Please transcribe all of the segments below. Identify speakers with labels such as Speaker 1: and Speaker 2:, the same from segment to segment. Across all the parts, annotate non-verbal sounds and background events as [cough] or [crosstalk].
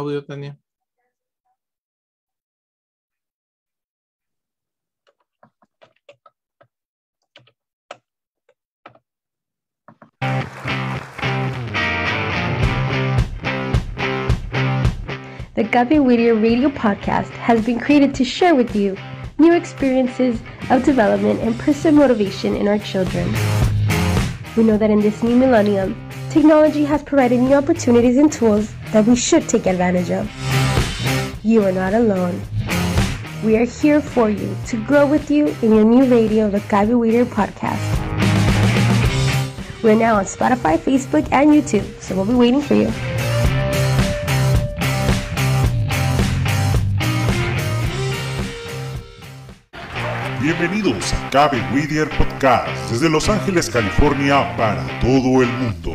Speaker 1: Audio, Tania.
Speaker 2: The Cabe Whittier radio podcast has been created to share with you new experiences of development and personal motivation in our children. We know that in this new millennium, technology has provided new opportunities and tools that we should take advantage of. You are not alone. We are here for you to grow with you in your new radio, the Cabe Whittier podcast. We're now on Spotify, Facebook, and YouTube, so we'll be waiting for you.
Speaker 3: Bienvenidos a Cabe Whittier Podcast desde Los Ángeles, California para todo el mundo.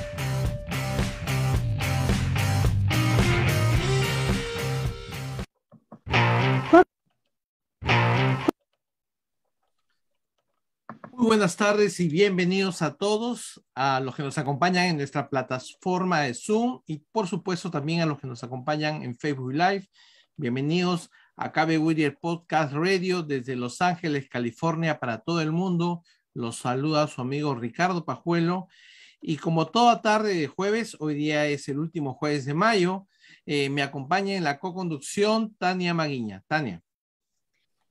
Speaker 1: Buenas tardes y bienvenidos a todos, a los que nos acompañan en nuestra plataforma de Zoom y por supuesto también a los que nos acompañan en Facebook Live. Bienvenidos a KB Whittier Podcast Radio desde Los Ángeles, California para todo el mundo. Los saluda su amigo Ricardo Pajuelo. Y como toda tarde de jueves, hoy día es el último jueves de mayo, eh, me acompaña en la co-conducción Tania Maguiña. Tania.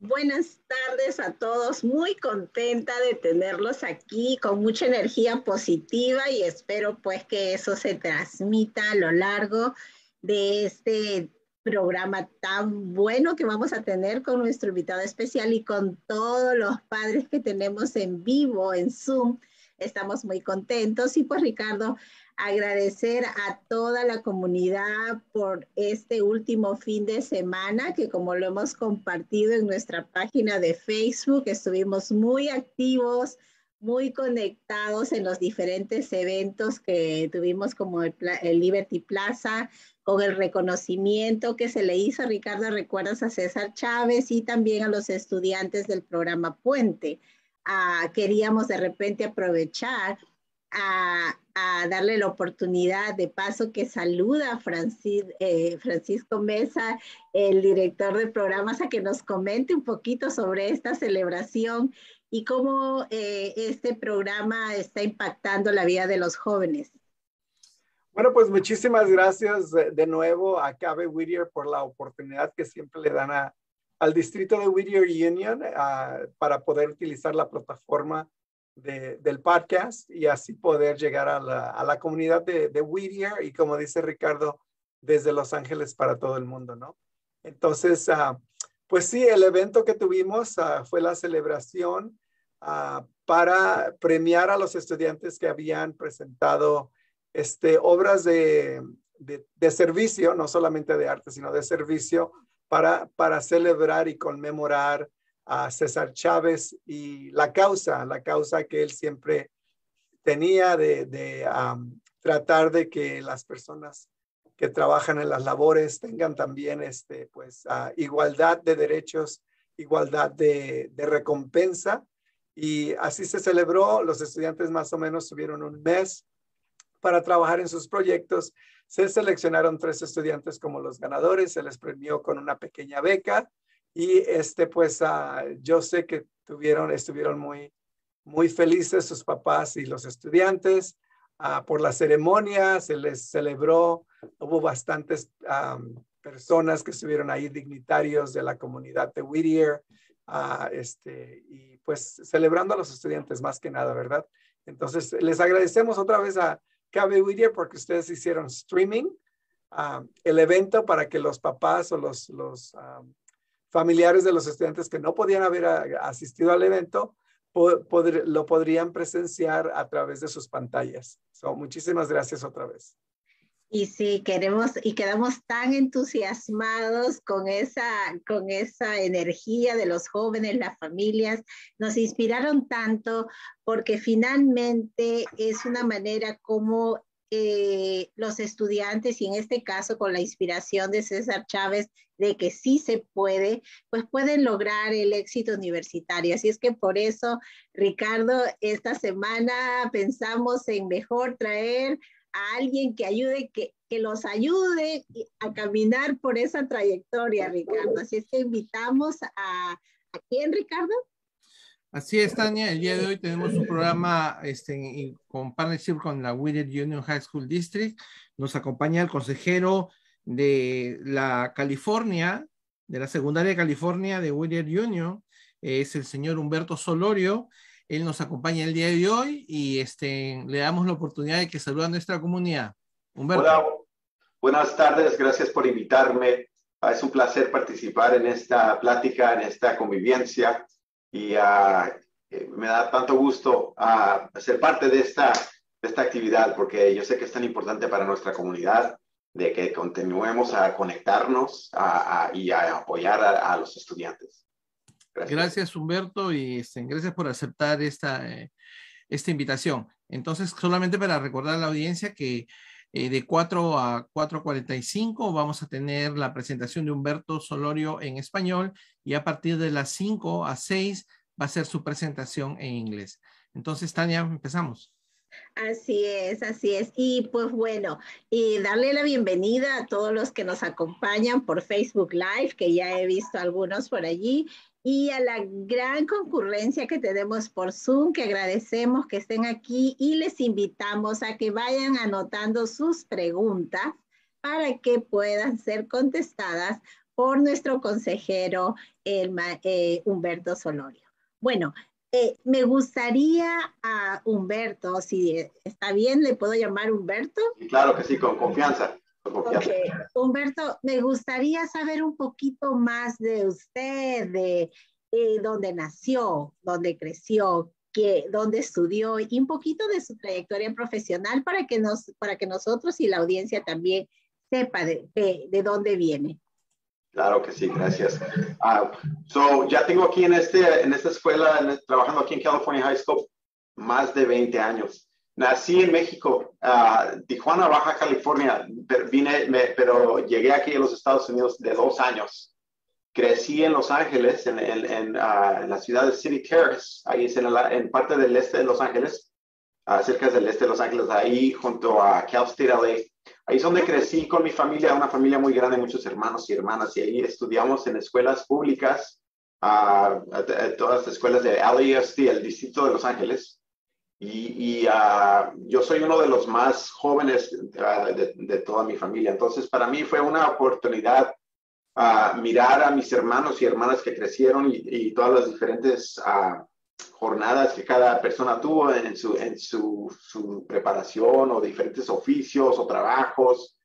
Speaker 4: Buenas tardes a todos, muy contenta de tenerlos aquí con mucha energía positiva y espero pues que eso se transmita a lo largo de este programa tan bueno que vamos a tener con nuestro invitado especial y con todos los padres que tenemos en vivo en Zoom. Estamos muy contentos y pues Ricardo, agradecer a toda la comunidad por este último fin de semana, que como lo hemos compartido en nuestra página de Facebook, estuvimos muy activos, muy conectados en los diferentes eventos que tuvimos como el, el Liberty Plaza, con el reconocimiento que se le hizo, Ricardo, recuerdas a César Chávez y también a los estudiantes del programa Puente. Ah, queríamos de repente aprovechar a, a darle la oportunidad de paso que saluda a eh, Francisco Mesa, el director de programas, a que nos comente un poquito sobre esta celebración y cómo eh, este programa está impactando la vida de los jóvenes.
Speaker 5: Bueno, pues muchísimas gracias de nuevo a Cabe Whittier por la oportunidad que siempre le dan al distrito de Whittier Union para poder utilizar la plataforma del podcast y así poder llegar a la, comunidad de, de, Whittier y como dice Ricardo, desde Los Ángeles para todo el mundo, ¿no? Entonces, ah, pues sí, el evento que tuvimos ah, fue la celebración ah, para premiar a los estudiantes que habían presentado este, obras de, de, servicio, no solamente de arte, sino de servicio, para, para celebrar y conmemorar a César Chávez y la causa, la causa que él siempre tenía de, tratar de que las personas que trabajan en las labores tengan también este, pues, igualdad de derechos, igualdad de, de, recompensa. Y así se celebró. Los estudiantes más o menos tuvieron un mes para trabajar en sus proyectos. Se seleccionaron tres estudiantes como los ganadores, se les premió con una pequeña beca y este, pues ah, yo sé que tuvieron, estuvieron muy, muy felices sus papás y los estudiantes ah, por la ceremonia, se les celebró, hubo bastantes personas que estuvieron ahí, dignitarios de la comunidad de Whittier, ah, este, y pues celebrando a los estudiantes más que nada, ¿verdad? Entonces, les agradecemos otra vez a KB Whittier porque ustedes hicieron streaming el evento para que los papás o los, los familiares de los estudiantes que no podían haber asistido al evento lo podrían presenciar a través de sus pantallas. muchísimas gracias otra vez.
Speaker 4: Y sí, queremos y quedamos tan entusiasmados con esa, con esa energía de los jóvenes, las familias, nos inspiraron tanto porque finalmente es una manera como eh, los estudiantes, y en este caso con la inspiración de César Chávez, de que sí se puede, pues pueden lograr el éxito universitario. Así es que por eso, Ricardo, esta semana pensamos en mejor traer a alguien que ayude, que, que los ayude a caminar por esa trayectoria, Ricardo. Así es que invitamos a, ¿a quién, Ricardo?
Speaker 1: Así es, Tania. El día de hoy tenemos un programa este, con partnership con la Whittier Union High School District. Nos acompaña el consejero de la California, de la secundaria de California de Whittier Union, es el señor Humberto Solorio. Él nos acompaña el día de hoy y este, le damos la oportunidad de que salude a nuestra comunidad.
Speaker 6: Humberto. Hola, buenas tardes, gracias por invitarme. Ah, es un placer participar en esta plática, en esta convivencia y uh, me da tanto gusto uh, ser parte de esta, de esta actividad porque yo sé que es tan importante para nuestra comunidad de que continuemos a conectarnos a, y a apoyar a, los estudiantes.
Speaker 1: Gracias. gracias, Humberto, y este, gracias por aceptar esta, eh, esta invitación. Entonces, solamente para recordar a la audiencia que eh, de 4 a 4.45 vamos a tener la presentación de Humberto Solorio en español y a partir de las 5 a 6 va a ser su presentación en inglés. Entonces, Tania, empezamos.
Speaker 4: Así es, así es. Y pues bueno, y darle la bienvenida a todos los que nos acompañan por Facebook Live, que ya he visto algunos por allí, y a la gran concurrencia que tenemos por Zoom, que agradecemos que estén aquí y les invitamos a que vayan anotando sus preguntas para que puedan ser contestadas por nuestro consejero el, eh, Humberto Solorio. Bueno, eh, me gustaría a Humberto, si está bien, ¿le puedo llamar Humberto?
Speaker 6: Claro que sí, con confianza. [laughs]
Speaker 4: Humberto, me gustaría saber un poquito más de usted, de eh, dónde nació, dónde creció, que, dónde estudió y un poquito de su trayectoria profesional para que, nos, para que nosotros y la audiencia también sepa de, de, dónde viene.
Speaker 6: Claro que sí, gracias. Uh, so, ya tengo aquí en, este, en esta escuela, trabajando aquí en California High School, más de 20 años. Nací en México, uh, Tijuana, Baja California, pero, vine, pero llegué aquí a los Estados Unidos de dos años. Crecí en Los Ángeles, en, en, en, uh, la ciudad de City Terrace, ahí es en, la, en, parte del este de Los Ángeles. cerca del este de Los Ángeles, ahí junto a Cal State LA. Ahí es donde crecí con mi familia, una familia muy grande, muchos hermanos y hermanas, y ahí estudiamos en escuelas públicas, todas las escuelas de LASD, el distrito de Los Ángeles. Y, yo soy uno de los más jóvenes de, toda mi familia. Entonces, para mí fue una oportunidad mirar a mis hermanos y hermanas que crecieron y, todas las diferentes jornadas que cada persona tuvo en, su, en su, preparación o diferentes oficios o trabajos.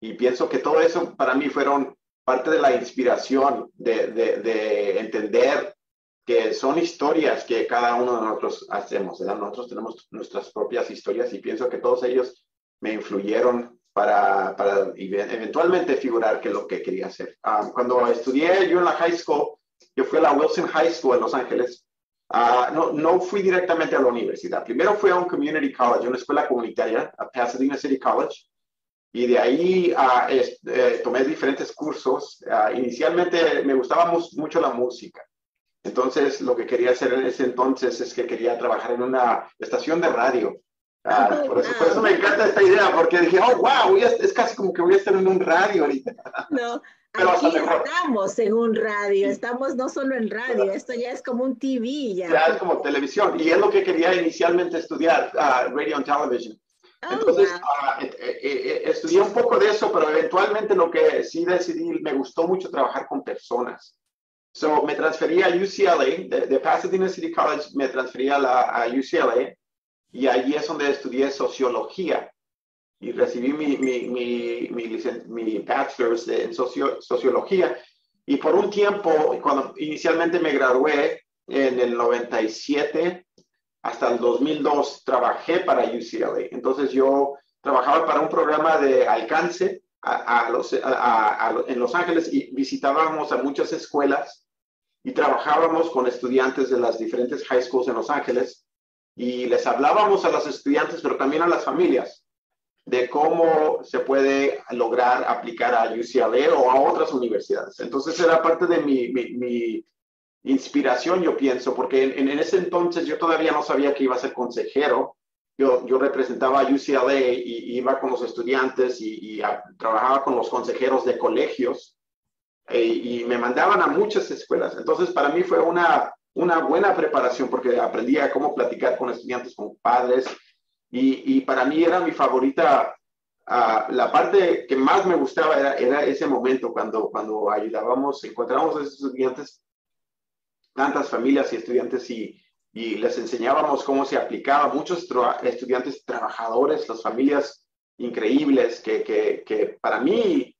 Speaker 6: Y pienso que todo eso para mí fueron parte de la inspiración de entender que son historias que cada uno de nosotros hacemos. Nosotros tenemos nuestras propias historias y pienso que todos ellos me influyeron para, para eventualmente figurar que lo que quería hacer. Ah, cuando estudié yo en la high school, yo fui a la Wilson High School en Los Ángeles Ah, no, no fui directamente a la universidad. Primero fui a un community college, una escuela comunitaria, a Pasadena City College, y de ahí uh, eh, tomé diferentes cursos. Ah, inicialmente me gustaba mucho la música. Entonces, lo que quería hacer en ese entonces es que quería trabajar en una estación de radio. Oh, por, eso, me encanta esta idea, porque dije, oh, wow, es, casi como que voy a estar en un radio ahorita.
Speaker 4: No, [laughs] Aquí estamos en un radio, estamos no solo en radio, esto ya es como un TV ya.
Speaker 6: Ya es como televisión y es lo que quería inicialmente estudiar, uh, radio and television. Oh, Entonces, uh, estudié un poco de eso, pero eventualmente lo que sí decidí, me gustó mucho trabajar con personas. So, me transferí a UCLA, de, Pasadena City College, me transferí a, la, a UCLA y allí es donde estudié sociología y recibí mi, mi, mi, mi, mi bachelor's en sociología. Y por un tiempo, cuando inicialmente me gradué en el 97 hasta el 2002, trabajé para UCLA. Entonces yo trabajaba para un programa de alcance a, los, en Los Ángeles y visitábamos a muchas escuelas y trabajábamos con estudiantes de las diferentes high schools en Los Ángeles y les hablábamos a los estudiantes, pero también a las familias de cómo se puede lograr aplicar a UCLA o a otras universidades. Entonces era parte de mi, mi, inspiración, yo pienso, porque en, ese entonces yo todavía no sabía que iba a ser consejero. Yo, yo representaba a UCLA y, iba con los estudiantes y, trabajaba con los consejeros de colegios e, y me mandaban a muchas escuelas. Entonces para mí fue una, una buena preparación porque aprendí a cómo platicar con estudiantes, con padres, y, para mí era mi favorita, ah, la parte que más me gustaba era, era, ese momento cuando, cuando ayudábamos, encontrábamos a esos estudiantes, tantas familias y estudiantes y, y les enseñábamos cómo se aplicaba. Muchos estudiantes trabajadores, las familias increíbles, que, que, que para mí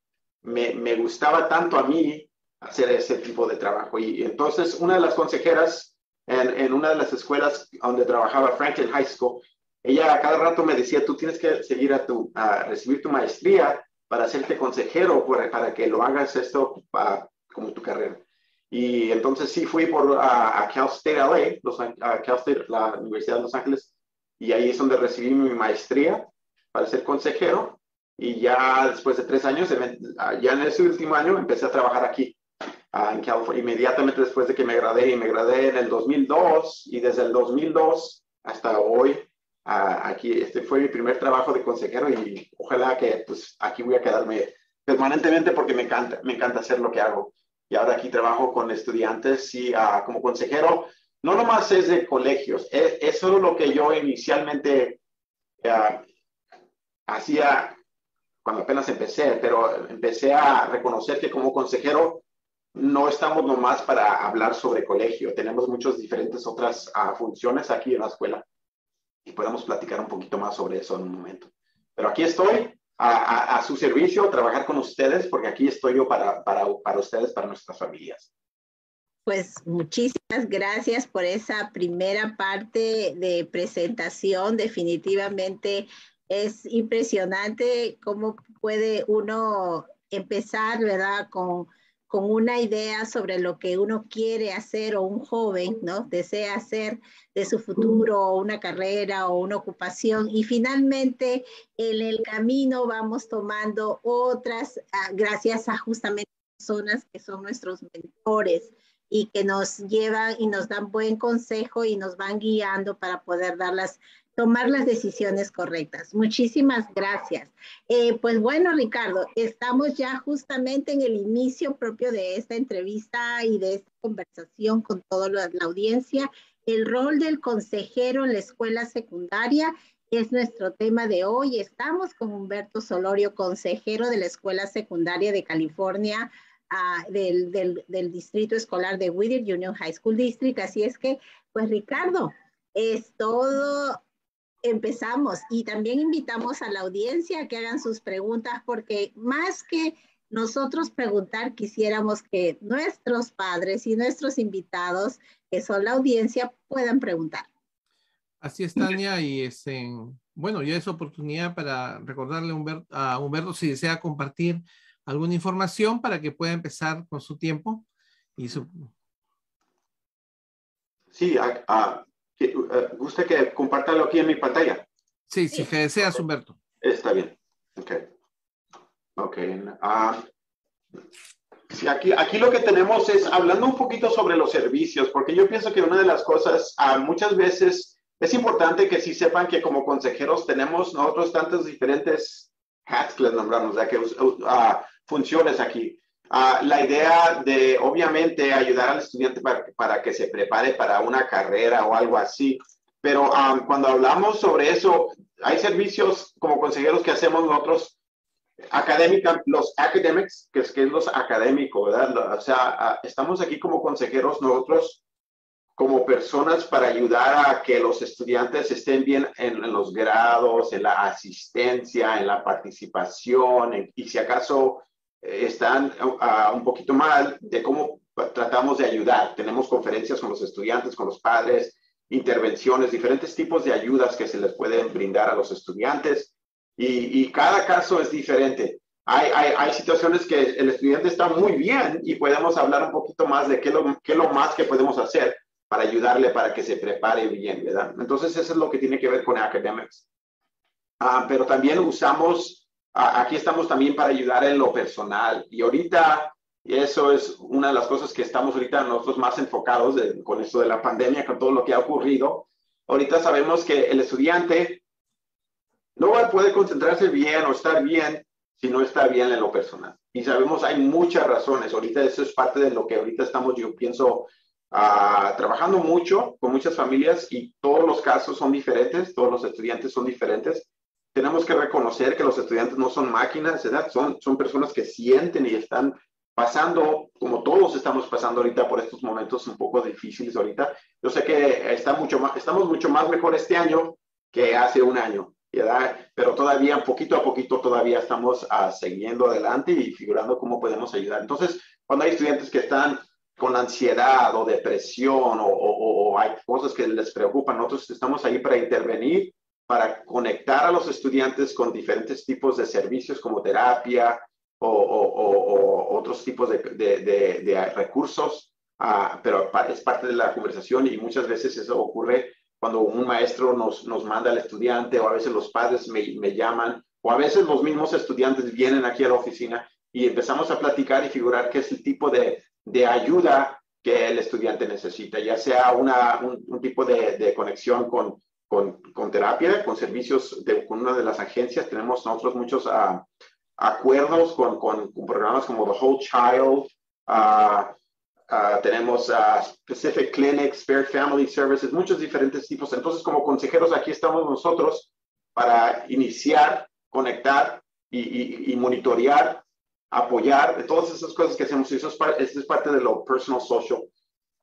Speaker 6: me, gustaba tanto a mí hacer ese tipo de trabajo. Y, entonces una de las consejeras en, una de las escuelas donde trabajaba Franklin High School, ella a cada rato me decía, tú tienes que seguir a, tu, a recibir tu maestría para hacerte consejero, para que lo hagas esto como tu carrera. Y entonces sí fui por, a, Cal State LA, los, a Cal State, la Universidad de Los Ángeles, y ahí es donde recibí mi maestría para ser consejero. Y ya después de tres años, ya en ese último año, empecé a trabajar aquí, en California, inmediatamente después de que me gradué. Y me gradué en el 2002, y desde el 2002 hasta hoy aquí, este fue mi primer trabajo de consejero y ojalá que pues aquí voy a quedarme permanentemente porque me encanta, me encanta hacer lo que hago. Y ahora aquí trabajo con estudiantes y ah, como consejero, no nomás es de colegios, es, es solo lo que yo inicialmente ah, hacía cuando apenas empecé, pero empecé a reconocer que como consejero no estamos nomás para hablar sobre colegio, tenemos muchas diferentes otras ah, funciones aquí en la escuela y podemos platicar un poquito más sobre eso en un momento. Pero aquí estoy a, su servicio, a trabajar con ustedes, porque aquí estoy yo para, para, para ustedes, para nuestras familias.
Speaker 4: Pues muchísimas gracias por esa primera parte de presentación. Definitivamente es impresionante cómo puede uno empezar, ¿verdad? Con con una idea sobre lo que uno quiere hacer o un joven, ¿no? Desea hacer de su futuro o una carrera o una ocupación y finalmente en el camino vamos tomando otras, ah, gracias a justamente personas que son nuestros mentores y que nos llevan y nos dan buen consejo y nos van guiando para poder dar las, tomar las decisiones correctas. Muchísimas gracias. Eh, pues bueno, Ricardo, estamos ya justamente en el inicio propio de esta entrevista y de esta conversación con toda la, audiencia. El rol del consejero en la escuela secundaria es nuestro tema de hoy. Estamos con Humberto Solorio, consejero de la Escuela Secundaria de California, ah, del, del, Distrito Escolar de Whittier Union High School District. Así es que, pues Ricardo, es todo empezamos y también invitamos a la audiencia a que hagan sus preguntas porque más que nosotros preguntar, quisiéramos que nuestros padres y nuestros invitados, que son la audiencia, puedan preguntar.
Speaker 1: Así es, Tania, y es en, bueno, ya es oportunidad para recordarle a Humberto, a Humberto si desea compartir alguna información para que pueda empezar con su tiempo y su...
Speaker 6: Sí, a, ¿Gusta que compartalo aquí en mi pantalla?
Speaker 1: Sí, si deseas, Humberto.
Speaker 6: Está bien. Ok. Ok. Ah, sí, aquí, aquí lo que tenemos es hablando un poquito sobre los servicios, porque yo pienso que una de las cosas, uh, muchas veces es importante que sí sepan que como consejeros tenemos nosotros tantos diferentes hats que les nombramos, que, uh, funciones aquí. Ah, la idea de, obviamente, ayudar al estudiante para, que se prepare para una carrera o algo así. Pero cuando hablamos sobre eso, hay servicios como consejeros que hacemos nosotros, académica, los academics, que es, que es los académicos, ¿verdad? O sea, ah, estamos aquí como consejeros nosotros como personas para ayudar a que los estudiantes estén bien en, los grados, en la asistencia, en la participación, y si acaso están uh, un poquito mal de cómo tratamos de ayudar. Tenemos conferencias con los estudiantes, con los padres, intervenciones, diferentes tipos de ayudas que se les pueden brindar a los estudiantes y, cada caso es diferente. Hay, hay, situaciones que el estudiante está muy bien y podemos hablar un poquito más de qué lo, qué lo más que podemos hacer para ayudarle para que se prepare bien, ¿verdad? Entonces, eso es lo que tiene que ver con academics. Ah, pero también usamos aquí estamos también para ayudar en lo personal. Y ahorita, eso es una de las cosas que estamos ahorita nosotros más enfocados con esto de la pandemia, con todo lo que ha ocurrido. Ahorita sabemos que el estudiante no poder concentrarse bien o estar bien si no está bien en lo personal. Y sabemos hay muchas razones. Ahorita eso es parte de lo que ahorita estamos, yo pienso, ah, trabajando mucho con muchas familias y todos los casos son diferentes, todos los estudiantes son diferentes tenemos que reconocer que los estudiantes no son máquinas, ¿verdad? Son, son personas que sienten y están pasando, como todos estamos pasando ahorita por estos momentos un poco difíciles ahorita. Yo sé que está mucho más, estamos mucho más mejor este año que hace un año, ¿verdad? Pero todavía, poquito a poquito, todavía estamos uh, siguiendo adelante y figurando cómo podemos ayudar. Entonces, cuando hay estudiantes que están con ansiedad o depresión o, o, o hay cosas que les preocupan, nosotros estamos ahí para intervenir para conectar a los estudiantes con diferentes tipos de servicios como terapia o, otros tipos de, recursos, ah, pero es parte de la conversación y muchas veces eso ocurre cuando un maestro nos, nos manda al estudiante o a veces los padres me, me llaman o a veces los mismos estudiantes vienen aquí a la oficina y empezamos a platicar y figurar qué es el tipo de, de ayuda que el estudiante necesita, ya sea una, un, tipo de, de, conexión con con, con terapia, con servicios de con una de las agencias. Tenemos nosotros muchos uh, acuerdos con, con, programas como The Whole Child. Uh, uh, tenemos Specific Clinics, Spare Family Services, muchos diferentes tipos. Entonces, como consejeros, aquí estamos nosotros para iniciar, conectar y, y, y monitorear, apoyar, todas esas cosas que hacemos. Eso es, eso es parte de lo personal social.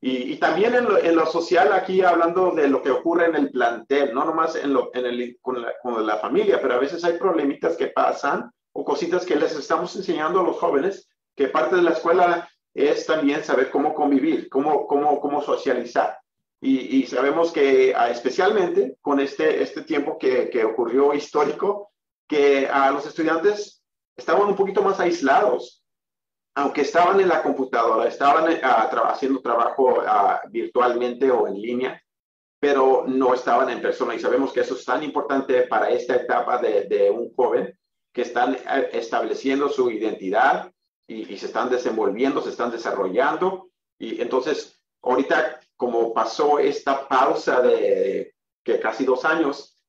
Speaker 6: Y, también en lo, en lo, social, aquí hablando de lo que ocurre en el plantel, no nomás en lo, en el, con, la, con la familia, pero a veces hay problemitas que pasan o cositas que les estamos enseñando a los jóvenes, que parte de la escuela es también saber cómo convivir, cómo, cómo, cómo socializar. Y, y sabemos que ah, especialmente con este, este tiempo que, que ocurrió histórico, que a los estudiantes estaban un poquito más aislados aunque estaban en la computadora, estaban eh, haciendo trabajo virtualmente o en línea, pero no estaban en persona. Y sabemos que eso es tan importante para esta etapa de, un joven, que están eh, estableciendo su identidad y, se están desenvolviendo, se están desarrollando. Y entonces, ahorita, como pasó esta pausa de que casi dos años,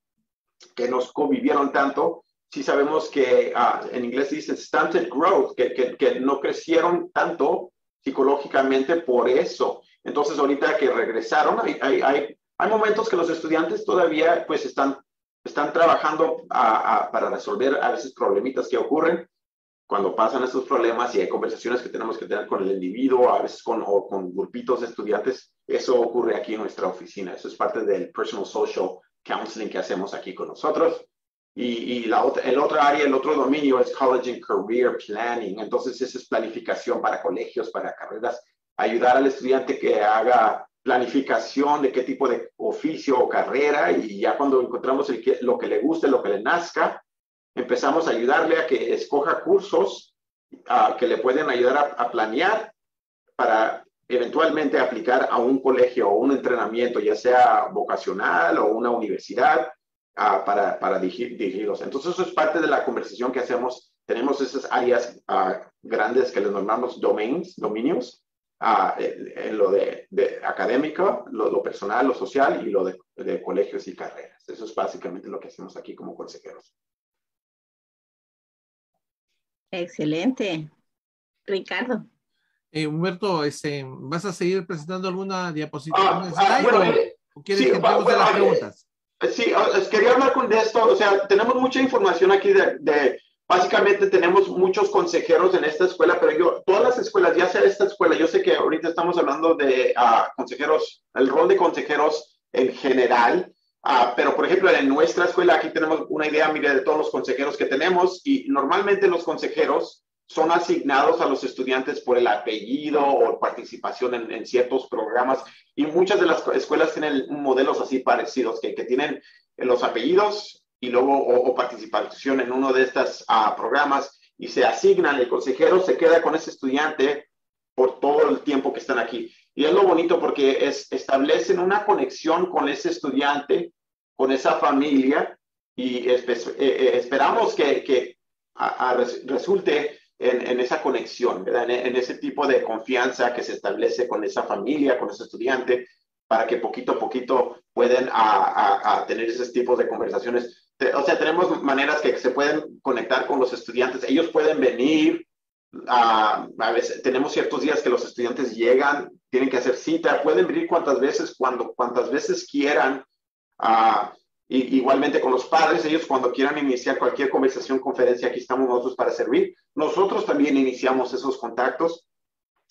Speaker 6: que nos convivieron tanto, sí sabemos que ah, en inglés dice stunted growth, que, que, que, no crecieron tanto psicológicamente por eso. Entonces, ahorita que regresaron, hay, hay, hay, hay momentos que los estudiantes todavía pues están, están trabajando para resolver a veces problemitas que ocurren cuando pasan estos problemas y hay conversaciones que tenemos que tener con el individuo, a veces con, o con grupitos de estudiantes, eso ocurre aquí en nuestra oficina. Eso es parte del personal social counseling que hacemos aquí con nosotros. Y, el otro área, el otro dominio es college and career planning. Entonces, esa es planificación para colegios, para carreras, ayudar al estudiante que haga planificación de qué tipo de oficio o carrera y ya cuando encontramos lo que le guste, lo que le nazca, empezamos a ayudarle a que escoja cursos que le pueden ayudar a, planear para eventualmente aplicar a un colegio o un entrenamiento, ya sea vocacional o una universidad, para, para dirigirlos. Entonces, eso es parte de la conversación que hacemos. Tenemos esas áreas grandes que les nombramos domains, dominios, en lo de, académico, lo, personal, lo social y lo de, de colegios y carreras. Eso es básicamente lo que hacemos aquí como consejeros.
Speaker 4: Excelente. Ricardo.
Speaker 1: Eh, Humberto, este, ¿vas a seguir presentando alguna diapositiva? Ah, ah, bueno, o, quieres que entremos
Speaker 6: las preguntas? Sí, quería hablar con esto. O sea, tenemos mucha información aquí de, básicamente tenemos muchos consejeros en esta escuela, pero yo, todas las escuelas, ya sea esta escuela, yo sé que ahorita estamos hablando de uh, consejeros, el rol de consejeros en general, Ah, pero, por ejemplo, en nuestra escuela aquí tenemos una idea, mire, de todos los consejeros que tenemos y normalmente los consejeros son asignados a los estudiantes por el apellido o participación en, ciertos programas y muchas de las escuelas tienen modelos así parecidos, que, que tienen los apellidos y luego o, participación en uno de estos ah, programas y se asignan, el consejero se queda con ese estudiante por todo el tiempo que están aquí. Y es lo bonito porque es, establecen una conexión con ese estudiante, con esa familia, y eh, eh, esperamos que, que resulte en, en, esa conexión, En, en, ese tipo de confianza que se establece con esa familia, con ese estudiante, para que poquito a poquito puedan a, a, tener esos tipos de conversaciones. O sea, tenemos maneras que se pueden conectar con los estudiantes. Ellos pueden venir, a veces tenemos ciertos días que los estudiantes llegan, tienen que hacer cita, pueden venir cuantas veces, cuando, cuantas veces quieran. Igualmente con los padres, ellos cuando quieran iniciar cualquier conversación, conferencia, aquí estamos nosotros para servir. Nosotros también iniciamos esos contactos.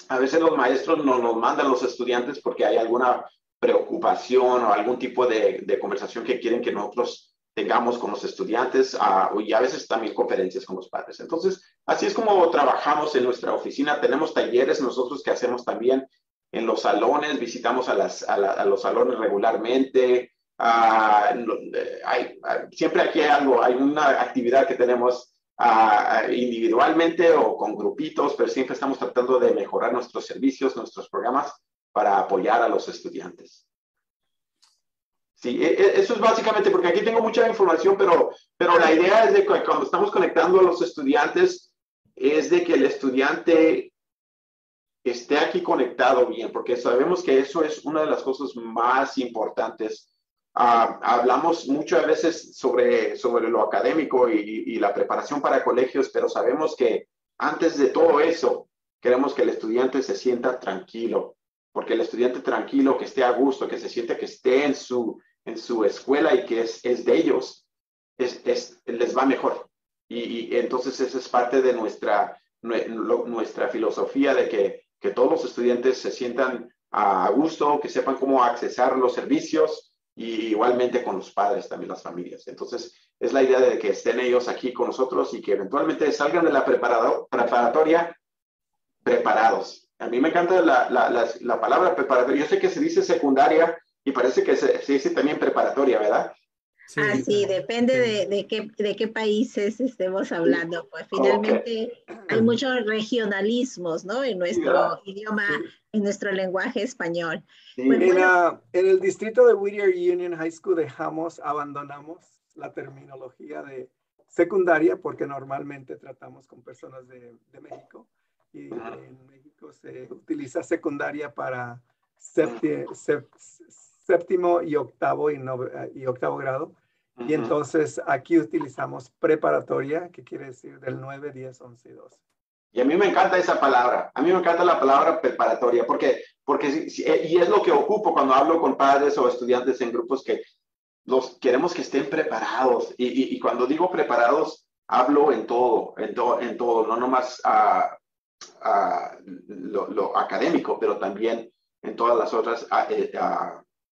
Speaker 6: A veces los maestros no nos mandan los estudiantes porque hay alguna preocupación o algún tipo de, de conversación que quieren que nosotros tengamos con los estudiantes uh, y a veces también conferencias con los padres. Entonces, así es como trabajamos en nuestra oficina. Tenemos talleres nosotros que hacemos también en los salones, visitamos a, las, a, los salones regularmente. Uh, hay, siempre aquí hay algo, hay una actividad que tenemos uh, individualmente o con grupitos, pero siempre estamos tratando de mejorar nuestros servicios, nuestros programas para apoyar a los estudiantes. Sí, e, e, eso es básicamente, porque aquí tengo mucha información, pero, pero la idea es de que cuando estamos conectando a los estudiantes, es de que el estudiante esté aquí conectado bien, porque sabemos que eso es una de las cosas más importantes. Ah, hablamos muchas veces sobre, sobre lo académico y, y la preparación para colegios, pero sabemos que antes de todo eso, queremos que el estudiante se sienta tranquilo, porque el estudiante tranquilo, que esté a gusto, que se siente que esté en su, en su escuela y que es, es de ellos, es, es, les va mejor. Y, entonces esa es parte de nuestra, nuestra filosofía de que, que, todos los estudiantes se sientan a gusto, que sepan cómo accesar los servicios y igualmente con los padres, también las familias. Entonces es la idea de que estén ellos aquí con nosotros y que eventualmente salgan de la preparatoria preparados. A mí me encanta la, la, la palabra preparatoria. Yo sé que se dice secundaria, y parece que se, dice también preparatoria, ¿verdad?
Speaker 4: Sí, ah, sí, depende de, de, qué, de qué países estemos hablando. Pues finalmente hay muchos regionalismos, ¿no? En nuestro idioma, en nuestro lenguaje español.
Speaker 5: Pues en, en, el distrito de Whittier Union High School dejamos, abandonamos la terminología de secundaria porque normalmente tratamos con personas de, de México y en México se utiliza secundaria para séptimo, séptimo y octavo y, y octavo grado. Y entonces aquí utilizamos preparatoria, que quiere decir del 9, 10, 11 y 12.
Speaker 6: Y a mí me encanta esa palabra. A mí me encanta la palabra preparatoria porque, porque eh, y es lo que ocupo cuando hablo con padres o estudiantes en grupos que los queremos que estén preparados. Y, cuando digo preparados, hablo en todo, en, en todo, no nomás a, lo, académico, pero también en todas las otras eh,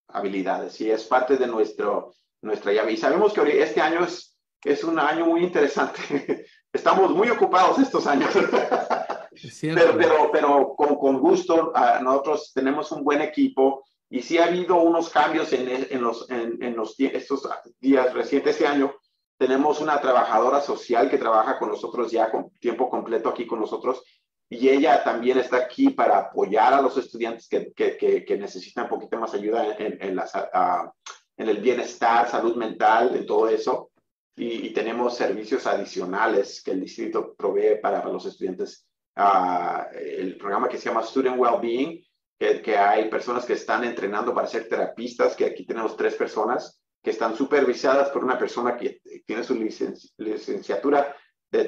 Speaker 6: habilidades. Y es parte de nuestro, nuestra llave. Y sabemos que este año es, es un año muy interesante. Estamos muy ocupados estos años. [laughs] pero, pero, pero con, con gusto, nosotros tenemos un buen equipo y sí ha habido unos cambios en, en los, en, en, los estos días recientes, este año. Tenemos una trabajadora social que trabaja con nosotros ya con tiempo completo aquí con nosotros y ella también está aquí para apoyar a los estudiantes que, que, que, necesitan un poquito más ayuda en, en, las, en el bienestar, salud mental, en todo eso. Y, tenemos servicios adicionales que el distrito provee para, los estudiantes. Uh, el programa que se llama Student Wellbeing, que, que hay personas que están entrenando para ser terapistas, que aquí tenemos tres personas que están supervisadas por una persona que tiene su licenciatura de,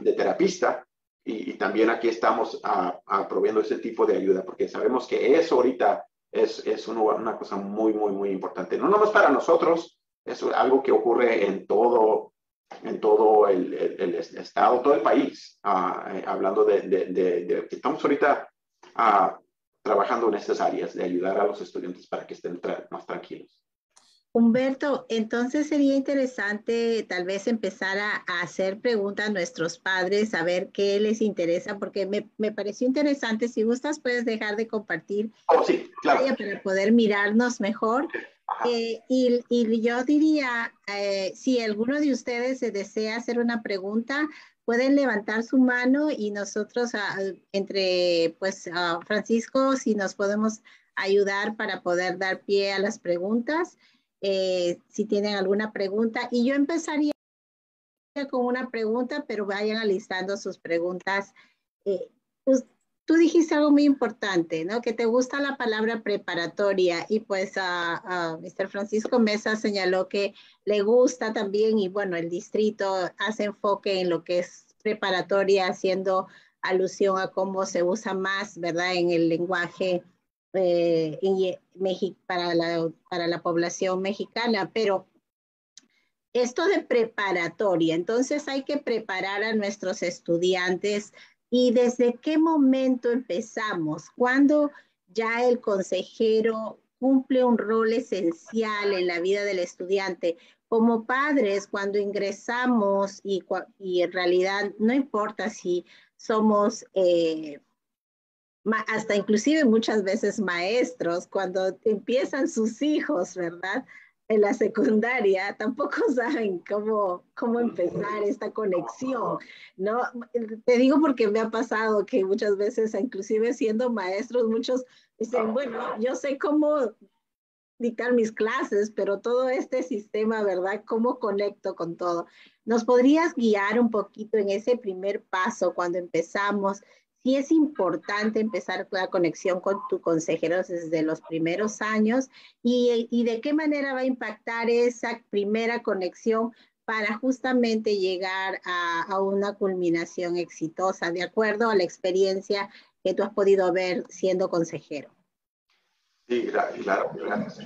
Speaker 6: de terapista. Y, también aquí estamos a, a proveyendo ese tipo de ayuda, porque sabemos que eso ahorita es, es una cosa muy, muy, muy importante. No nomás para nosotros, es algo que ocurre en todo, en todo el, el, estado, todo el país, eh, hablando de, de, de, estamos ahorita uh, trabajando en estas áreas de ayudar a los estudiantes para que estén más tranquilos.
Speaker 4: Humberto, entonces sería interesante tal vez empezar a, hacer preguntas a nuestros padres, a ver qué les interesa, porque me, me pareció interesante. Si gustas, puedes dejar de compartir
Speaker 6: oh, sí, claro.
Speaker 4: para poder mirarnos mejor. Eh, y, y, yo diría, eh, si alguno de ustedes se desea hacer una pregunta, pueden levantar su mano y nosotros, ah, entre pues Francisco, si nos podemos ayudar para poder dar pie a las preguntas. Eh, si tienen alguna pregunta. Y yo empezaría con una pregunta, pero vayan alistando sus preguntas. Pues, tú dijiste algo muy importante, ¿no? Que te gusta la palabra preparatoria y pues a, Mr. Francisco Mesa señaló que le gusta también y bueno, el distrito hace enfoque en lo que es preparatoria, haciendo alusión a cómo se usa más, ¿verdad? En el lenguaje eh, para, la, para la población mexicana, pero esto de preparatoria, entonces hay que preparar a nuestros estudiantes y desde qué momento empezamos, cuando ya el consejero cumple un rol esencial en la vida del estudiante. Como padres, cuando ingresamos y, y en realidad no importa si somos eh, hasta inclusive muchas veces maestros, cuando empiezan sus hijos, ¿verdad? En la secundaria, tampoco [laughs] saben cómo, cómo empezar esta conexión, ¿no? Te digo porque me ha pasado que muchas veces, inclusive siendo maestros, muchos dicen, bueno, yo sé cómo dictar mis clases, pero todo este sistema, ¿verdad? ¿Cómo conecto con todo? ¿Nos podrías guiar un poquito en ese primer paso cuando empezamos? Sí es importante empezar la conexión con tu consejero desde los primeros años y, y de qué manera va a impactar esa primera conexión para justamente llegar a, a, una culminación exitosa, de acuerdo a la experiencia que tú has podido ver siendo consejero.
Speaker 6: Sí, claro, gracias.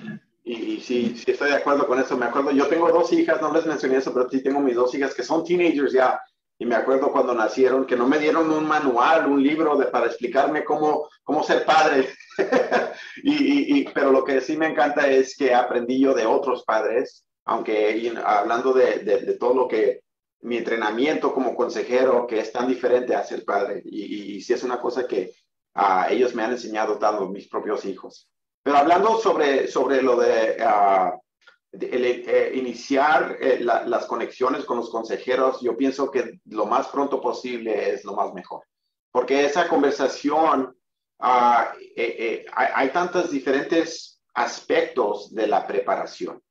Speaker 6: Y, y, sí, sí, estoy de acuerdo con eso. Me acuerdo, yo tengo dos hijas, no les mencioné eso, pero sí tengo mis dos hijas que son teenagers ya. Y me acuerdo cuando nacieron que no me dieron un manual, un libro de, para explicarme cómo, cómo ser padre. [laughs] y, y, pero lo que sí me encanta es que aprendí yo de otros padres, aunque hablando de, de, todo lo que mi entrenamiento como consejero, que es tan diferente a ser padre. Y, y sí es una cosa que uh, ellos me han enseñado dando mis propios hijos. Pero hablando sobre, sobre lo de uh, eh, iniciar eh, las conexiones con los consejeros, yo pienso que lo más pronto posible es lo más mejor, porque esa conversación, ah, eh, hay, hay, tantos diferentes aspectos de la preparación.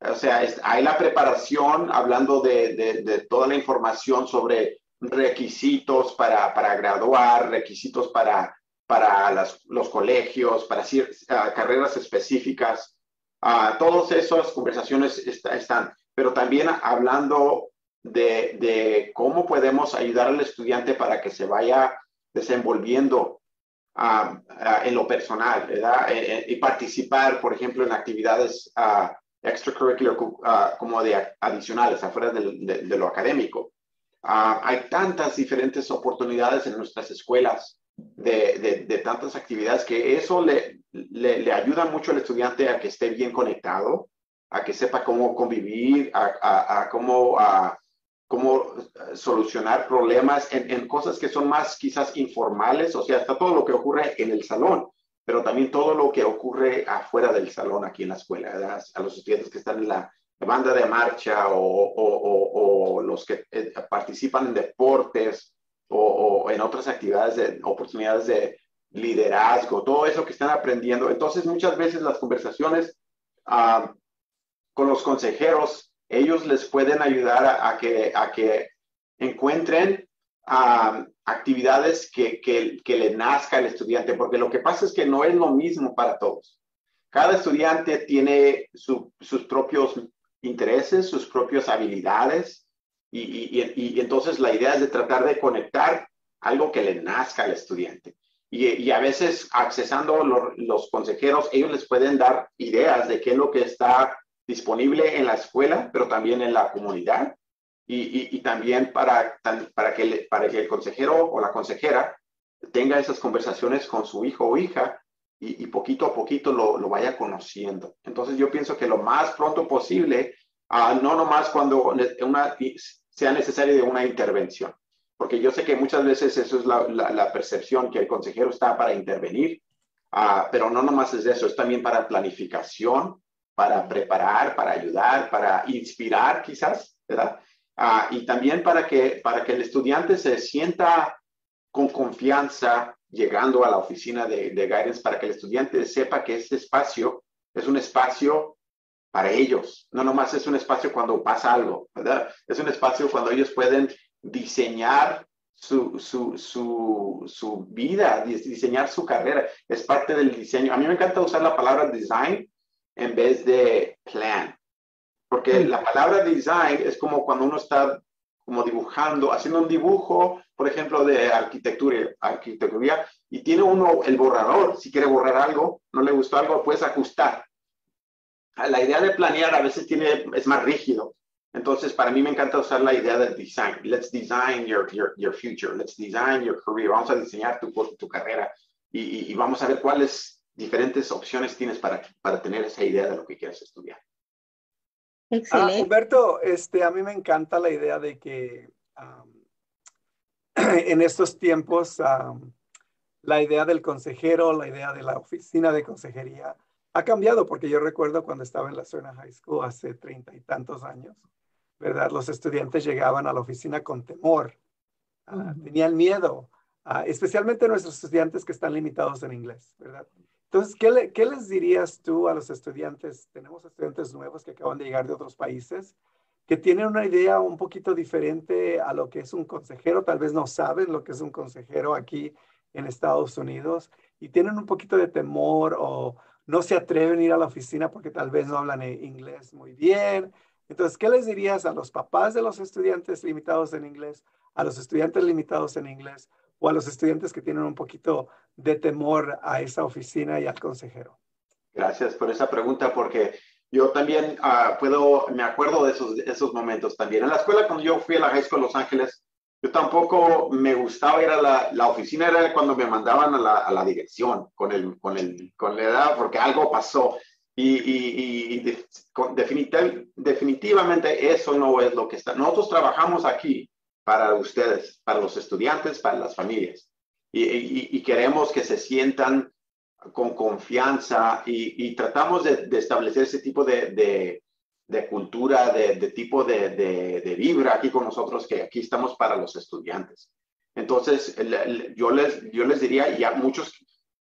Speaker 6: O sea, hay la preparación hablando de, de, toda la información sobre requisitos para, para graduar, requisitos para, para las, los colegios, para uh, carreras específicas. Uh, todas esas conversaciones están, pero también hablando de, de cómo podemos ayudar al estudiante para que se vaya desenvolviendo en lo personal, ¿verdad? Eh, eh, y participar, por ejemplo, en actividades uh, extracurricular como de adicionales, afuera de, lo académico. hay tantas diferentes oportunidades en nuestras escuelas de, de tantas actividades que eso le, le, ayuda mucho al estudiante a que esté bien conectado, a que sepa cómo convivir, a, a, cómo a, cómo eh, solucionar problemas en, cosas que son más quizás informales, o sea, está todo lo que ocurre en el salón, pero también todo lo que ocurre afuera del salón aquí en la escuela, a los estudiantes que están en la banda de marcha o, los que eh, participan en deportes o, en otras actividades, de, oportunidades de liderazgo, todo eso que están aprendiendo. Entonces, muchas veces las conversaciones con los consejeros ellos les pueden ayudar a, que, a que encuentren actividades que, que, le nazca al estudiante, porque lo que pasa es que no es lo mismo para todos. Cada estudiante tiene sus propios intereses, sus propias habilidades, y, entonces la idea es de tratar de conectar algo que le nazca al estudiante. Y, a veces, accesando los, consejeros, ellos les pueden dar ideas de qué es lo que está disponible en la escuela, pero también en la comunidad y, también para, para, que, para que el consejero o la consejera tenga esas conversaciones con su hijo o hija y, poquito a poquito lo, vaya conociendo. Entonces yo pienso que lo más pronto posible, uh, no nomás cuando una, sea necesaria de una intervención, porque yo sé que muchas veces eso es la, percepción que el consejero está para intervenir, uh, pero no nomás es eso, es también para planificación, para preparar, para ayudar, para inspirar quizás, ¿verdad? Ah, y también para que, para que el estudiante se sienta con confianza llegando a la oficina de, de guidance, para que el estudiante sepa que este espacio es un espacio para ellos, no nomás es un espacio cuando pasa algo, ¿verdad? Es un espacio cuando ellos pueden diseñar su, su, su, su, vida, diseñar su carrera. Es parte del diseño. A mí me encanta usar la palabra design en vez de plan. Porque la palabra design es como cuando uno está como dibujando, haciendo un dibujo, por ejemplo, de arquitectura, arquitectura, y tiene uno el borrador. Si quiere borrar algo, no le gustó algo, puedes ajustar. La idea de planear a veces tiene, es más rígido. Entonces, para mí me encanta usar la idea de design. Let's design your, your, your future. Let's design your career. Vamos a diseñar tu, tu carrera y, y, vamos a ver cuáles diferentes opciones tienes para, para tener esa idea de lo que quieres estudiar.
Speaker 5: Excelente. Ah, Humberto, este, a mí me encanta la idea de que [clears throat] en estos tiempos la idea del consejero, la idea de la oficina de consejería ha cambiado porque yo recuerdo cuando estaba en la zona High School hace treinta y tantos años, ¿verdad? Los estudiantes llegaban a la oficina con temor, ah, tenían miedo, ah, especialmente nuestros estudiantes que están limitados en inglés, ¿verdad? Entonces, ¿qué, les dirías tú a los estudiantes? Tenemos estudiantes nuevos que acaban de llegar de otros países que tienen una idea un poquito diferente a lo que es un consejero, tal vez no saben lo que es un consejero aquí en Estados Unidos y tienen un poquito de temor o no se atreven a ir a la oficina porque tal vez no hablan inglés muy bien. Entonces, ¿qué les dirías a los papás de los estudiantes limitados en inglés, a los estudiantes limitados en inglés o a los estudiantes que tienen un poquito de temor a esa oficina y al consejero?
Speaker 6: Gracias por esa pregunta, porque yo también ah, puedo, me acuerdo de esos, esos momentos también. En la escuela, cuando yo fui a la High School Los Ángeles, yo tampoco me gustaba ir a la, la oficina, era cuando me mandaban a la, a la, dirección con, el, con, el, con la edad, porque algo pasó. Y, y, y definitivamente eso no es lo que está. Nosotros trabajamos aquí para ustedes, para los estudiantes, para las familias. Y, queremos que se sientan con confianza y, tratamos de, establecer ese tipo de, cultura, de, tipo de, vibra aquí con nosotros, que aquí estamos para los estudiantes. Entonces, yo les, yo les diría, y a muchos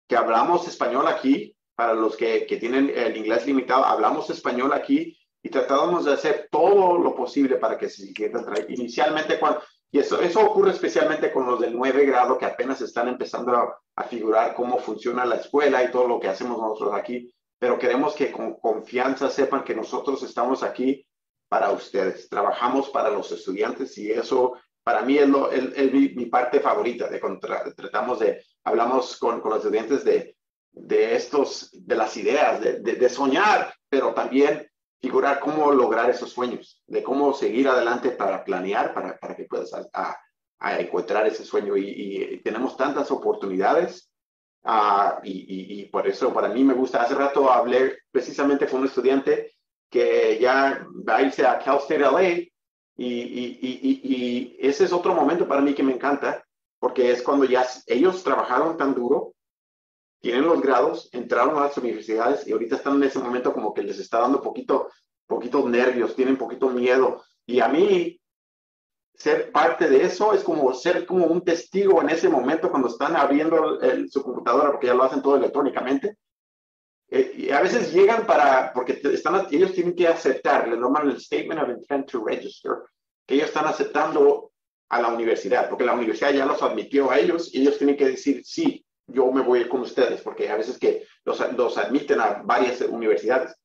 Speaker 6: que hablamos español aquí, para los que, que tienen el inglés limitado, hablamos español aquí y tratamos de hacer todo lo posible para que se sientan Inicialmente, cuando, y eso, eso ocurre especialmente con los del 9 grado que apenas están empezando a, a, figurar cómo funciona la escuela y todo lo que hacemos nosotros aquí, pero queremos que con confianza sepan que nosotros estamos aquí para ustedes. Trabajamos para los estudiantes y eso para mí es, lo, es, mi, parte favorita. De tratamos de, hablamos con, con los estudiantes de, de, estos, de las ideas, de, de, soñar, pero también figurar cómo lograr esos sueños, de cómo seguir adelante para planear, para, para que puedas a, a encontrar ese sueño. Y, tenemos tantas oportunidades uh, y, por eso para mí me gusta. Hace rato hablé precisamente con un estudiante que ya va a irse a Cal State LA y, y, ese es otro momento para mí que me encanta porque es cuando ya ellos trabajaron tan duro, tienen los grados, entraron a las universidades y ahorita están en ese momento como que les está dando poquito, poquito nervios, tienen poquito miedo. Y a mí ser parte de eso es como ser como un testigo en ese momento cuando están abriendo su computadora, porque ya lo hacen todo electrónicamente. Eh, y a veces llegan para, porque están, ellos tienen que aceptar, le normal el Statement of Intent to Register, que ellos están aceptando a la universidad, porque la universidad ya los admitió a ellos y ellos tienen que decir, sí, yo me voy con ustedes, porque a veces que los, los admiten a varias universidades.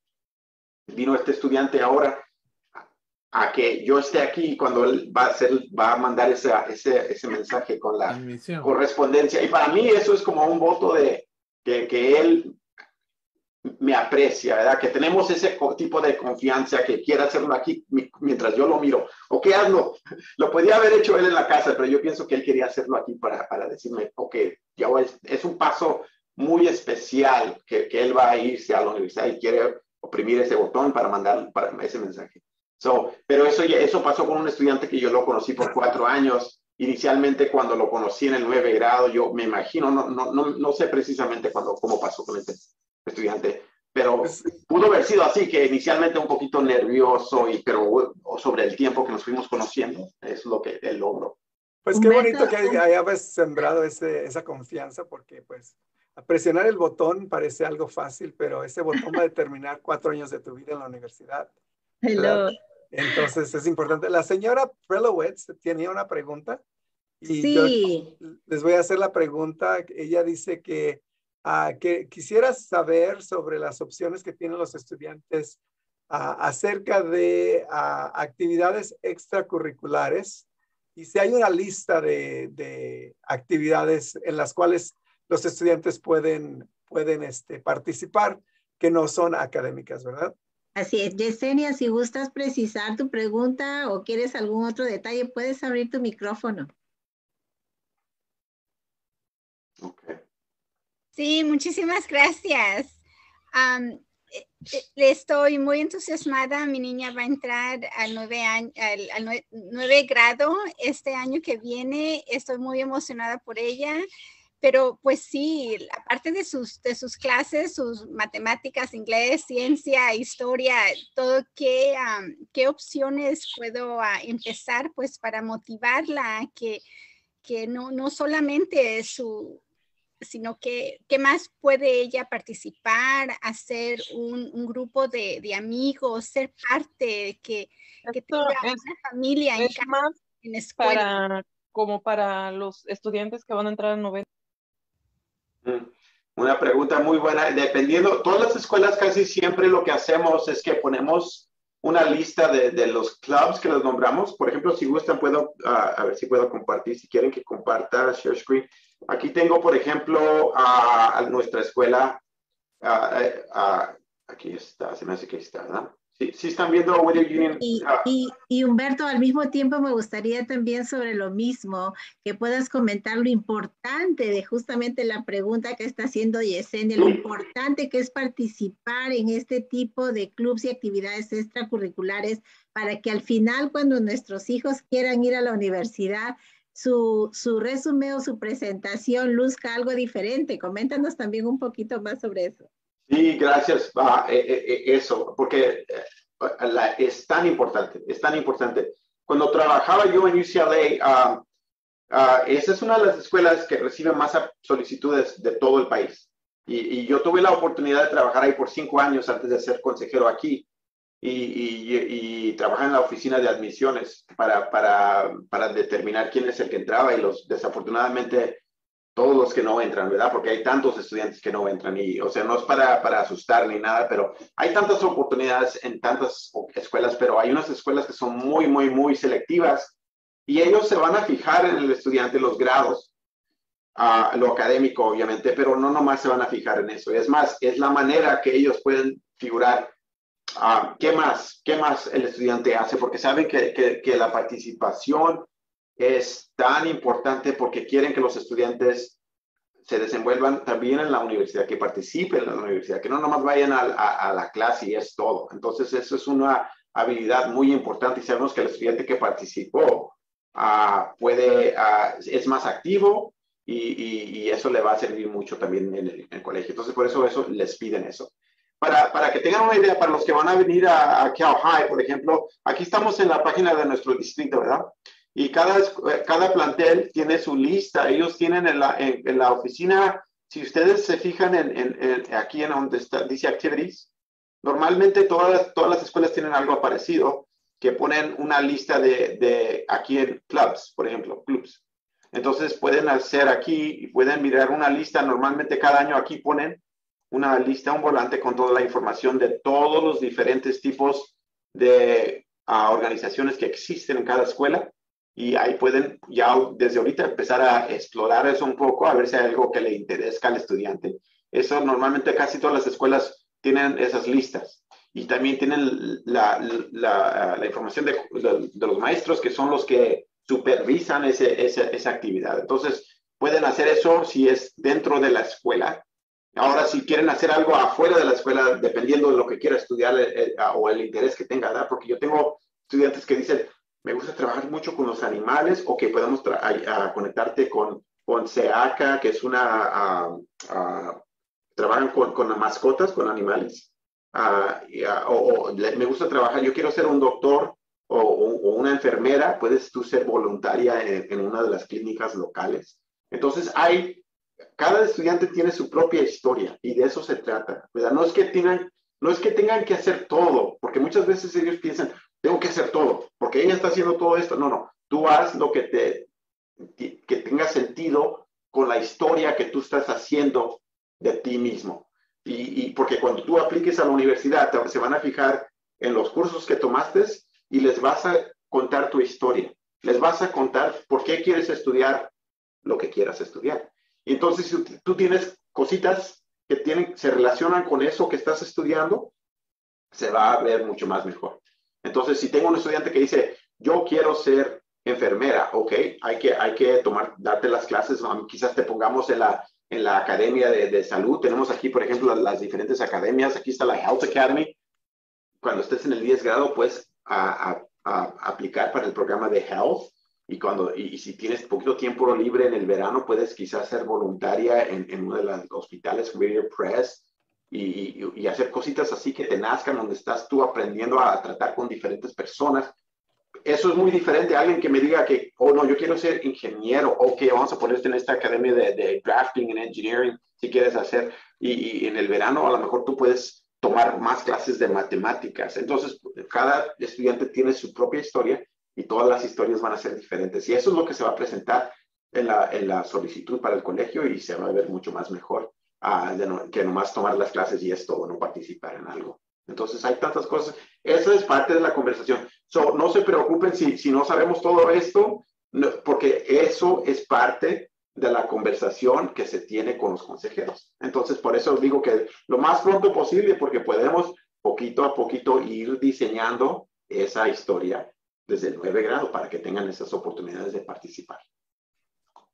Speaker 6: Vino este estudiante ahora a que yo esté aquí cuando él va a, hacer, va a mandar ese, ese, ese mensaje con la correspondencia. Y para mí eso es como un voto de que, que, él me aprecia, ¿verdad? Que tenemos ese tipo de confianza que quiere hacerlo aquí mientras yo lo miro. Ok, hazlo. [laughs] Lo podía haber hecho él en la casa, pero yo pienso que él quería hacerlo aquí para, para decirme, ok, ya es, es un paso muy especial que, que él va a irse a la universidad y quiere oprimir ese botón para mandar para ese mensaje pero eso, eso pasó con un estudiante que yo lo conocí por cuatro años. Inicialmente cuando lo conocí en el nueve grado, yo me imagino, no, no, no, no sé precisamente cuándo, cómo pasó con este estudiante, pero pudo haber sido así, que inicialmente un poquito nervioso, y, pero sobre el tiempo que nos fuimos conociendo, es lo que él logró.
Speaker 5: Pues qué bonito que hayas sembrado ese, esa confianza, porque pues presionar el botón parece algo fácil, pero ese botón va a determinar cuatro años de tu vida en la universidad.
Speaker 2: Hello.
Speaker 5: Entonces es importante. La señora Prelowitz tenía una pregunta y
Speaker 4: sí.
Speaker 5: les voy a hacer la pregunta. Ella dice que, uh, que quisiera saber sobre las opciones que tienen los estudiantes uh, acerca de uh, actividades extracurriculares y si hay una lista de, de, actividades en las cuales los estudiantes pueden, pueden este, participar que no son académicas, ¿verdad?
Speaker 4: Así es, Yesenia, si gustas precisar tu pregunta o quieres algún otro detalle, puedes abrir tu micrófono.
Speaker 7: Sí, muchísimas gracias. Um, estoy muy entusiasmada. Mi niña va a entrar al nueve, al, al nueve grado este año que viene. Estoy muy emocionada por ella pero pues sí, aparte de sus, de sus clases, sus matemáticas, inglés, ciencia, historia, todo, ¿qué, qué opciones puedo ah, empezar pues para motivarla que, que no, no solamente su, sino que qué más puede ella participar, hacer un, un grupo de, de, amigos, ser parte, que, que tenga una familia en, casa, en escuela.
Speaker 8: Para, como para los estudiantes que van a entrar a noveno
Speaker 6: Mm, una pregunta muy buena. Dependiendo, todas las escuelas casi siempre lo que hacemos es que ponemos una lista de, de los clubs que los nombramos. Por ejemplo, si gustan, puedo, uh, a ver si puedo compartir, si quieren que comparta share screen. Aquí tengo, por ejemplo, a, nuestra escuela. Uh, aquí está, se me hace que está, ¿no? Sí, están viendo.
Speaker 4: Y, y, Humberto, al mismo tiempo me gustaría también sobre lo mismo, que puedas comentar lo importante de justamente la pregunta que está haciendo Yesenia, lo importante que es participar en este tipo de clubes y actividades extracurriculares para que al final cuando nuestros hijos quieran ir a la universidad, su, su resumen o su presentación luzca algo diferente. Coméntanos también un poquito más sobre eso.
Speaker 6: Sí, gracias. Ah, eso, porque es tan importante, es tan importante. Cuando trabajaba yo en UCLA, esa es una de las escuelas que recibe más solicitudes de todo el país. Y, yo tuve la oportunidad de trabajar ahí por cinco años antes de ser consejero aquí y, y, y trabajar en la oficina de admisiones para, para, para, determinar quién es el que entraba y los desafortunadamente todos los que no entran, ¿verdad? Porque hay tantos estudiantes que no entran y, o sea, no es para, para asustar ni nada, pero hay tantas oportunidades en tantas escuelas, pero hay unas escuelas que son muy, muy, muy selectivas y ellos se van a fijar en el estudiante los grados, uh, lo académico obviamente, pero no nomás se van a fijar en eso. Es más, es la manera que ellos pueden figurar uh, qué más, qué más el estudiante hace, porque saben que, que, que la participación es tan importante porque quieren que los estudiantes se desenvuelvan también en la universidad, que participen en la universidad, que no nomás vayan a, la clase y es todo. Entonces, eso es una habilidad muy importante y sabemos que el estudiante que participó uh, puede, uh, es más activo y, y, eso le va a servir mucho también en el, en el, colegio. Entonces, por eso, eso les piden eso. Para, para, que tengan una idea, para los que van a venir a, a Cal High, por ejemplo, aquí estamos en la página de nuestro distrito, ¿verdad? Y cada, cada plantel tiene su lista. Ellos tienen en la, en, la oficina, si ustedes se fijan en, en, aquí en donde está, dice activities, normalmente todas, todas las escuelas tienen algo parecido, que ponen una lista de, de aquí en clubs, por ejemplo, clubs. Entonces pueden hacer aquí y pueden mirar una lista. Normalmente cada año aquí ponen una lista, un volante con toda la información de todos los diferentes tipos de uh, organizaciones que existen en cada escuela y ahí pueden ya desde ahorita empezar a explorar eso un poco, a ver si hay algo que le interesa al estudiante. Eso normalmente casi todas las escuelas tienen esas listas y también tienen la, la, información de, los maestros que son los que supervisan ese, esa, esa actividad. Entonces, pueden hacer eso si es dentro de la escuela. Ahora, si quieren hacer algo afuera de la escuela, dependiendo de lo que quiera estudiar eh, eh, o el interés que tenga, ¿verdad? porque yo tengo estudiantes que dicen, me gusta trabajar mucho con los animales o que podemos a, conectarte con, con SEACA, que es una, trabajan con, mascotas, con animales. Uh, o, o, me gusta trabajar, yo quiero ser un doctor o, una enfermera, puedes tú ser voluntaria en, en, una de las clínicas locales. Entonces hay, cada estudiante tiene su propia historia y de eso se trata, ¿verdad? No es que tengan, no es que tengan que hacer todo, porque muchas veces ellos piensan, tengo que hacer todo, porque ella está haciendo todo esto. No, no, tú haz lo que te que tenga sentido con la historia que tú estás haciendo de ti mismo. Y, y porque cuando tú apliques a la universidad, te, se van a fijar en los cursos que tomaste y les vas a contar tu historia. Les vas a contar por qué quieres estudiar lo que quieras estudiar. Y entonces, si tú tienes cositas que tienen, se relacionan con eso que estás estudiando, se va a ver mucho más mejor. Entonces, si tengo un estudiante que dice, yo quiero ser enfermera, ok, hay que, hay que tomar, darte las clases, quizás te pongamos en la, en la academia de, de salud. Tenemos aquí, por ejemplo, las, diferentes academias. Aquí está la Health Academy. Cuando estés en el 10 grado, puedes a, aplicar para el programa de Health. Y, cuando, y, si tienes poquito tiempo libre en el verano, puedes quizás ser voluntaria en, en uno de los hospitales, Whittier Press, y, hacer cositas así que te nazcan, donde estás tú aprendiendo a tratar con diferentes personas. Eso es muy diferente a alguien que me diga que, oh no, yo quiero ser ingeniero, o que vamos a ponerte en esta academia de, de drafting and engineering, si quieres hacer, y, y, en el verano a lo mejor tú puedes tomar más clases de matemáticas. Entonces, cada estudiante tiene su propia historia y todas las historias van a ser diferentes. Y eso es lo que se va a presentar en la, en la solicitud para el colegio y se va a ver mucho más mejor no, que nomás tomar las clases y es todo, no participar en algo. Entonces hay tantas cosas. Esa es parte de la conversación. So, no se preocupen si, si no sabemos todo esto, porque eso es parte de la conversación que se tiene con los consejeros. Entonces, por eso digo que lo más pronto posible, porque podemos poquito a poquito ir diseñando esa historia desde el 9 grado para que tengan esas oportunidades de participar.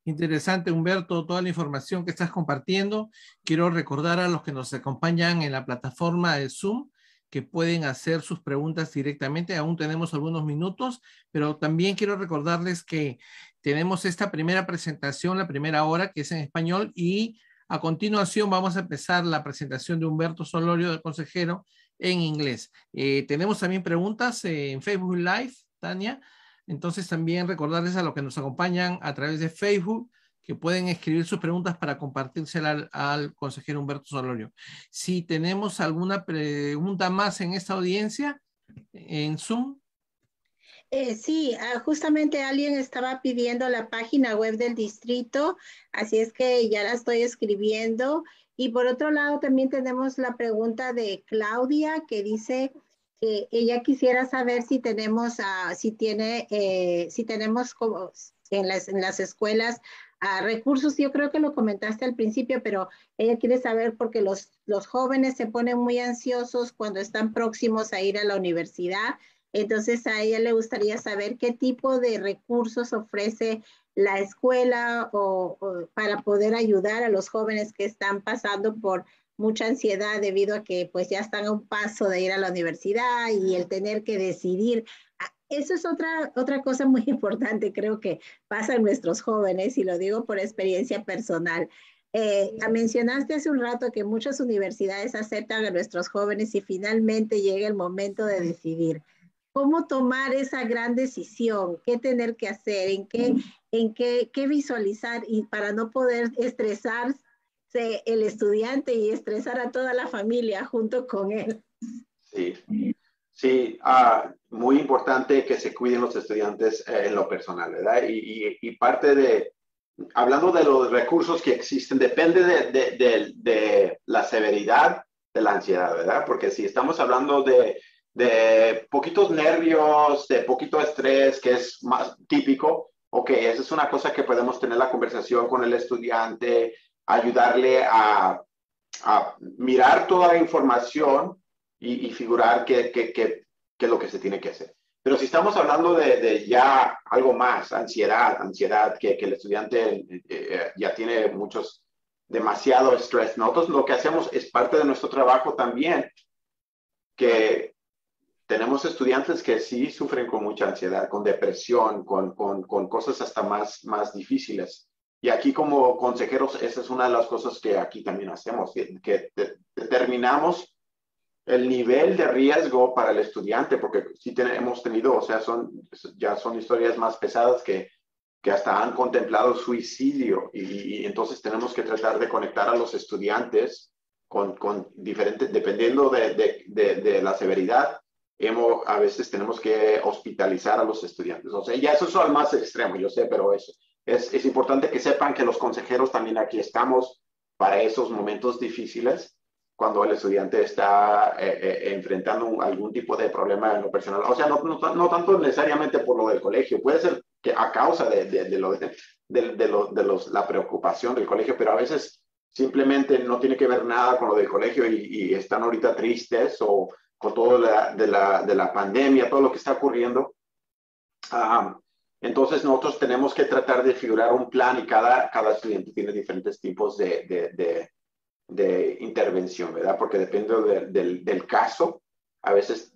Speaker 1: Interesante, Humberto, toda la información que estás compartiendo. Quiero recordar a los que nos acompañan en la plataforma de Zoom que pueden hacer sus preguntas directamente. Aún tenemos algunos minutos, pero también quiero recordarles que tenemos esta primera presentación, la primera hora, que es en español, y a continuación vamos a empezar la presentación de Humberto Solorio, de consejero, en inglés. Eh, tenemos también preguntas en Facebook Live, Tania. Entonces también recordarles a los que nos acompañan a través de Facebook que pueden escribir sus preguntas para compartírsela al, al, consejero Humberto Solorio. Si tenemos alguna pregunta más en esta audiencia, en Zoom.
Speaker 4: Eh, sí, ah, justamente alguien estaba pidiendo la página web del distrito, así es que ya la estoy escribiendo. Y por otro lado, también tenemos la pregunta de Claudia que dice que ella quisiera saber si tenemos, uh, si tiene, eh, si tenemos como en las, en las escuelas uh, recursos. Yo creo que lo comentaste al principio, pero ella quiere saber porque los, los jóvenes se ponen muy ansiosos cuando están próximos a ir a la universidad entonces a ella le gustaría saber qué tipo de recursos ofrece la escuela o, para poder ayudar a los jóvenes que están pasando por mucha ansiedad debido a que pues ya están a un paso de ir a la universidad y el tener que decidir. Ah, eso es otra, otra cosa muy [laughs] importante, creo que pasa en nuestros jóvenes y lo digo por experiencia personal. Eh, mencionaste hace un rato que muchas universidades aceptan a nuestros jóvenes y finalmente llega el momento de decidir cómo tomar esa gran decisión, qué tener que hacer, en qué, en qué, qué visualizar y para no poder estresarse el estudiante y estresar a toda la familia junto con él.
Speaker 6: Sí, sí, ah, muy importante que se cuiden los estudiantes eh, en lo personal, ¿verdad? Y, y, parte de, hablando de los recursos que existen, depende de, de, de la severidad de la ansiedad, ¿verdad? Porque si estamos hablando de de poquitos nervios, de poquito estrés, que es más típico, ok, esa es una cosa que podemos tener la conversación con el estudiante, ayudarle a, a mirar toda la información y, y figurar qué que, que, que, es lo que se tiene que hacer. Pero si estamos hablando de, de ya algo más, ansiedad, ansiedad, que, que el estudiante eh, eh, ya tiene muchos, demasiado estrés, nosotros lo que hacemos es parte de nuestro trabajo también, que tenemos estudiantes que sí sufren con mucha ansiedad, con depresión, con, con, con, cosas hasta más, más difíciles. Y aquí como consejeros, esa es una de las cosas que aquí también hacemos, que, determinamos el nivel de riesgo para el estudiante, porque sí hemos tenido, o sea, son, ya son historias más pesadas que, que hasta han contemplado suicidio y, entonces tenemos que tratar de conectar a los estudiantes con, con diferentes, dependiendo de, de, de, la severidad, hemos, a veces tenemos que hospitalizar a los estudiantes. O sea, ya eso es al más extremo, yo sé, pero es, es, es importante que sepan que los consejeros también aquí estamos para esos momentos difíciles cuando el estudiante está eh, eh, enfrentando algún tipo de problema en lo personal. O sea, no, no, no, tanto necesariamente por lo del colegio, puede ser que a causa de, de, de lo, de, lo, los, la preocupación del colegio, pero a veces simplemente no tiene que ver nada con lo del colegio y, y están ahorita tristes o con todo la, la, de, la, pandemia, todo lo que está ocurriendo. Um, entonces nosotros tenemos que tratar de figurar un plan y cada, cada estudiante tiene diferentes tipos de, de, intervención, ¿verdad? Porque depende del, caso, a veces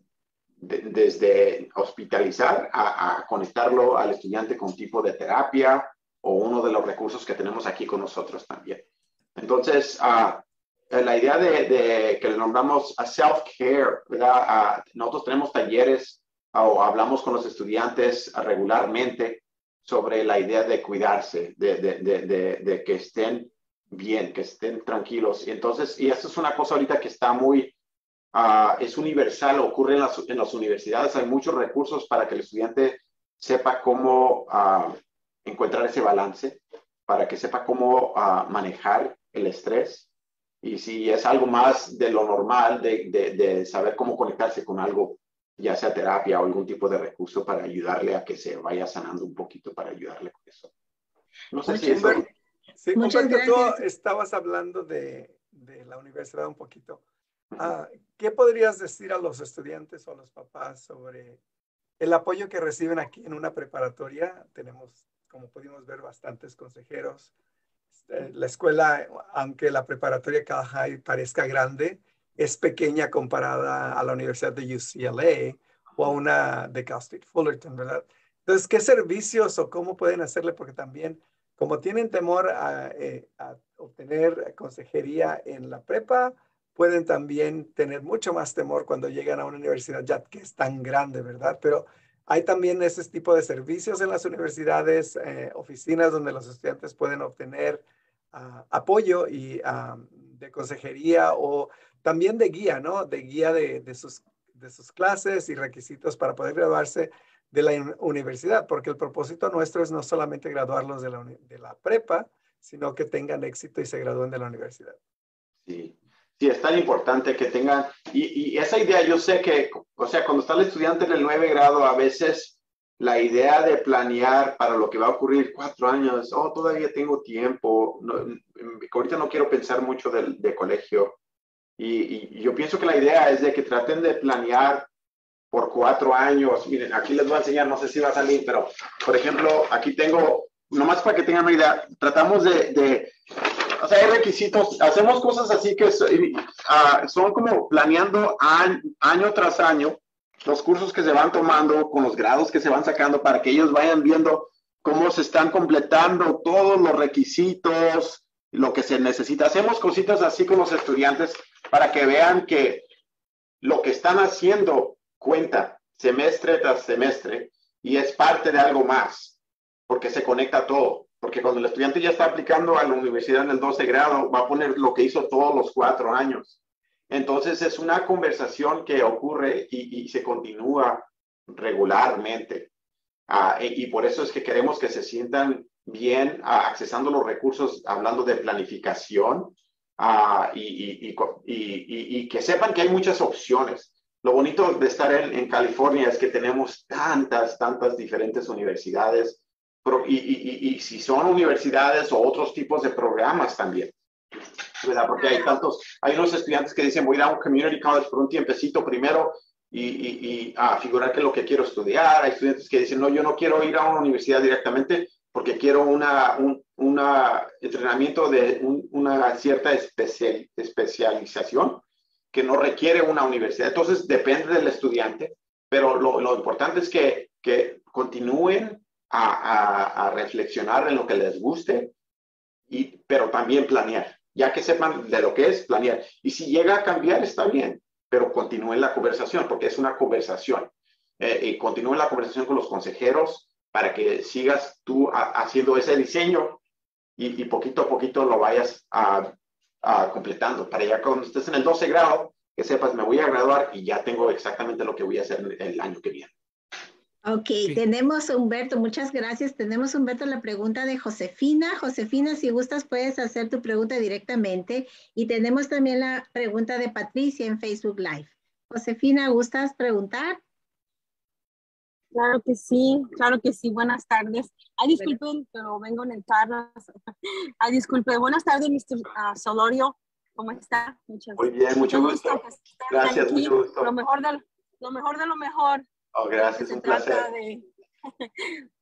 Speaker 6: desde hospitalizar a, conectarlo al estudiante con tipo de terapia o uno de los recursos que tenemos aquí con nosotros también. Entonces, eh, la idea de, que le nombramos a self-care, ¿verdad? nosotros tenemos talleres o hablamos con los estudiantes regularmente sobre la idea de cuidarse, de, de, de, que estén bien, que estén tranquilos. Y entonces, y eso es una cosa ahorita que está muy, uh, es universal, ocurre en las, en las, universidades, hay muchos recursos para que el estudiante sepa cómo uh, encontrar ese balance, para que sepa cómo uh, manejar el estrés y si es algo más de lo normal, de, de, de, saber cómo conectarse con algo, ya sea terapia o algún tipo de recurso para ayudarle a que se vaya sanando un poquito, para ayudarle con eso. No sé si eso...
Speaker 5: Sí, Muchas Humberto, tú estabas hablando de, de, la universidad un poquito. Ah, ¿Qué podrías decir a los estudiantes o a los papás sobre el apoyo que reciben aquí en una preparatoria? Tenemos, como pudimos ver, bastantes consejeros, este, la escuela, aunque la preparatoria Cal parezca grande, es pequeña comparada a la Universidad de UCLA o a una de Cal State Fullerton, ¿verdad? Entonces, ¿qué servicios o cómo pueden hacerle? Porque también, como tienen temor a, eh, a obtener consejería en la prepa, pueden también tener mucho más temor cuando llegan a una universidad ya que es tan grande, ¿verdad? Pero hay también ese tipo de servicios en las universidades, eh, oficinas donde los estudiantes pueden obtener uh, apoyo y uh, de consejería o también de guía, ¿no? De guía de, sus, clases y requisitos para poder graduarse. de la universidad, porque el propósito nuestro es no solamente graduarlos de la, de prepa, sino que tengan éxito y se gradúen de la universidad.
Speaker 6: Sí, sí, es tan importante que tengan, y, esa idea yo sé que, o sea, cuando está el estudiante en el 9 grado, a veces la idea de planear para lo que va a ocurrir cuatro años, oh, todavía tengo tiempo, no, ahorita no quiero pensar mucho de, de colegio. Y, y, yo pienso que la idea es de que traten de planear por cuatro años. Miren, aquí les voy a enseñar, no sé si va a salir, pero por ejemplo, aquí tengo nomás para que tengan una idea, tratamos de, o sea, hay requisitos, hacemos cosas así que uh, son como planeando año, año, tras año los cursos que se van tomando, con los grados que se van sacando, para que ellos vayan viendo cómo se están completando todos los requisitos, lo que se necesita. Hacemos cositas así con los estudiantes para que vean que lo que están haciendo cuenta semestre tras semestre y es parte de algo más porque se conecta todo. Porque cuando el estudiante ya está aplicando a la universidad en el 12 grado, va a poner lo que hizo todos los cuatro años. Entonces es una conversación que ocurre y, se continúa regularmente. Ah, y, por eso es que queremos que se sientan bien ah, accesando los recursos, hablando de planificación ah, y, y, que sepan que hay muchas opciones. Lo bonito de estar en, en California es que tenemos tantas, tantas diferentes universidades y, y, si son universidades o otros tipos de programas también. ¿verdad? Porque hay tantos, hay unos estudiantes que dicen voy a ir a un community college por un tiempecito primero y, y, a figurar que es lo que quiero estudiar. Hay estudiantes que dicen no, yo no quiero ir a una universidad directamente porque quiero una, un una entrenamiento de una cierta especial, especialización que no requiere una universidad. Entonces depende del estudiante, pero lo, lo importante es que, que continúen a, reflexionar en lo que les guste, y, pero también planear, ya que sepan de lo que es planear. Y si llega a cambiar, está bien, pero continúen la conversación, porque es una conversación. Eh, y continúen la conversación con los consejeros para que sigas tú haciendo ese diseño y, poquito a poquito lo vayas a, completando. Para ya cuando estés en el 12 grado, que sepas, me voy a graduar y ya tengo exactamente lo que voy a hacer el año que viene.
Speaker 4: Ok, tenemos Humberto, muchas gracias. Tenemos Humberto la pregunta de Josefina. Josefina, si gustas puedes hacer tu pregunta directamente. Y tenemos también la pregunta de Patricia en Facebook Live. Josefina, ¿gustas preguntar?
Speaker 9: Claro que sí, claro que sí. Buenas tardes. Ay, disculpen, pero vengo en el carro. [laughs] Ay, disculpen. Buenas tardes, Mr. Uh, Solorio. ¿Cómo está?
Speaker 6: Muchas, Muy bien, mucho gusto. Gracias, mucho gusto.
Speaker 9: Lo mejor, de, lo mejor de lo mejor.
Speaker 6: Oh, gracias, un placer. [laughs]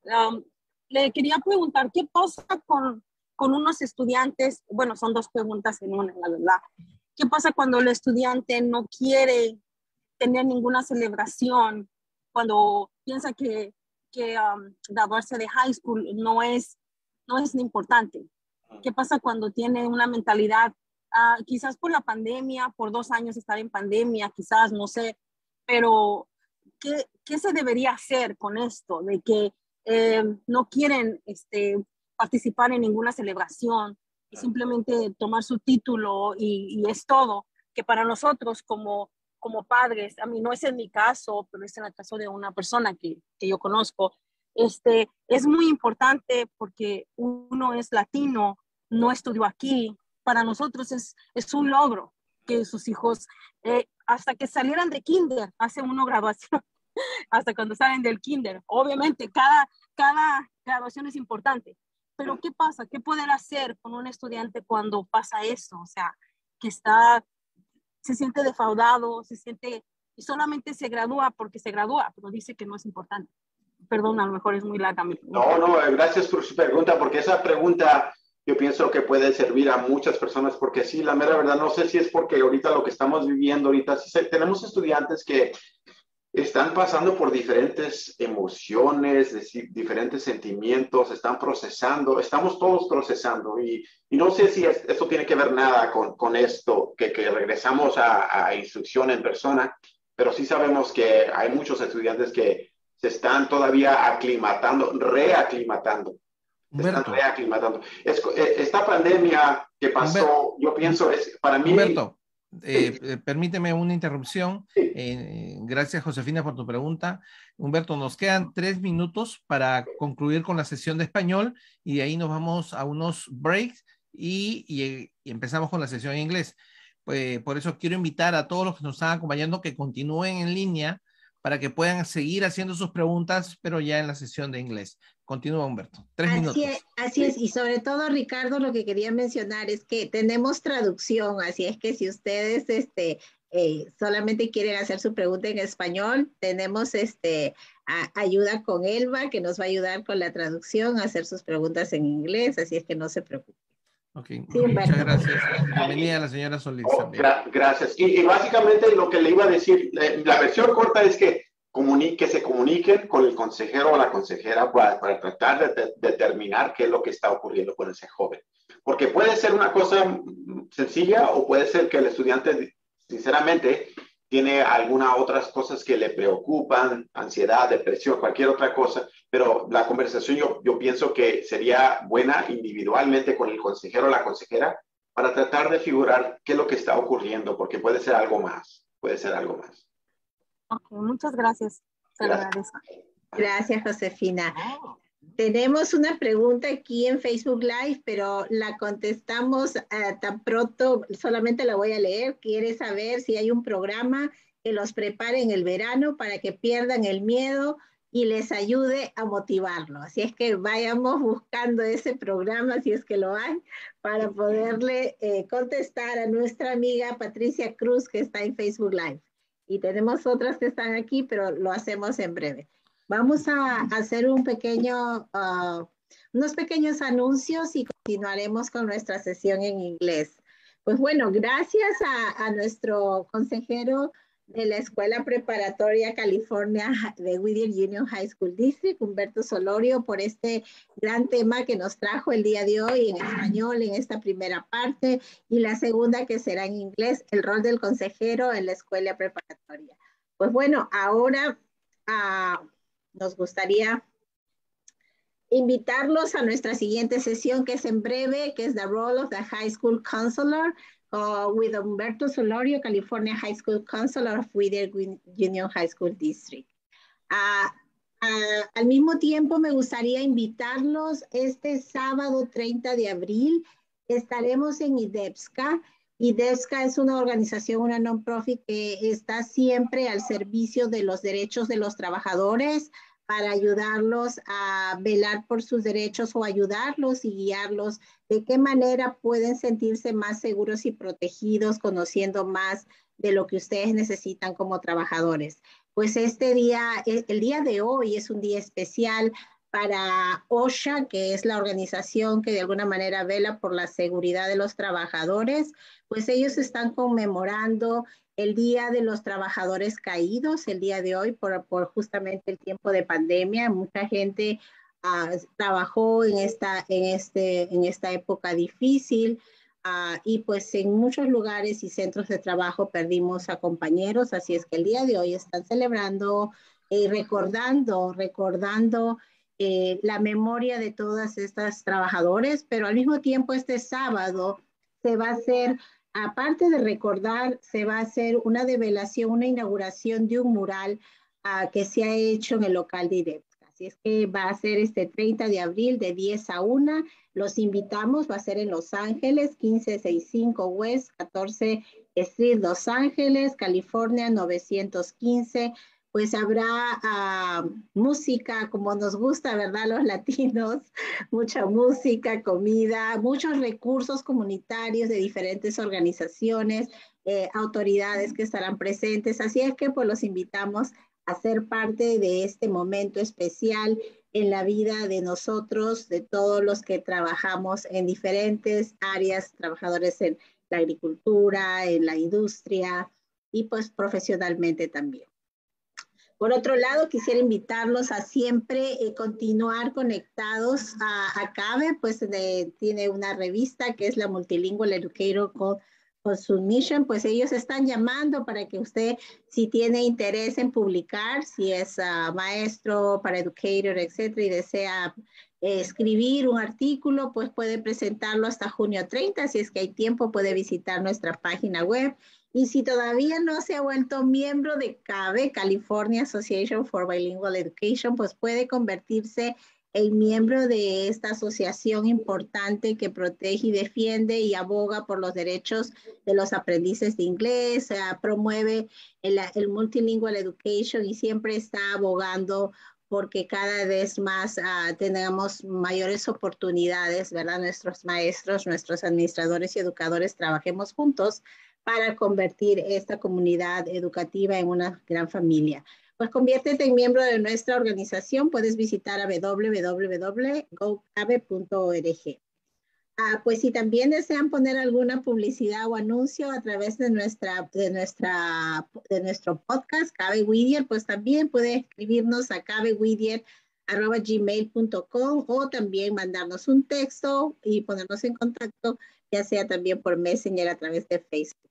Speaker 9: Um, le quería preguntar, ¿qué pasa con, con unos estudiantes? Bueno, son dos preguntas en una, la verdad. ¿Qué pasa cuando el estudiante no quiere tener ninguna celebración, cuando piensa que, que um, graduarse de high school no es, no es importante? ¿Qué pasa cuando tiene una mentalidad, ah, quizás por la pandemia, por dos años estar en pandemia, quizás, no sé, pero ¿qué, ¿qué se debería hacer con esto? De que eh, no quieren este, participar en ninguna celebración y simplemente tomar su título y, es todo, que para nosotros como, como padres, a mí no es en mi caso, pero es en el caso de una persona que, que yo conozco, este, es muy importante porque uno es latino, no estudió aquí, para nosotros es, es un logro que sus hijos, eh, hasta que salieran de kinder, hace uno graduación, [laughs] hasta cuando salen del kinder. Obviamente, cada, cada graduación es importante, pero ¿qué pasa? ¿Qué poder hacer con un estudiante cuando pasa eso? O sea, que está, se siente defraudado, se siente, y solamente se gradúa porque se gradúa, pero dice que no es importante. Perdón, a lo mejor es muy larga.
Speaker 6: No, no, gracias por su pregunta, porque esa pregunta yo pienso que puede servir a muchas personas, porque sí, la mera verdad, no sé si es porque ahorita lo que estamos viviendo, ahorita tenemos estudiantes que están pasando por diferentes emociones, diferentes sentimientos, están procesando, estamos todos procesando y, no sé si esto tiene que ver nada con, con esto, que, que regresamos a, a, instrucción en persona, pero sí sabemos que hay muchos estudiantes que se están todavía aclimatando, reaclimatando. Están reaclimatando. Es, eh, esta pandemia que pasó, yo pienso, es para mí...
Speaker 1: Humberto, eh, [laughs] eh, permíteme una interrupción. Eh, gracias, Josefina, por tu pregunta. Humberto, nos quedan tres minutos para concluir con la sesión de español y de ahí nos vamos a unos breaks y, y, empezamos con la sesión en inglés. Pues, por eso quiero invitar a todos los que nos están acompañando que continúen en línea para que puedan seguir haciendo sus preguntas, pero ya en la sesión de inglés. Continúa, Humberto. Tres
Speaker 4: así
Speaker 1: minutos.
Speaker 4: Es, así es, y sobre todo, Ricardo, lo que quería mencionar es que tenemos traducción, así es que si ustedes este, eh, solamente quieren hacer su pregunta en español, tenemos este, ayuda con Elba, que nos va a ayudar con la traducción, a hacer sus preguntas en inglés, así es que no se preocupen.
Speaker 1: Ok, muchas gracias. Bienvenida la señora Solís.
Speaker 6: Oh, gra gracias. Y, y, básicamente lo que le iba a decir, la, versión corta es que, que se comuniquen con el consejero o la consejera para, para tratar de, de, determinar qué es lo que está ocurriendo con ese joven. Porque puede ser una cosa sencilla o puede ser que el estudiante, sinceramente, tiene algunas otras cosas que le preocupan, ansiedad, depresión, cualquier otra cosa, pero la conversación yo, yo pienso que sería buena individualmente con el consejero o la consejera para tratar de figurar qué es lo que está ocurriendo, porque puede ser algo más, puede ser algo más.
Speaker 9: Ok, muchas gracias.
Speaker 4: Gracias, gracias Josefina. Tenemos una pregunta aquí en Facebook Live, pero la contestamos uh, tan pronto, solamente la voy a leer. Quiere saber si hay un programa que los prepare en el verano para que pierdan el miedo y les ayude a motivarlo. Así es que vayamos buscando ese programa, si es que lo hay, para poderle eh, contestar a nuestra amiga Patricia Cruz, que está en Facebook Live. Y tenemos otras que están aquí, pero lo hacemos en breve. Vamos a hacer un pequeño, uh, unos pequeños anuncios y continuaremos con nuestra sesión en inglés. Pues bueno, gracias a, a nuestro consejero de la Escuela Preparatoria California de Whittier Union High School District, Humberto Solorio, por este gran tema que nos trajo el día de hoy en español en esta primera parte y la segunda que será en inglés, el rol del consejero en la escuela preparatoria. Pues bueno, ahora uh, nos gustaría invitarlos a nuestra siguiente sesión que es en breve, que es The Role of the High School Counselor uh, with Humberto Solorio, California High School Counselor of Whittier Union High School District. Uh, uh, al mismo tiempo, me gustaría invitarlos este sábado 30 de abril. Estaremos en IDEPSCA. IDEPSCA es una organización, una non-profit que está siempre al servicio de los derechos de los trabajadores, para ayudarlos a velar por sus derechos o ayudarlos y guiarlos de qué manera pueden sentirse más seguros y protegidos, conociendo más de lo que ustedes necesitan como trabajadores. Pues este día, el día de hoy es un día especial para OSHA, que es la organización que de alguna manera vela por la seguridad de los trabajadores, pues ellos están conmemorando el Día de los Trabajadores Caídos, el día de hoy, por, por justamente el tiempo de pandemia. Mucha gente uh, trabajó en esta, en, este, en esta época difícil. Uh, y pues en muchos lugares y centros de trabajo perdimos a compañeros, así es que el día de hoy están celebrando y recordando, recordando eh, la memoria de todas estas trabajadores, pero al mismo tiempo este sábado se va a hacer aparte de recordar, se va a hacer una develación, una inauguración de un mural uh, que se ha hecho en el local de IDEPSCA. Así es que va a ser este 30 de abril de 10 a 1. Los invitamos, va a ser en Los Ángeles, 1565 West, 14 Street, Los Ángeles, California, 915 pues habrá uh, música como nos gusta, ¿verdad? Los latinos, [laughs] mucha música, comida, muchos recursos comunitarios de diferentes organizaciones, eh, autoridades que estarán presentes. Así es que pues los invitamos a ser parte de este momento especial en la vida de nosotros, de todos los que trabajamos en diferentes áreas, trabajadores en la agricultura, en la industria y pues profesionalmente también. Por otro lado, quisiera invitarlos a siempre eh, continuar conectados a, a CABE, pues tiene una revista que es la Multilingual Educator con, con su mission, pues ellos están llamando para que usted, si tiene interés en publicar, si es uh, maestro para educator, etcétera, y desea escribir un artículo, pues puede presentarlo hasta junio 30. Si es que hay tiempo, puede visitar nuestra página web. Y si todavía no se ha vuelto miembro de CABE, California Association for Bilingual Education, pues puede convertirse en miembro de esta asociación importante que protege y defiende y aboga por los derechos de los aprendices de inglés, promueve el, el multilingual education y siempre está abogando porque cada vez más uh, tenemos mayores oportunidades, ¿verdad? Nuestros maestros, nuestros administradores y educadores trabajemos juntos para convertir esta comunidad educativa en una gran familia. Pues conviértete en miembro de nuestra organización. Puedes visitar a www.gocabe.org. Ah, pues si también desean poner alguna publicidad o anuncio a través de, nuestra, de, nuestra, de nuestro podcast, Cabe Whittier, pues también puede escribirnos a cabewhittier.gmail.com o también mandarnos un texto y ponernos en contacto, ya sea también por Messenger a través de Facebook.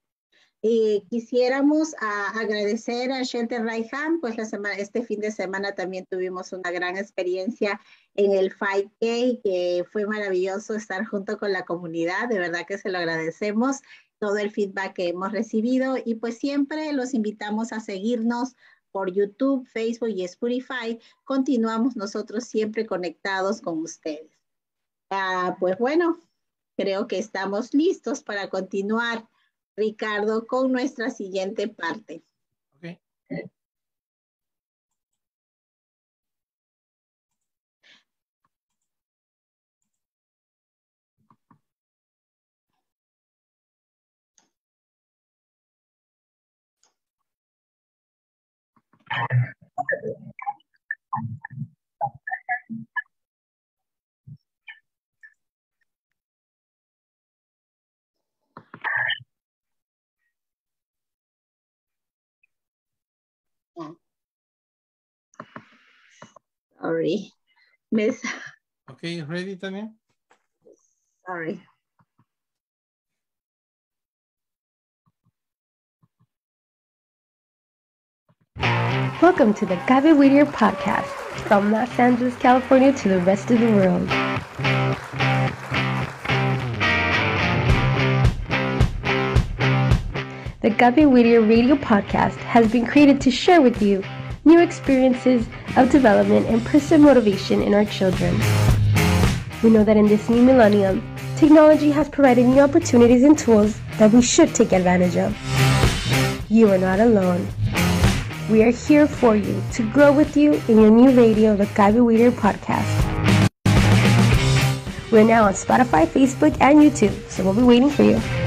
Speaker 4: Y quisiéramos ah, agradecer a Shelter Raihan, pues la semana, este fin de semana también tuvimos una gran experiencia en el 5K, que fue maravilloso estar junto con la comunidad, de verdad que se lo agradecemos, todo el feedback que hemos recibido y pues siempre los invitamos a seguirnos por YouTube, Facebook y Spotify. Continuamos nosotros siempre conectados con ustedes. Ah, pues bueno, creo que estamos listos para continuar Ricardo, con nuestra siguiente parte. Sorry. Miss.
Speaker 1: Okay, ready, Tanya?
Speaker 4: Sorry.
Speaker 2: Welcome to the Cabe Whittier podcast from Los Angeles, California to the rest of the world. The Cabe Whittier radio podcast has been created to share with you new experiences of development and personal motivation in our children. We know that in this new millennium, technology has provided new opportunities and tools that we should take advantage of. You are not alone. We are here for you to grow with you in your new radio, the Cabe Whittier podcast. We're now on Spotify, Facebook, and YouTube, so we'll be waiting for you.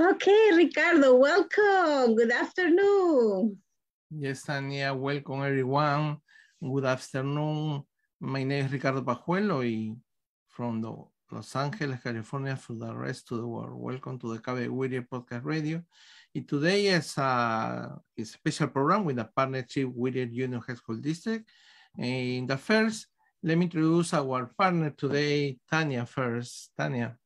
Speaker 4: Okay, Ricardo, welcome. Good afternoon.
Speaker 1: Yes, Tania, welcome everyone. Good afternoon. My name is Ricardo Pajuelo y from the Los Angeles, California, for the rest of the world. Welcome to the Cabe Whittier Podcast Radio. And today is a, a, special program with a partnership with the Union High School District. In the first, let me introduce our partner today, Tanya first. Tanya.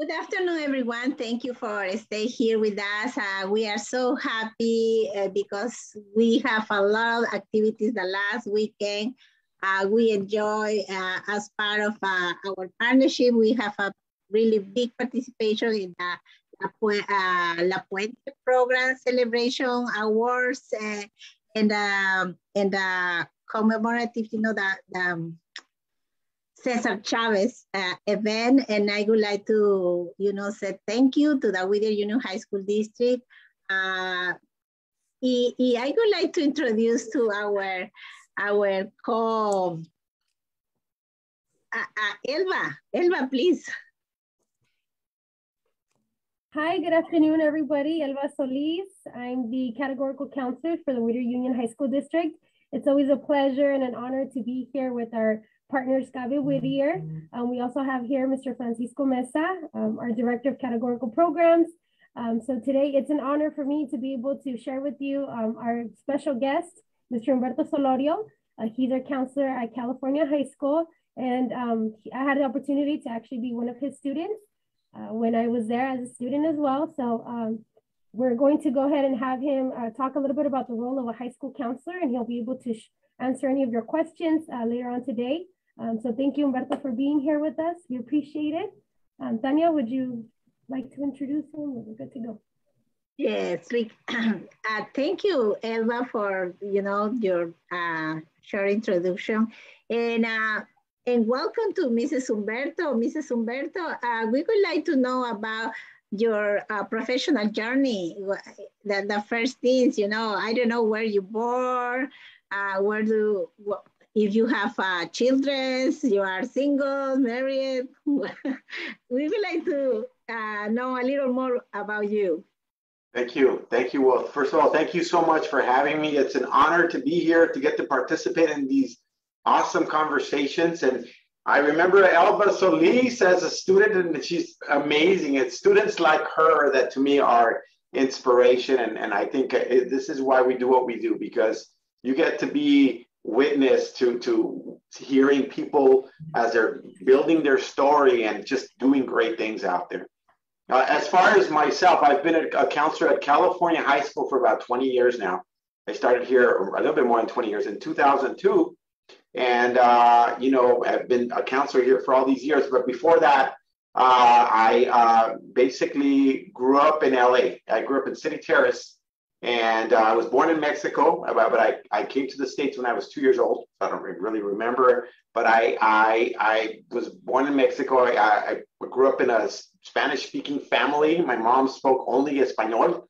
Speaker 4: Good afternoon, everyone. Thank you for staying here with us. Uh, we are so happy uh, because we have a lot of activities the last weekend. Uh, we enjoy uh, as part of uh, our partnership. We have a really big participation in the La, uh, La Puente program celebration awards and um, and the commemorative, you know, the, the Cesar Chavez uh, event, and I would like to, you know, say thank you to the Whittier Union High School District. Uh, I would like to introduce to our our co uh, uh, Elba. Elba, please.
Speaker 10: Hi, good afternoon, everybody. Elva Solis. I'm the categorical counselor for the Whittier Union High School District. It's always a pleasure and an honor to be here with our partners Cabe Whittier. Um, we also have here Mr. Francisco Mesa, um, our Director of Categorical Programs. Um, so today it's an honor for me to be able to share with you um, our special guest, Mr. Humberto Solorio. Uh, he's our counselor at California High School. And um, I had the opportunity to actually be one of his students uh, when I was there as a student as well. So um, we're going to go ahead and have him uh, talk a little bit about the role of a high school counselor, and he'll be able to answer any of your questions uh, later on today. Um, so thank you, Humberto, for being here with us. We appreciate it. Um, Tanya, would you like to introduce him? We're good to go.
Speaker 4: Yes, Rick. [clears throat] uh, thank you, Elva, for you know your uh, short introduction, and uh, and welcome to Mrs. Humberto. Mrs. Humberto, uh, we would like to know about your uh, professional journey. The, the first things, you know, I don't know where you born, uh, where do if you have uh, children, you are single, married. [laughs] we would like to uh, know a little more about you.
Speaker 6: Thank you. Thank you. Well, first of all, thank you so much for having me. It's an honor to be here to get to participate in these awesome conversations. And I remember Elba Solis as a student, and she's amazing. It's students like her that to me are inspiration. And, and I think this is why we do what we do because you get to be witness to to hearing people as they're building their story and just doing great things out there. Uh, as far as myself, I've been a, a, counselor at California High School for about 20 years now. I started here a little bit more than 20 years in 2002, and uh, you know I've been a counselor here for all these years. But before that, uh, I uh, basically grew up in LA. I grew up in City Terrace and uh, I was born in Mexico, uh, but I, I came to the States when I was two years old. I don't really remember, but I, I, I was born in Mexico. I, I grew up in a Spanish speaking family. My mom spoke only Espanol.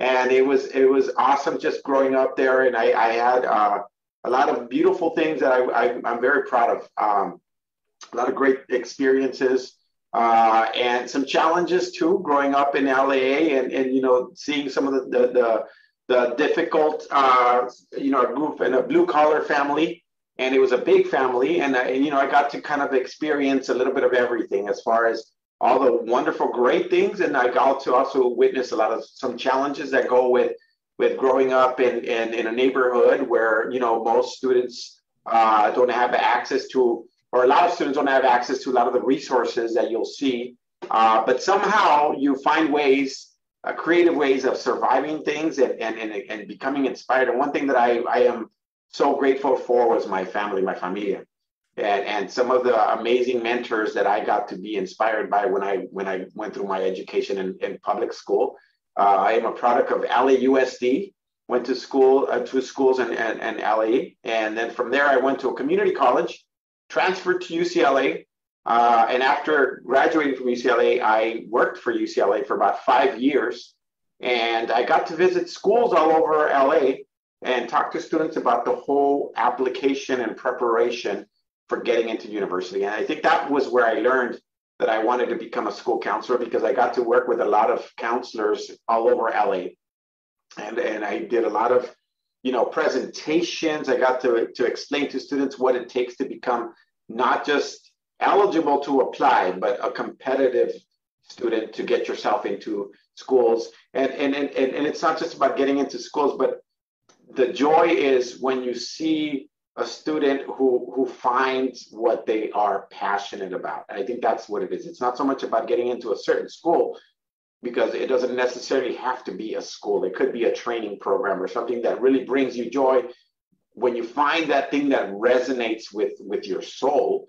Speaker 6: And it was it was awesome just growing up there. And I, I had uh, a lot of beautiful things that I, I, am very proud of. Um, a lot of great experiences uh, and some challenges too, growing up in LA and, and you know seeing some of the the, the, the difficult uh, you know group in a blue collar family, and it was a big family, and, I, and you know I got to kind of experience a little bit of everything as far as all the wonderful great things, and I got to also witness a lot of some challenges that go with with growing up in in, in a neighborhood where you know most students uh, don't have access to or a lot of students don't have access to a lot of the resources that you'll see. Uh, but somehow you find ways, uh, creative ways of surviving things and, and, and, and becoming inspired. And one thing that I, I am so grateful for was my family, my familia. And, and some of the amazing mentors that I got to be inspired by when I when I went through my education in, in public school. Uh, I am a product of LAUSD, went to school uh, to schools in, in, in LA. And then from there, I went to a community college transferred to UCLA. Uh, and after graduating from UCLA, I worked for UCLA for about five years. And I got to visit schools all over LA and talk to students about the whole application and preparation for getting into university. And I think that was where I learned that I wanted to become a school counselor because I got to work with a lot of counselors all over LA. And, and I did a lot of you know, presentations. I got to, to explain to students what it takes to become not just eligible to apply, but a competitive student to get yourself into schools. And, and, and, and it's not just about getting into schools, but the joy is when you see a student who, who finds what they are passionate about. I think that's what it is. It's not so much about getting into a certain school, because it doesn't necessarily have to be a school. It could be a training program or something that really brings you joy. When you find that thing that resonates with with your soul,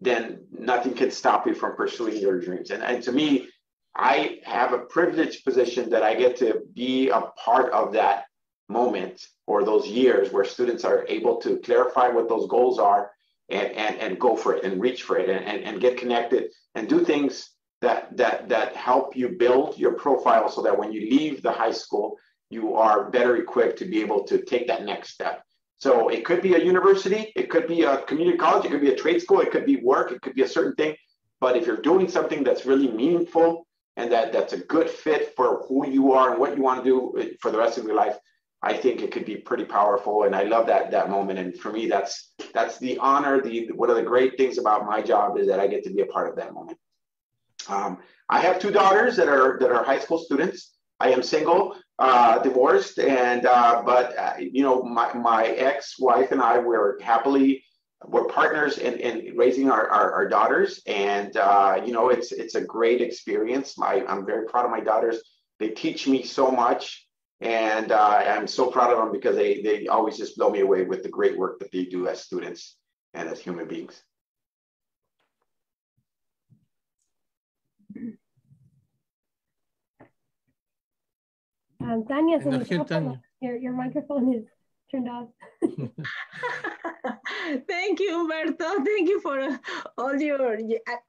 Speaker 6: then nothing can stop you from pursuing your dreams. And, and to me, I have a privileged position that I get to be a part of that moment or those years where students are able to clarify what those goals are and, and, and go for it and reach for it and, and, and get connected and do things that that that help you build your profile so that when you leave the high school you are better equipped to be able to take that next step so it could be a university it could be a community college it could be a trade school it could be work it could be a certain thing. But if you're doing something that's really meaningful and that that's a good fit for who you are and what you want to do for the rest of your life i think it could be pretty powerful. And i love that that moment. And for me that's that's the honor the one of the great things about my job is that i get to be a part of that moment. Um, I have two daughters that are that are high school students. I am single, uh, divorced, and uh, but uh, you know my my ex-wife and I were happily we're partners in, in raising our, our, our daughters, and uh, you know it's it's a great experience. My, I'm very proud of my daughters. They teach me so much, and uh, I'm so proud of them because they they always just blow me away with the great work that they do as students and as human beings.
Speaker 10: Um, Tanya, your, your microphone is turned off. [laughs]
Speaker 4: Thank you, Humberto. Thank you for all your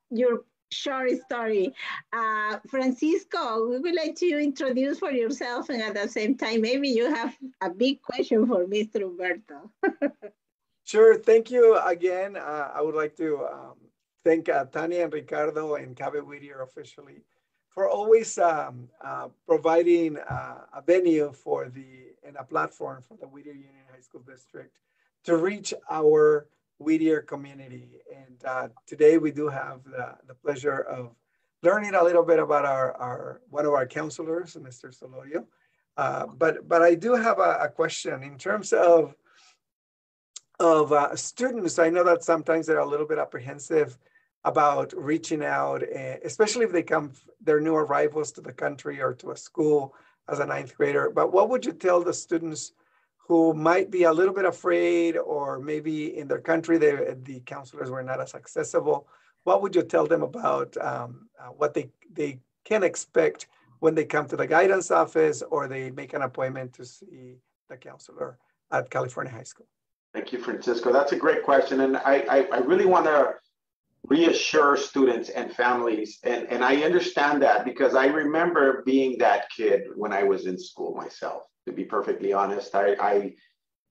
Speaker 4: your short story. Uh, Francisco, we would like to introduce for yourself and at the same time, maybe you have a big question for Mr. Humberto. [laughs]
Speaker 5: sure, thank you again. Uh, I would like to um, thank uh, Tanya and Ricardo and Cabe Whittier officially for always um, uh, providing uh, a venue for the and a platform for the Whittier Union High School District to reach our Whittier community. And uh, today we do have the, the pleasure of learning a little bit about our, our one of our counselors, Mr. Solorio. Uh, but but I do have a, a, question in terms of of uh, students. I know that sometimes they're a little bit apprehensive about reaching out, eh, especially if they come, they're new arrivals to the country or to a school as a ninth grader. But what would you tell the students who might be a little bit afraid or maybe in their country they, the counselors were not as accessible? What would you tell them about um, uh, what they, they can expect when they come to the guidance office or they make an appointment to see the counselor at California High School?
Speaker 6: Thank you, Francisco. That's a great question. And I, I, I really want to reassure students and families. And, and I understand that because I remember being that kid when I was in school myself, to be perfectly honest. I, I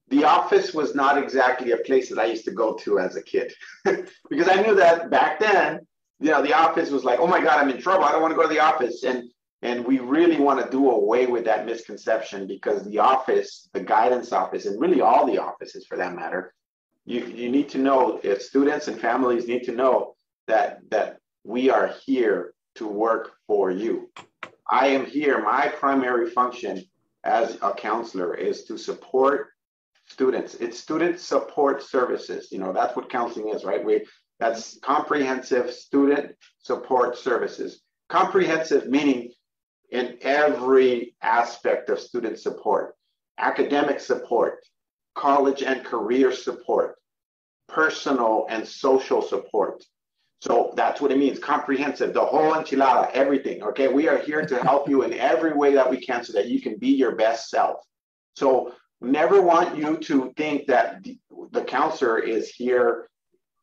Speaker 6: the office was not exactly a place that I used to go to as a kid [laughs] because I knew that back then, you know, the office was like, oh my God, I'm in trouble. I don't want to go to the office. And and we really want to do away with that misconception because the office, the guidance office, and really all the offices for that matter, you, you need to know if students and families need to know that that we are here to work for you. I am here. My primary function as a counselor is to support students. It's student support services. You know, that's what counseling is, right? We that's comprehensive student support services. Comprehensive meaning in every aspect of student support, academic support, college and career support, personal and social support. So that's what it means comprehensive, the whole enchilada, everything. Okay. We are here to help you in every way that we can so that you can be your best self. So never want you to think that the, counselor is here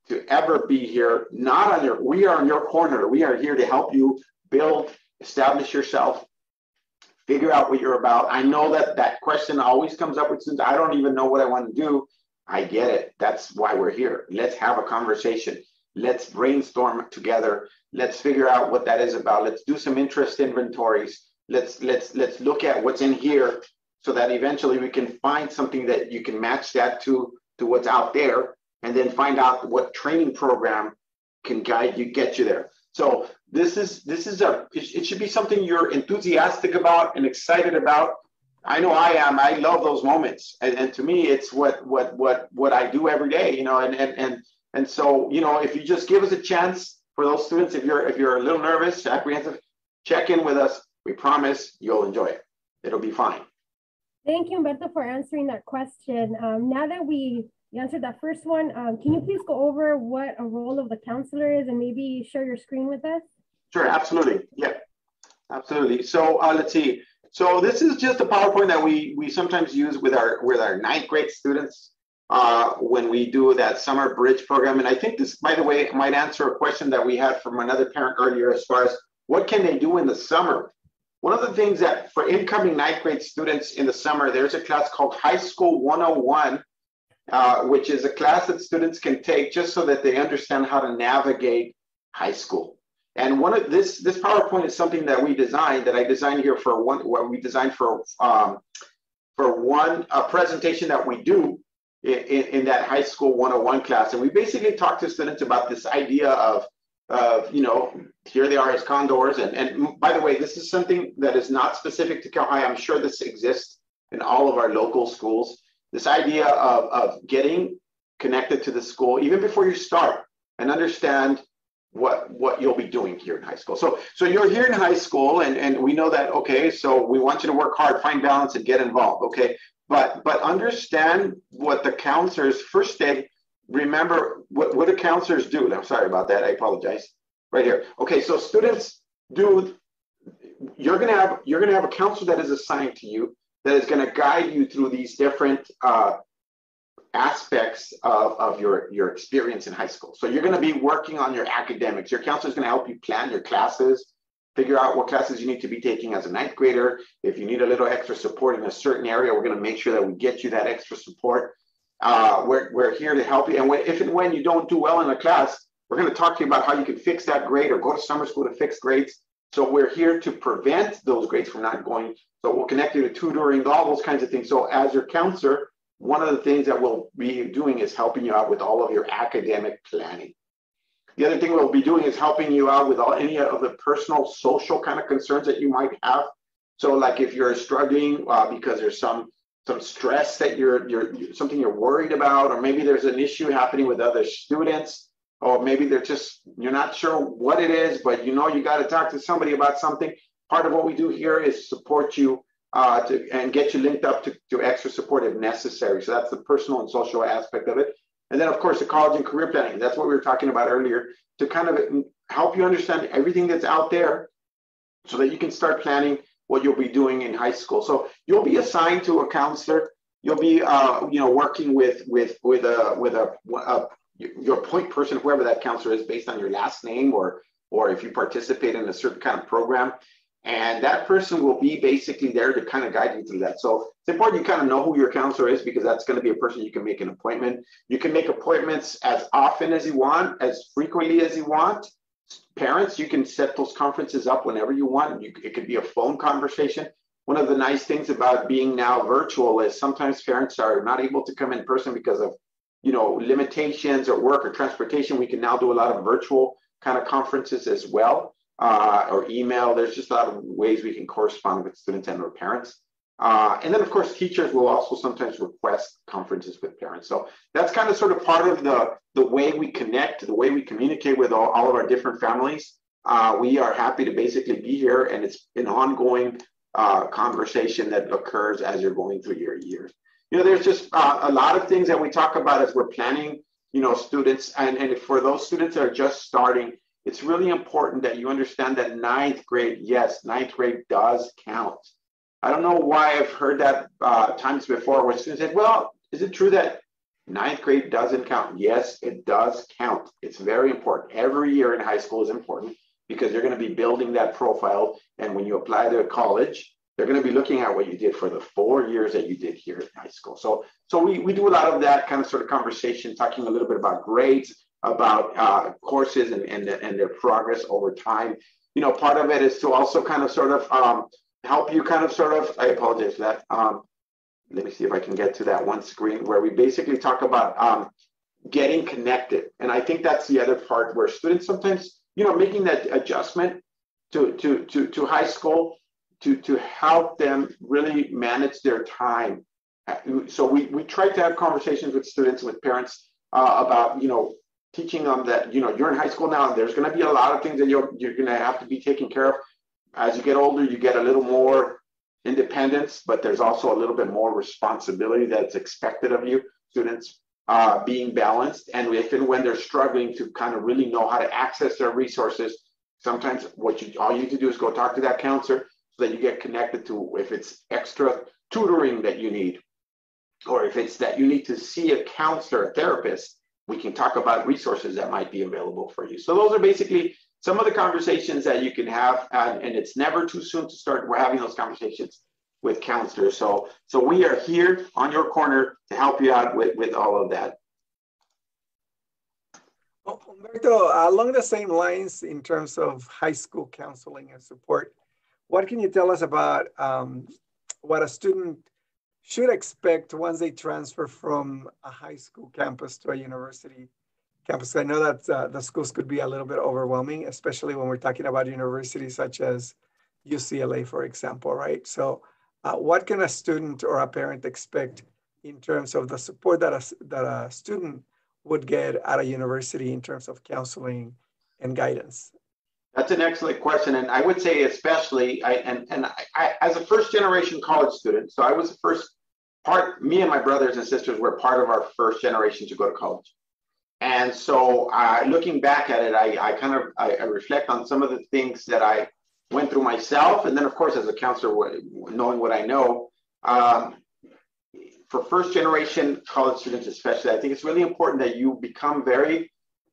Speaker 6: to ever be here, not on your, we are on your corner. We are here to help you build, establish yourself, figure out what you're about. I know that that question always comes up with students. I don't even know what I want to do. I get it. That's why we're here. Let's have a conversation. Let's brainstorm together. Let's figure out what that is about. Let's do some interest inventories. Let's let's let's look at what's in here so that eventually we can find something that you can match that to to what's out there and then find out what training program can guide you get you there. So this is this is a it should be something you're enthusiastic about and excited about I know I am. I love those moments, and, and to me, it's what what what what I do every day. You know, and and and and so you know, if you just give us a chance for those students, if you're if you're a little nervous, apprehensive, check in with us. We promise you'll enjoy it. It'll be fine.
Speaker 10: Thank you, Humberto, for answering that question. Um, now that we answered that first one, um, can you please go over what a role of the counselor is and maybe share your screen with us?
Speaker 6: Sure, absolutely. Yeah, absolutely. So uh, let's see. So this is just a PowerPoint that we we sometimes use with our with our ninth grade students uh, when we do that summer bridge program. And I think this, by the way, might answer a question that we had from another parent earlier as far as what can they do in the summer. One of the things that for incoming ninth grade students in the summer, there's a class called High School 101, uh, which is a class that students can take just so that they understand how to navigate high school. And one of this this PowerPoint is something that we designed that I designed here for one what we designed for um, for one a presentation that we do in, in, that high school 101 class. And we basically talk to students about this idea of of you know here they are as condors and and by the way this is something that is not specific to Cal High. I'm sure this exists in all of our local schools. This idea of of getting connected to the school even before you start and understand what what you'll be doing here in high school. So so you're here in high school and and we know that okay, so we want you to work hard, find balance and get involved, okay? But but understand what the counselors first day remember what what do counselors do? I'm sorry about that. I apologize. Right here. Okay, so students do you're going to have you're going to have a counselor that is assigned to you that is going to guide you through these different uh, aspects of, of your, your experience in high school. So you're going to be working on your academics. Your counselor is going to help you plan your classes, figure out what classes you need to be taking as a ninth grader. If you need a little extra support in a certain area, we're going to make sure that we get you that extra support. Uh, we're, we're here to help you. And when, if and when you don't do well in a class, we're going to talk to you about how you can fix that grade or go to summer school to fix grades. So we're here to prevent those grades from not going. So we'll connect you to tutoring, all those kinds of things. So as your counselor, one of the things that we'll be doing is helping you out with all of your academic planning. The other thing we'll be doing is helping you out with all any of the personal, social kind of concerns that you might have. So, like if you're struggling uh, because there's some some stress that you're you're something you're worried about, or maybe there's an issue happening with other students, or maybe they're just you're not sure what it is, but you know you got to talk to somebody about something. Part of what we do here is support you uh, to, and get you linked up to, to extra support if necessary. So that's the personal and social aspect of it. And then, of course, the college and career planning. That's what we were talking about earlier to kind of help you understand everything that's out there so that you can start planning what you'll be doing in high school. So you'll be assigned to a counselor. You'll be, uh, you know, working with with with a with a, a your point person, whoever that counselor is, based on your last name or or if you participate in a certain kind of program. And that person will be basically there to kind of guide you through that. So it's important you kind of know who your counselor is because that's going to be a person you can make an appointment. You can make appointments as often as you want, as frequently as you want. Parents, you can set those conferences up whenever you want. You, it could be a phone conversation. One of the nice things about being now virtual is sometimes parents are not able to come in person because of you know limitations or work or transportation. We can now do a lot of virtual kind of conferences as well uh, or email. There's just a lot of ways we can correspond with students and their parents. Uh, and then, of course, teachers will also sometimes request conferences with parents. So that's kind of sort of part of the, the way we connect, the way we communicate with all, all of our different families. Uh, we are happy to basically be here, and it's an ongoing uh, conversation that occurs as you're going through your years. You know, there's just uh, a lot of things that we talk about as we're planning, you know, students. And, and for those students that are just starting, it's really important that you understand that ninth grade, yes, ninth grade does count. I don't know why I've heard that uh, times before where students say, well, is it true that ninth grade doesn't count? Yes, it does count. It's very important. Every year in high school is important because you're going to be building that profile. And when you apply to college, they're going to be looking at what you did for the four years that you did here in high school. So, so we, we do a lot of that kind of sort of conversation, talking a little bit about grades, about uh, courses and, and, and their progress over time. You know, part of it is to also kind of sort of um, help you kind of sort of, I apologize for that. Um, let me see if I can get to that one screen where we basically talk about um, getting connected. And I think that's the other part where students sometimes, you know, making that adjustment to, to, to, to high school to, to help them really manage their time. So we, we try to have conversations with students, with parents uh, about, you know, teaching them that you know you're in high school now and there's going to be a lot of things that you're you're going to have to be taken care of. As you get older you get a little more independence but there's also a little bit more responsibility that's expected of you students uh, being balanced. And if and when they're struggling to kind of really know how to access their resources sometimes what you all you need to do is go talk to that counselor so that you get connected to if it's extra tutoring that you need or if it's that you need to see a counselor a therapist we can talk about resources that might be available for you. So those are basically some of the conversations that you can have, and, and it's never too soon to start. We're having those conversations with counselors. So, so we are here on your corner to help you out with, with all of that.
Speaker 5: Humberto, along the same lines in terms of high school counseling and support, what can you tell us about um, what a student should expect once they transfer from a high school campus to a university campus. I know that uh, the schools could be a little bit overwhelming, especially when we're talking about universities such as UCLA, for example, right? So uh, what can a student or a parent expect in terms of the support that a, that a student would get at a university in terms of counseling and guidance?
Speaker 6: That's an excellent question. And I would say, especially, I, and, and I, I, as a first generation college student, so I was the first part, me and my brothers and sisters were part of our first generation to go to college. And so uh, looking back at it, I, I kind of, I, I, reflect on some of the things that I went through myself. And then of course, as a counselor, knowing what I know, um, for first generation college students, especially, I think it's really important that you become very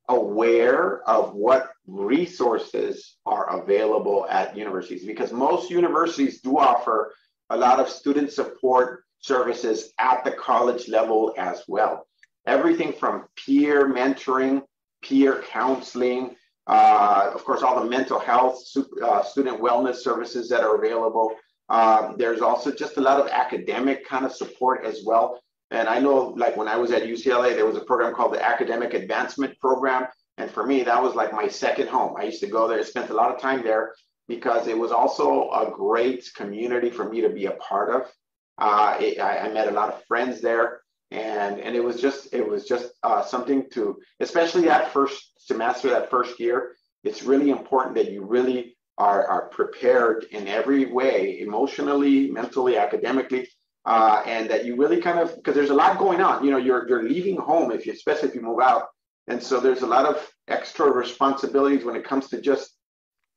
Speaker 6: aware of what resources are available at universities because most universities do offer a lot of student support services at the college level as well. Everything from peer mentoring, peer counseling, uh, of course, all the mental health, uh, student wellness services that are available, um, there's also just a lot of academic kind of support as well. And I know, like when I was at UCLA, there was a program called the Academic Advancement Program. And for me, that was like my second home. I used to go there, spent a lot of time there because it was also a great community for me to be a part of. Uh, it, I, I, met a lot of friends there, and and it was just it was just uh, something to, especially that first semester, that first year. It's really important that you really are, are prepared in every way, emotionally, mentally, academically, uh, and that you really kind of because there's a lot going on. You know, you're you're leaving home if you, especially if you move out, and so there's a lot of extra responsibilities when it comes to just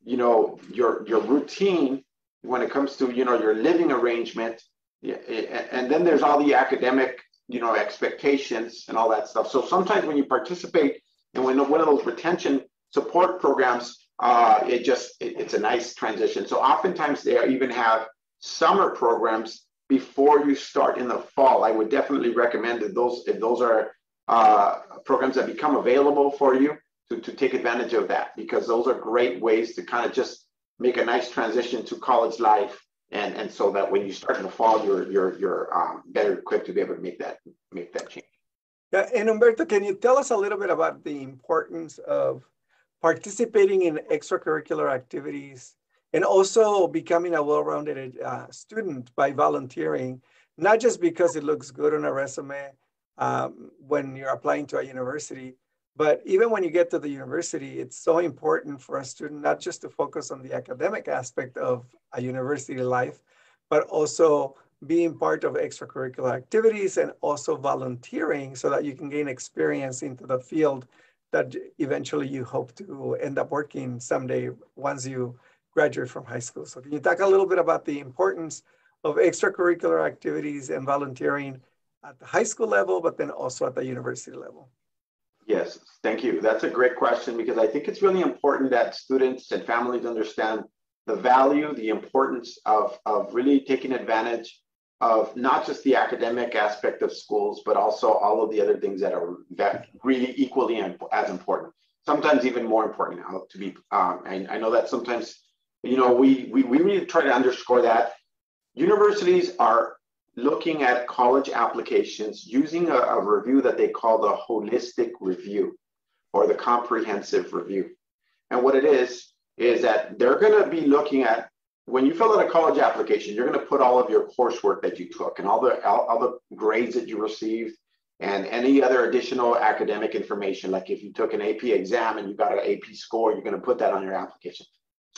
Speaker 6: you know your your routine when it comes to you know your living arrangement and then there's all the academic you know expectations and all that stuff so sometimes when you participate in one of those retention support programs uh, it just it, it's a nice transition. So oftentimes they even have summer programs before you start in the fall. I would definitely recommend that those if those are uh, programs that become available for you to, to take advantage of that because those are great ways to kind of just make a nice transition to college life and and so that when you start in the fall you're you're you're um, better equipped to be able to make that make that change.
Speaker 5: Yeah, and Humberto, can you tell us a little bit about the importance of participating in extracurricular activities, and also becoming a well-rounded uh, student by volunteering, not just because it looks good on a resume um, when you're applying to a university, but even when you get to the university, it's so important for a student not just to focus on the academic aspect of a university life, but also being part of extracurricular activities and also volunteering so that you can gain experience into the field that eventually you hope to end up working someday once you graduate from high school. So can you talk a little bit about the importance of extracurricular activities and volunteering at the high school level, but then also at the university level?
Speaker 6: Yes, thank you. That's a great question because I think it's really important that students and families understand the value, the importance of, of really taking advantage of not just the academic aspect of schools, but also all of the other things that are that really equally as important. Sometimes even more important now to be. Um, I, I know that sometimes, you know, we, we we really try to underscore that universities are looking at college applications using a, a review that they call the holistic review or the comprehensive review. And what it is is that they're going to be looking at when you fill out a college application, you're going to put all of your coursework that you took and all the all, all, the grades that you received and any other additional academic information. Like if you took an AP exam and you got an AP score, you're going to put that on your application.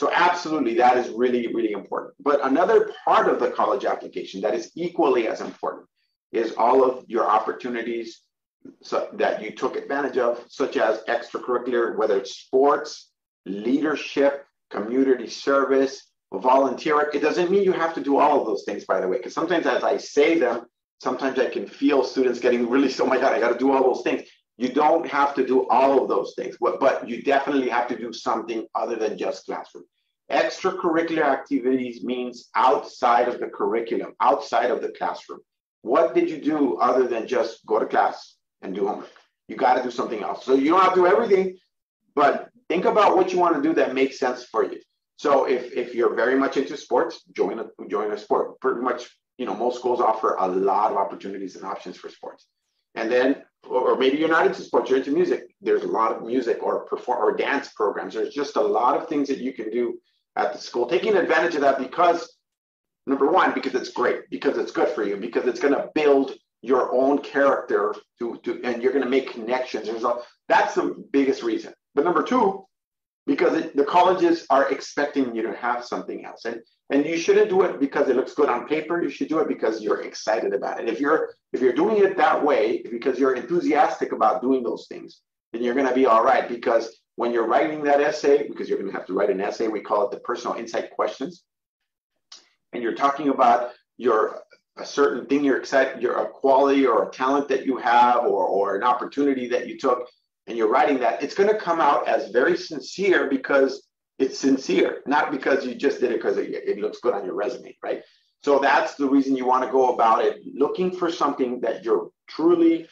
Speaker 6: So absolutely, that is really, really important. But another part of the college application that is equally as important is all of your opportunities so, that you took advantage of, such as extracurricular, whether it's sports, leadership, community service, volunteer. It doesn't mean you have to do all of those things, by the way, because sometimes as I say them, sometimes I can feel students getting really, oh my God, I got to do all those things. You don't have to do all of those things, but, but you definitely have to do something other than just classroom. Extracurricular activities means outside of the curriculum, outside of the classroom. What did you do other than just go to class and do homework? You got to do something else. So you don't have to do everything, but think about what you want to do that makes sense for you. So if, if you're very much into sports, join a join a sport. Pretty much, you know, most schools offer a lot of opportunities and options for sports. And then, or maybe you're not into sports, you're into music. There's a lot of music or perform or dance programs. There's just a lot of things that you can do at the school, taking advantage of that because number one, because it's great, because it's good for you, because it's going to build your own character to, to and you're going to make connections. There's a, that's the biggest reason. But number two, because it, the colleges are expecting you to have something else, and and you shouldn't do it because it looks good on paper. You should do it because you're excited about it. If you're if you're doing it that way because you're enthusiastic about doing those things, then you're going to be all right. Because when you're writing that essay, because you're going to have to write an essay, we call it the personal insight questions, and you're talking about your a certain thing you're excited, your a quality or a talent that you have, or or an opportunity that you took, and you're writing that, it's going to come out as very sincere because it's sincere, not because you just did it because it, it looks good on your resume, right? So that's the reason you want to go about it, looking for something that you're truly,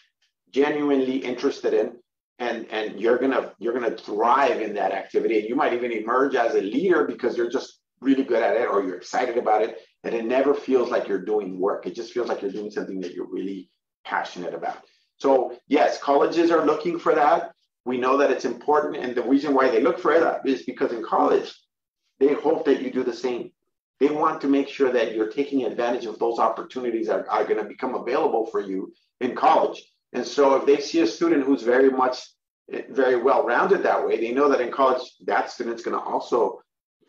Speaker 6: genuinely interested in, and and you're gonna you're gonna thrive in that activity. And you might even emerge as a leader because you're just really good at it, or you're excited about it, and it never feels like you're doing work. It just feels like you're doing something that you're really passionate about. So yes, colleges are looking for that. We know that it's important, and the reason why they look for that is because in college, they hope that you do the same. They want to make sure that you're taking advantage of those opportunities that are, are going to become available for you in college. And so if they see a student who's very much very well rounded that way, they know that in college that student's going to also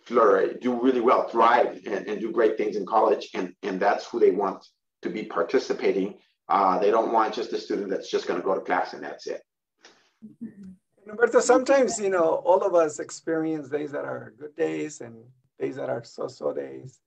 Speaker 6: flourish, do really well, thrive, and, and do great things in college, and and that's who they want to be participating uh, they don't want just a student that's just going to go to class and that's it. [laughs]
Speaker 5: Roberto, sometimes, you know, all of us experience days that are good days and days that are so-so days,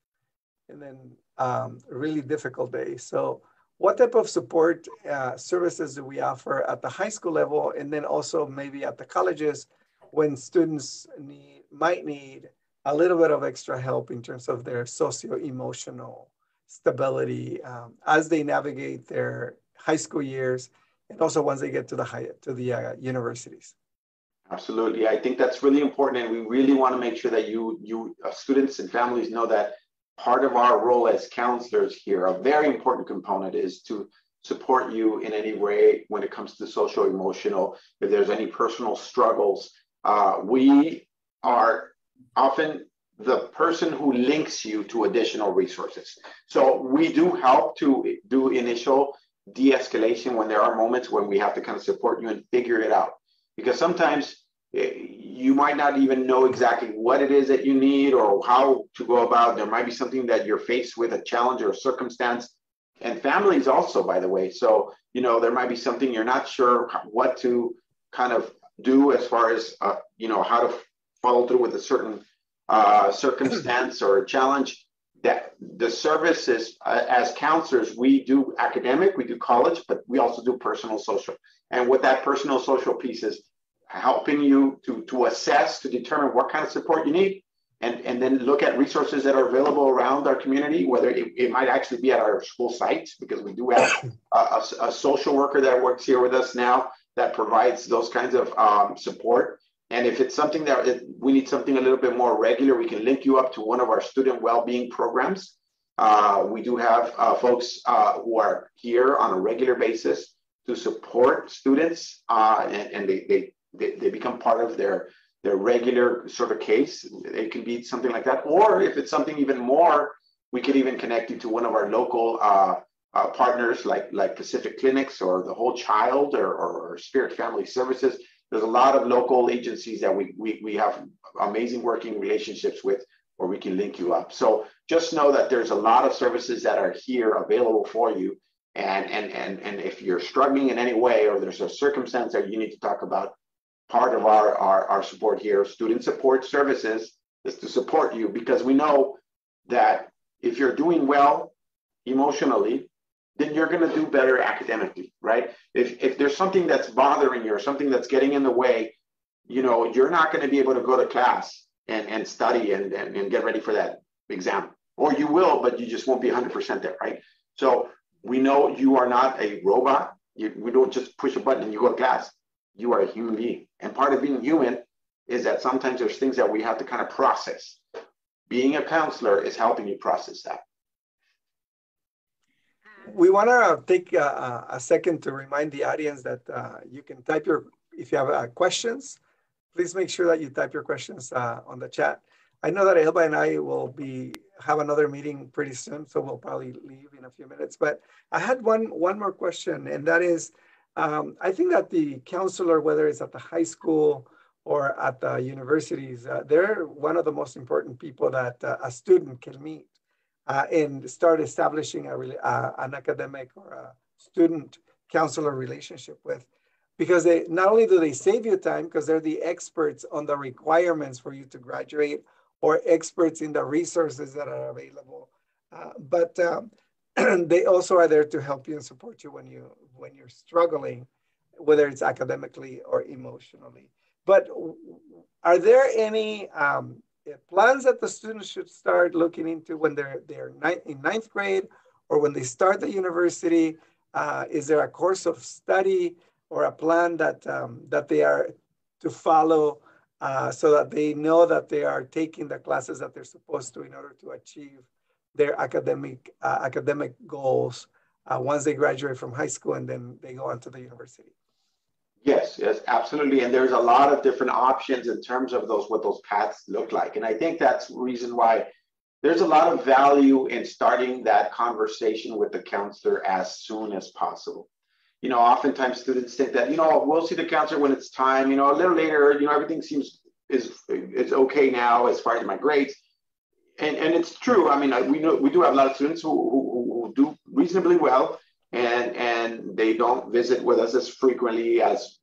Speaker 5: and then um, really difficult days. So what type of support uh, services do we offer at the high school level and then also maybe at the colleges when students need, might need a little bit of extra help in terms of their socio-emotional stability um, as they navigate their high school years and also once they get to the high to the uh, universities.
Speaker 6: Absolutely. I think that's really important and we really want to make sure that you you uh, students and families know that part of our role as counselors here a very important component is to support you in any way when it comes to social emotional if there's any personal struggles. Uh, we are often the person who links you to additional resources. So we do help to do initial de-escalation when there are moments when we have to kind of support you and figure it out. Because sometimes eh, you might not even know exactly what it is that you need or how to go about. There might be something that you're faced with, a challenge or a circumstance. And families also, by the way. So, you know, there might be something you're not sure what to kind of do as far as, uh, you know, how to follow through with a certain uh, circumstance or a challenge, that the services uh, as counselors, we do academic, we do college, but we also do personal social. And what that personal social piece is helping you to, to assess, to determine what kind of support you need, and, and then look at resources that are available around our community, whether it, it might actually be at our school sites, because we do have a, a, a, social worker that works here with us now that provides those kinds of um, support. And if it's something that we need something a little bit more regular, we can link you up to one of our student well-being programs. Uh, we do have uh, folks uh, who are here on a regular basis to support students, uh, and, and they, they, they, they become part of their, their regular sort of case. It can be something like that. Or if it's something even more, we could even connect you to one of our local uh, uh, partners like, like Pacific Clinics or the Whole Child or, or Spiritt Family Services there's a lot of local agencies that we, we, we have amazing working relationships with where we can link you up. So just know that there's a lot of services that are here available for you. And, and, and, and if you're struggling in any way or there's a circumstance that you need to talk about, part of our, our, our support here, student support services, is to support you because we know that if you're doing well emotionally, then you're going to do better academically, right? If, if there's something that's bothering you or something that's getting in the way, you know, you're not going to be able to go to class and, and study and, and, and get ready for that exam. Or you will, but you just won't be 100% there, right? So we know you are not a robot. You, we don't just push a button and you go to class. You are a human being. And part of being human is that sometimes there's things that we have to kind of process. Being a counselor is helping you process that
Speaker 5: we want to take a, a, second to remind the audience that uh, you can type your, if you have uh, questions, please make sure that you type your questions uh, on the chat. I know that Elba and I will be have another meeting pretty soon, so we'll probably leave in a few minutes. But I had one one more question, and that is, um, I think that the counselor, whether it's at the high school or at the universities, uh, they're one of the most important people that uh, a student can meet uh, and start establishing a, uh, an academic or a student counselor relationship with. Because they not only do they save you time, because they're the experts on the requirements for you to graduate or experts in the resources that are available, uh, but um, [clears throat] they also are there to help you and support you when you when you're struggling, whether it's academically or emotionally. But are there any um, plans that the students should start looking into when they're they're in ninth grade or when they start the university? Uh, is there a course of study or a plan that um, that they are to follow uh, so that they know that they are taking the classes that they're supposed to in order to achieve their academic uh, academic goals uh, once they graduate from high school and then they go on to the university.
Speaker 6: Yes, yes, absolutely. And there's a lot of different options in terms of those what those paths look like. And I think that's reason why there's a lot of value in starting that conversation with the counselor as soon as possible. You know, oftentimes students think that, you know, we'll see the counselor when it's time, you know, a little later, you know, everything seems is is okay now as far as my grades. And and it's true. I mean, we know we do have a lot of students who, who, who do reasonably well and and they don't visit with us as frequently as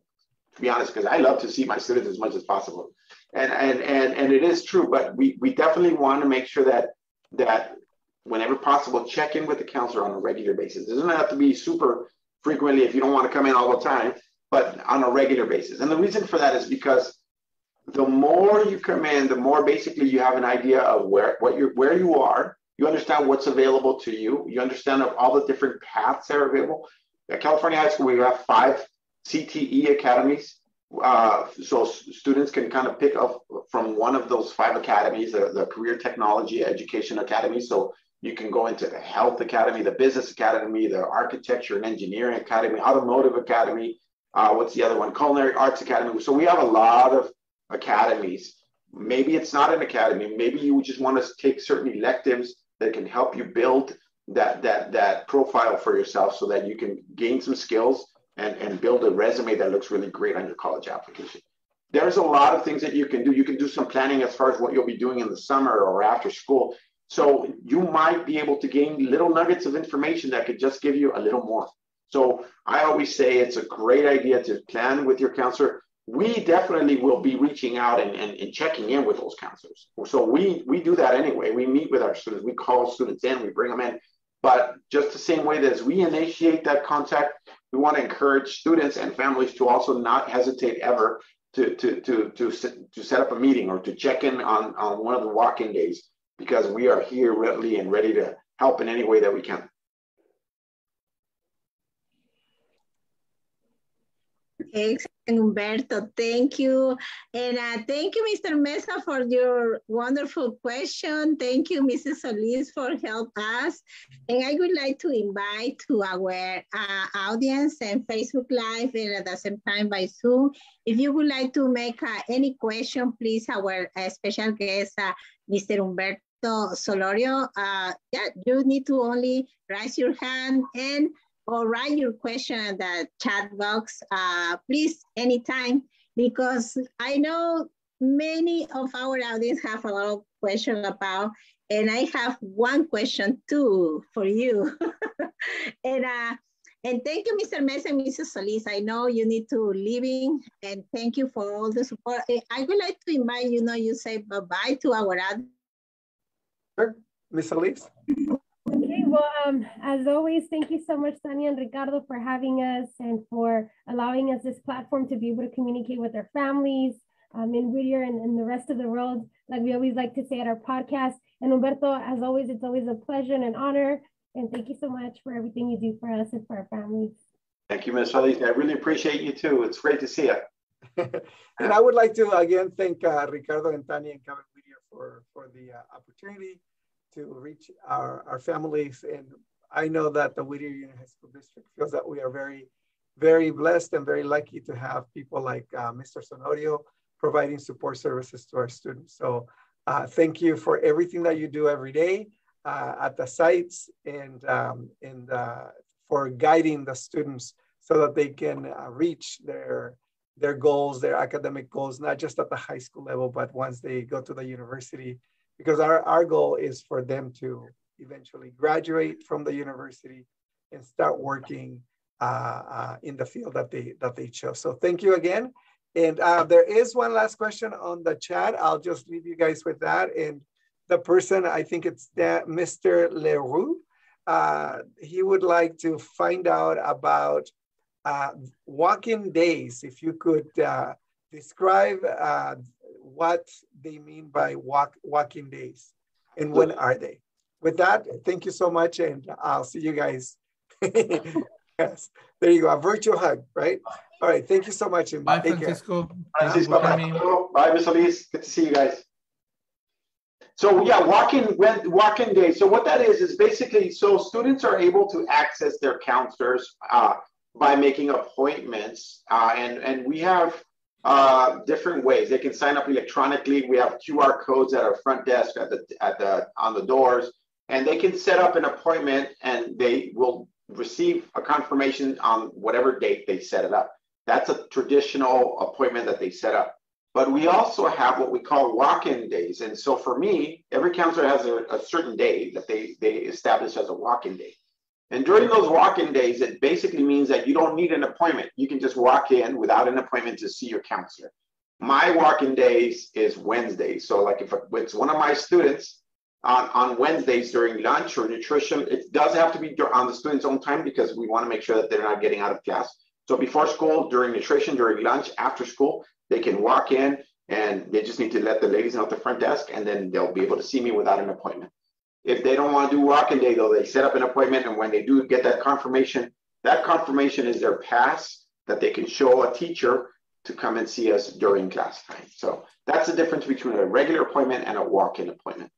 Speaker 6: to be honest because i love to see my students as much as possible. And and and, and it is true but we we definitely want to make sure that that whenever possible check in with the counselor on a regular basis. It doesn't have to be super frequently if you don't want to come in all the time but on a regular basis. And the reason for that is because the more you come in the more basically you have an idea of where what you're where you are you understand what's available to you. You understand of all the different paths that are available. At California High School, we have five CTE academies. Uh, so students can kind of pick up from one of those five academies, the, the Career Technology Education Academy. So you can go into the Health Academy, the Business Academy, the Architecture and Engineering Academy, Automotive Academy. Uh, what's the other one? Culinary Arts Academy. So we have a lot of academies. Maybe it's not an academy. Maybe you would just want to take certain electives that can help you build that that that profile for yourself so that you can gain some skills and, and build a resume that looks really great on your college application. There's a lot of things that you can do. You can do some planning as far as what you'll be doing in the summer or after school. So you might be able to gain little nuggets of information that could just give you a little more. So I always say it's a great idea to plan with your counselor we definitely will be reaching out and, and, and, checking in with those counselors. So we we do that anyway. We meet with our students, we call students in, we bring them in. But just the same way that as we initiate that contact, we want to encourage students and families to also not hesitate ever to to to to, to set up a meeting or to check in on, on one of the walk-in days because we are here readily and ready to help in any way that we can.
Speaker 4: Humberto. Thank you. And uh, thank you, Mr. Mesa, for your wonderful question. Thank you, Mrs. Solis, for help us. And I would like to invite to our uh, audience and Facebook Live and at the same time by Zoom. If you would like to make uh, any question, please, our uh, special guest, uh, Mr. Humberto Solorio, uh, yeah, you need to only raise your hand and or write your question in the chat box, uh, please, anytime, because I know many of our audience have a lot of questions about, and I have one question too for you. [laughs] and uh, and thank you, Mr. Mesa and Mrs. Solis. I know you need to leaving, and thank you for all the support. I would like to invite you know you say bye bye to our audience.
Speaker 5: Sure, Ms. Solis. [laughs]
Speaker 10: Okay, well, um, as always, thank you so much, Tania and Ricardo, for having us and for allowing us this platform to be able to communicate with our families um, in Whittier and, and the rest of the world, like we always like to say at our podcast. And Humberto, as always, it's always a pleasure and an honor. And thank you so much for everything you do for us and for our families.
Speaker 6: Thank you, Ms. Solis. I really appreciate you too. It's great to see you. [laughs]
Speaker 5: and I would like to again thank uh, Ricardo and Tania and Cabe Whittier for, for the uh, opportunity to reach our, our families. And I know that the Whittier Union High School District feels that we are very, very blessed and very lucky to have people like uh, Mr. Solorio providing support services to our students. So uh, thank you for everything that you do every day uh, at the sites and, um, and uh, for guiding the students so that they can uh, reach their, their goals, their academic goals, not just at the high school level, but once they go to the university, because our, our goal is for them to eventually graduate from the university and start working uh, uh, in the field that they that they chose. So thank you again. And uh, there is one last question on the chat. I'll just leave you guys with that. And the person, I think it's that Mr. Leroux, uh, he would like to find out about uh, walk-in days. If you could uh, describe what they mean by walk walk-in days and when are they? With that, thank you so much, and I'll see you guys [laughs] yes. There you go. A virtual hug, right? All right. Thank you so much. And
Speaker 1: bye, Francisco.
Speaker 6: Francisco. Bye, bye, Miss Elise. Good to see you guys. So yeah, walk-in walk-in day. So what that is is basically so students are able to access their counselors uh, by making appointments, uh, and and we have uh, different ways. They can sign up electronically. We have QR codes at our front desk at the at the on the doors, and they can set up an appointment, and they will receive a confirmation on whatever date they set it up. That's a traditional appointment that they set up. But we also have what we call walk-in days. And so for me, every counselor has a, a certain day that they, they establish as a walk-in day. And during those walk-in days, it basically means that you don't need an appointment. You can just walk in without an appointment to see your counselor. My walk-in days is Wednesday. So like if it's one of my students, on, on Wednesdays during lunch or nutrition. It does have to be on the student's own time because we want to make sure that they're not getting out of class. So before school, during nutrition, during lunch, after school, they can walk in and they just need to let the ladies know at the front desk and then they'll be able to see me without an appointment. If they don't want to do walk-in day though, they set up an appointment and when they do get that confirmation, that confirmation is their pass that they can show a teacher to come and see us during class time. So that's the difference between a regular appointment and a walk-in appointment.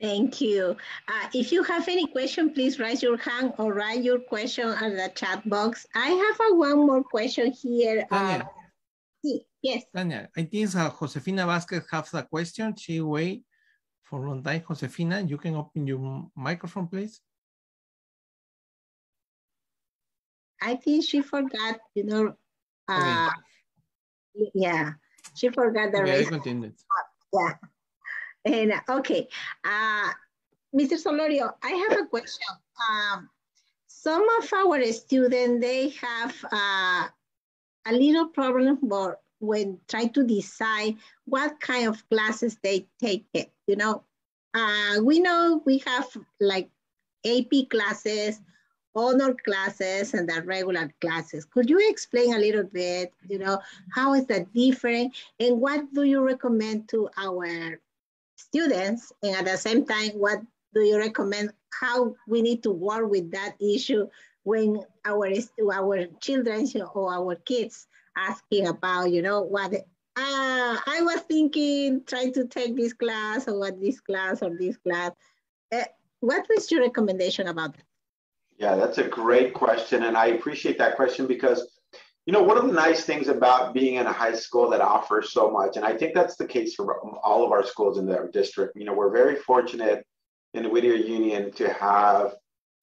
Speaker 4: Thank you. Uh, if you have any question, please raise your hand or write your question on the chat box. I have a one more question here. Uh, yes.
Speaker 1: Tanya, I think uh, Josefina Vasquez has a question. She wait for a. Josefina, you can open your microphone, please.
Speaker 4: I think she forgot, you know, uh, okay. yeah, she forgot the okay,
Speaker 1: raise.
Speaker 4: Yeah. And okay, uh, Mr. Solorio, I have a question. Um, some of our students, they have uh, a little problem for when try to decide what kind of classes they take it, you know. Uh, we know we have like AP classes, honor classes, and the regular classes. Could you explain a little bit, you know, how is that different? And what do you recommend to our students and at the same time what do you recommend how we need to work with that issue when our our children or our kids asking about you know what uh, I was thinking trying to take this class or what this class or this class. Uh, what was your recommendation about that?
Speaker 6: Yeah, that's a great question. And I appreciate that question because you know, one of the nice things about being in a high school that offers so much, and I think that's the case for all of our schools in our district, you know, we're very fortunate in the Whittier Union to have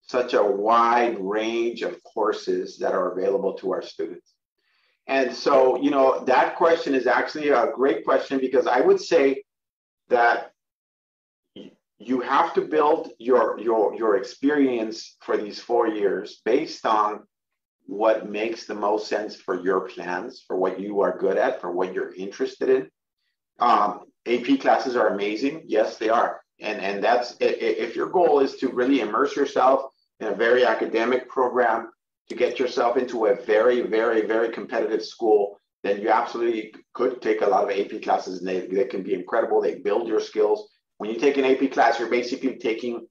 Speaker 6: such a wide range of courses that are available to our students. And so, you know, that question is actually a great question because I would say that you have to build your your your experience for these four years based on what makes the most sense for your plans, for what you are good at, for what you're interested in. Um, AP classes are amazing. Yes, they are. And, and that's if your goal is to really immerse yourself in a very academic program to get yourself into a very, very, very competitive school, then you absolutely could take a lot of AP classes and they, they can be incredible. They build your skills. When you take an AP class, you're basically taking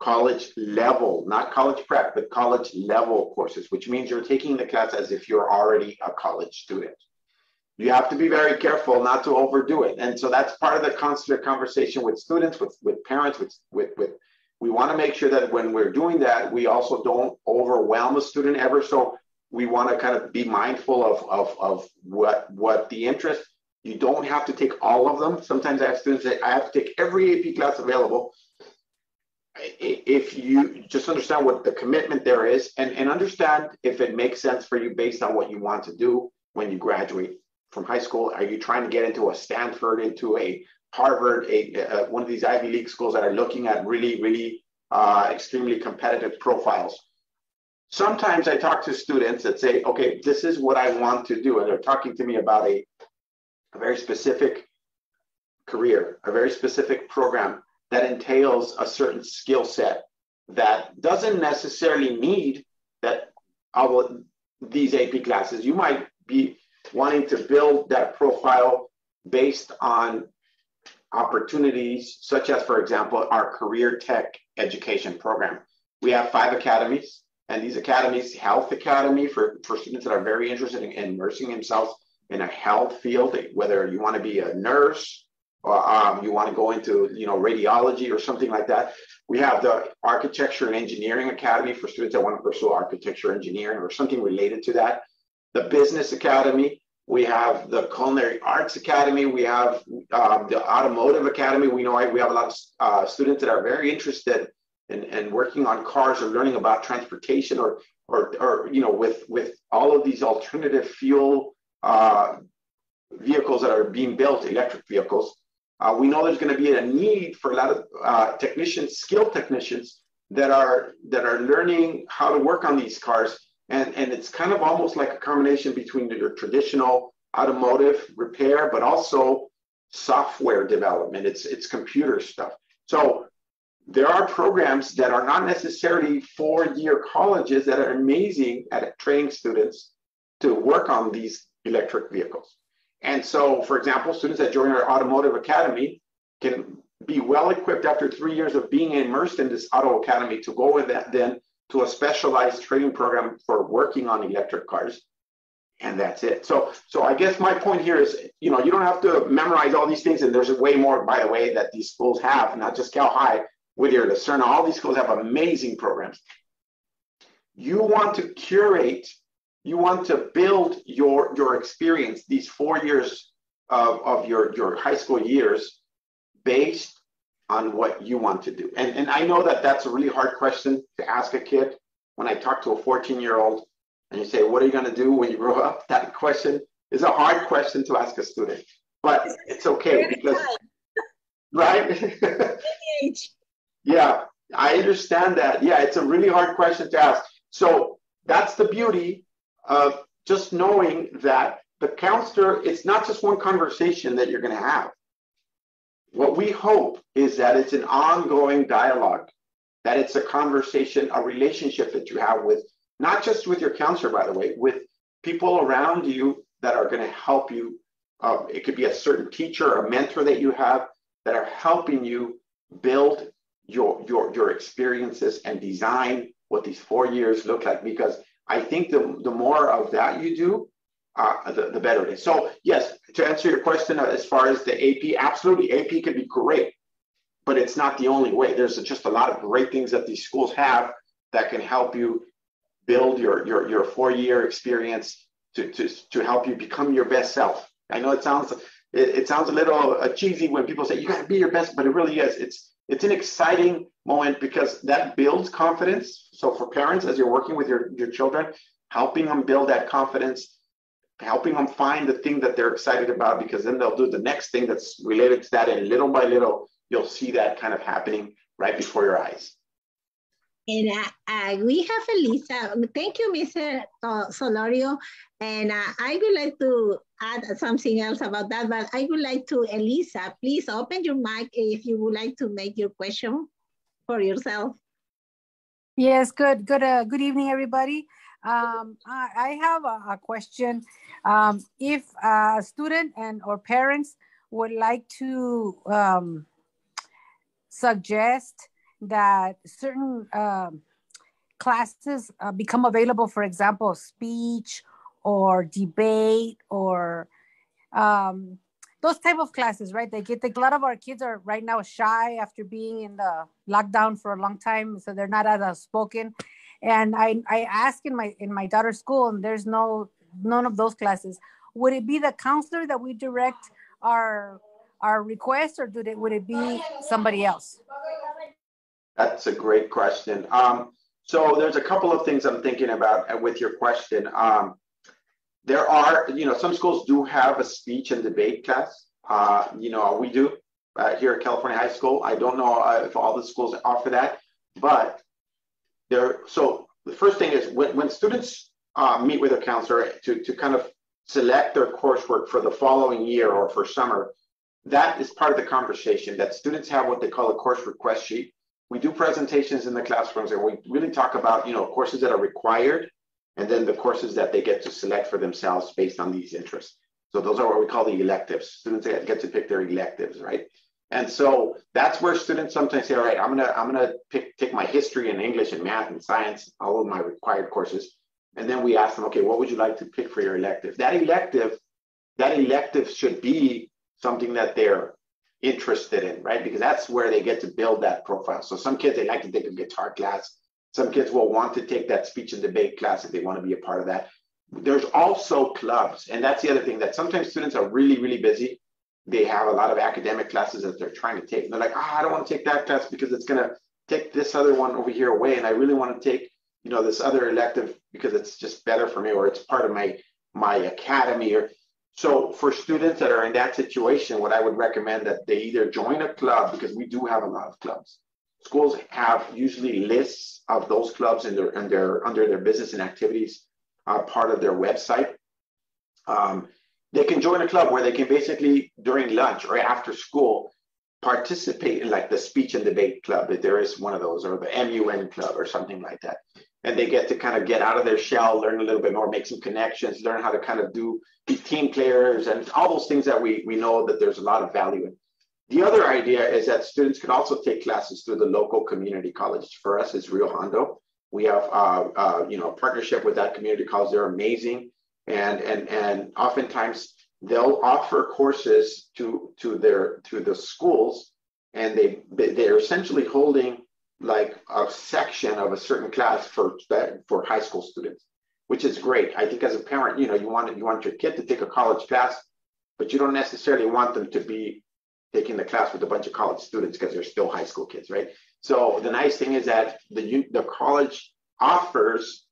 Speaker 6: college level, not college prep, but college level courses, which means you're taking the class as if you're already a college student. You have to be very careful not to overdo it. And so that's part of the constant conversation with students, with, with parents, with, with, with we want to make sure that when we're doing that, we also don't overwhelm a student ever. So we want to kind of be mindful of, of, of what, what the interest You don't have to take all of them. Sometimes I have students that I have to take every AP class available. If you just understand what the commitment there is and, and understand if it makes sense for you based on what you want to do when you graduate from high school. Are you trying to get into a Stanford, into a Harvard, a, a one of these Ivy League schools that are looking at really, really uh, extremely competitive profiles? Sometimes I talk to students that say, okay, this is what I want to do. And they're talking to me about a a very specific career, a very specific program that entails a certain skill set that doesn't necessarily need that all these AP classes. You might be wanting to build that profile based on opportunities, such as, for example, our career tech education program. We have five academies, and these academies, Health Academy for, for students that are very interested in, in immersing themselves in a health field, whether you want to be a nurse or um, you want to go into you know radiology or something like that. We have the Architecture and Engineering Academy for students that want to pursue architecture, engineering, or something related to that. The Business Academy. We have the Culinary Arts Academy. We have um, the Automotive Academy. We know we have a lot of uh, students that are very interested in, in working on cars or learning about transportation or, or, or you know, with, with all of these alternative fuel uh, vehicles that are being built, electric vehicles. Uh, we know there's going to be a need for a lot of uh, technicians, skilled technicians that are that are learning how to work on these cars, and and it's kind of almost like a combination between your traditional automotive repair, but also software development. It's it's computer stuff. So there are programs that are not necessarily four-year colleges that are amazing at training students to work on these electric vehicles. And so, for example, students that join our automotive academy can be well equipped after three years of being immersed in this auto academy to go with that then to a specialized training program for working on electric cars. And that's it. So, so I guess my point here is, you know, you don't have to memorize all these things. And there's way more, by the way, that these schools have, not just Cal High, Whittier, La Serna, all these schools have amazing programs. You want to curate you want to build your your experience these four years of, of your your high school years based on what you want to do. And and i know that that's a really hard question to ask a kid. When i talk to a 14 year old and you say what are you going to do when you grow up? [laughs] That question is a hard question to ask a student. But it's okay because [laughs] right? [laughs] Yeah i understand that. Yeah it's a really hard question to ask. So that's the beauty of just knowing that the counselor, it's not just one conversation that you're going to have. What we hope is that it's an ongoing dialogue, that it's a conversation, a relationship that you have with not just with your counselor, by the way, with people around you that are going to help you. Uh, it could be a certain teacher or a mentor that you have that are helping you build your your your experiences and design what these four years look like because I think the, the more of that you do, uh, the, the better it is. So yes, to answer your question uh, as far as the AP, absolutely, AP can be great, but it's not the only way. There's just a lot of great things that these schools have that can help you build your, your, your four-year experience to, to, to help you become your best self. I know it sounds it, it sounds a little uh, cheesy when people say you got to be your best, but it really is. It's it's an exciting moment because that builds confidence. So for parents, as you're working with your, your children, helping them build that confidence, helping them find the thing that they're excited about, because then they'll do the next thing that's related to that. And little by little, you'll see that kind of happening right before your eyes.
Speaker 4: And uh, uh, we have Elisa. Thank you, Mr. Solorio. And uh, I would like to add something else about that, but I would like to, Elisa, please open your mic if you would like to make your question for yourself.
Speaker 11: Yes, good, good, uh, good evening, everybody. Um, I, I, have a, a question. Um, if a student and or parents would like to um, suggest that certain um, classes uh, become available, for example, speech or debate or um, those type of classes, right? They get a lot of our kids are right now shy after being in the lockdown for a long time, so they're not as outspoken. And I I ask in my in my daughter's school, and there's no none of those classes. would it be the counselor that we direct our our request or do it, would it be somebody else?
Speaker 6: That's a great question. Um, so there's a couple of things I'm thinking about uh, with your question. Um, there are, you know, some schools do have a speech and debate class. Uh, you know, we do uh, here at California High School. I don't know uh, if all the schools offer that, but there. So the first thing is when, when students uh, meet with a counselor to, to kind of select their coursework for the following year or for summer, that is part of the conversation that students have what they call a course request sheet. We do presentations in the classrooms and we really talk about, you know, courses that are required and then the courses that they get to select for themselves based on these interests. So those are what we call the electives. Students get to pick their electives, right? And so that's where students sometimes say, all right, I'm gonna I'm gonna pick take my history and English and math and science, all of my required courses. And then we ask them, okay, what would you like to pick for your elective? That elective, that elective should be something that they're interested in, right? Because that's where they get to build that profile. So some kids they like to take a guitar class. Some kids will want to take that speech and debate class if they want to be a part of that. There's also clubs, and that's the other thing that sometimes students are really, really busy. They have a lot of academic classes that they're trying to take. And they're like, oh, I don't want to take that class because it's gonna take this other one over here away, and I really want to take, you know, this other elective because it's just better for me, or it's part of my my academy, or so for students that are in that situation, what I would recommend that they either join a club because we do have a lot of clubs. Schools have usually lists of those clubs in their, in their under their business and activities uh, part of their website. Um, they can join a club where they can basically during lunch or after school participate in like the speech and debate club if there is one of those or the MUN club or something like that. And they get to kind of get out of their shell, learn a little bit more, make some connections, learn how to kind of do be team players and all those things that we, we know that there's a lot of value in. The other idea is that students can also take classes through the local community college. For us, it's Rio Hondo. We have, uh, uh, you know, a partnership with that community college. They're amazing, and and and oftentimes they'll offer courses to to their to the schools, and they they're essentially holding like a section of a certain class for for high school students which is great. I think as a parent, you know, you want you want your kid to take a college class, but you don't necessarily want them to be taking the class with a bunch of college students because they're still high school kids, right? So the nice thing is that the the college offers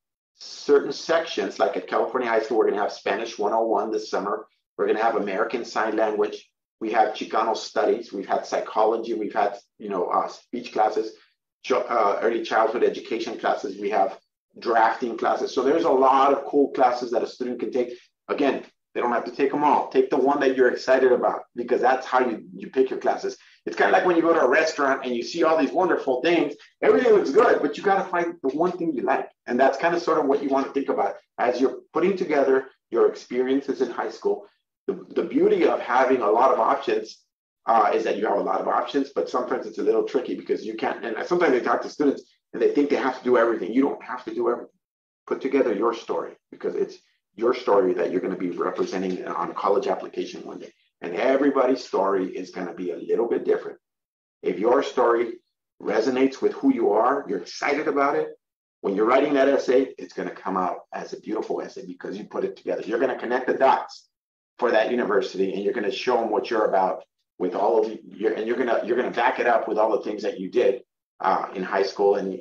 Speaker 6: certain sections, like at California High School, we're going to have Spanish 101 this summer. We're going to have American Sign Language. We have Chicano Studies. We've had psychology. We've had you know uh, speech classes, uh, early childhood education classes. We have drafting classes. So there's a lot of cool classes that a student can take. Again, they don't have to take them all. Take the one that you're excited about because that's how you, you pick your classes. It's kind of like when you go to a restaurant and you see all these wonderful things. Everything looks good, but you got to find the one thing you like. And that's kind of sort of what you want to think about as you're putting together your experiences in high school. The, the beauty of having a lot of options uh, is that you have a lot of options, but sometimes it's a little tricky because you can't. And sometimes I talk to students and they think they have to do everything. You don't have to do everything. Put together your story because it's your story that you're going to be representing on a college application one day. And everybody's story is going to be a little bit different. If your story resonates with who you are, you're excited about it, when you're writing that essay, it's going to come out as a beautiful essay because you put it together. You're going to connect the dots for that university and you're going to show them what you're about with all of your, and you're going to, you're going to back it up with all the things that you did uh, in high school and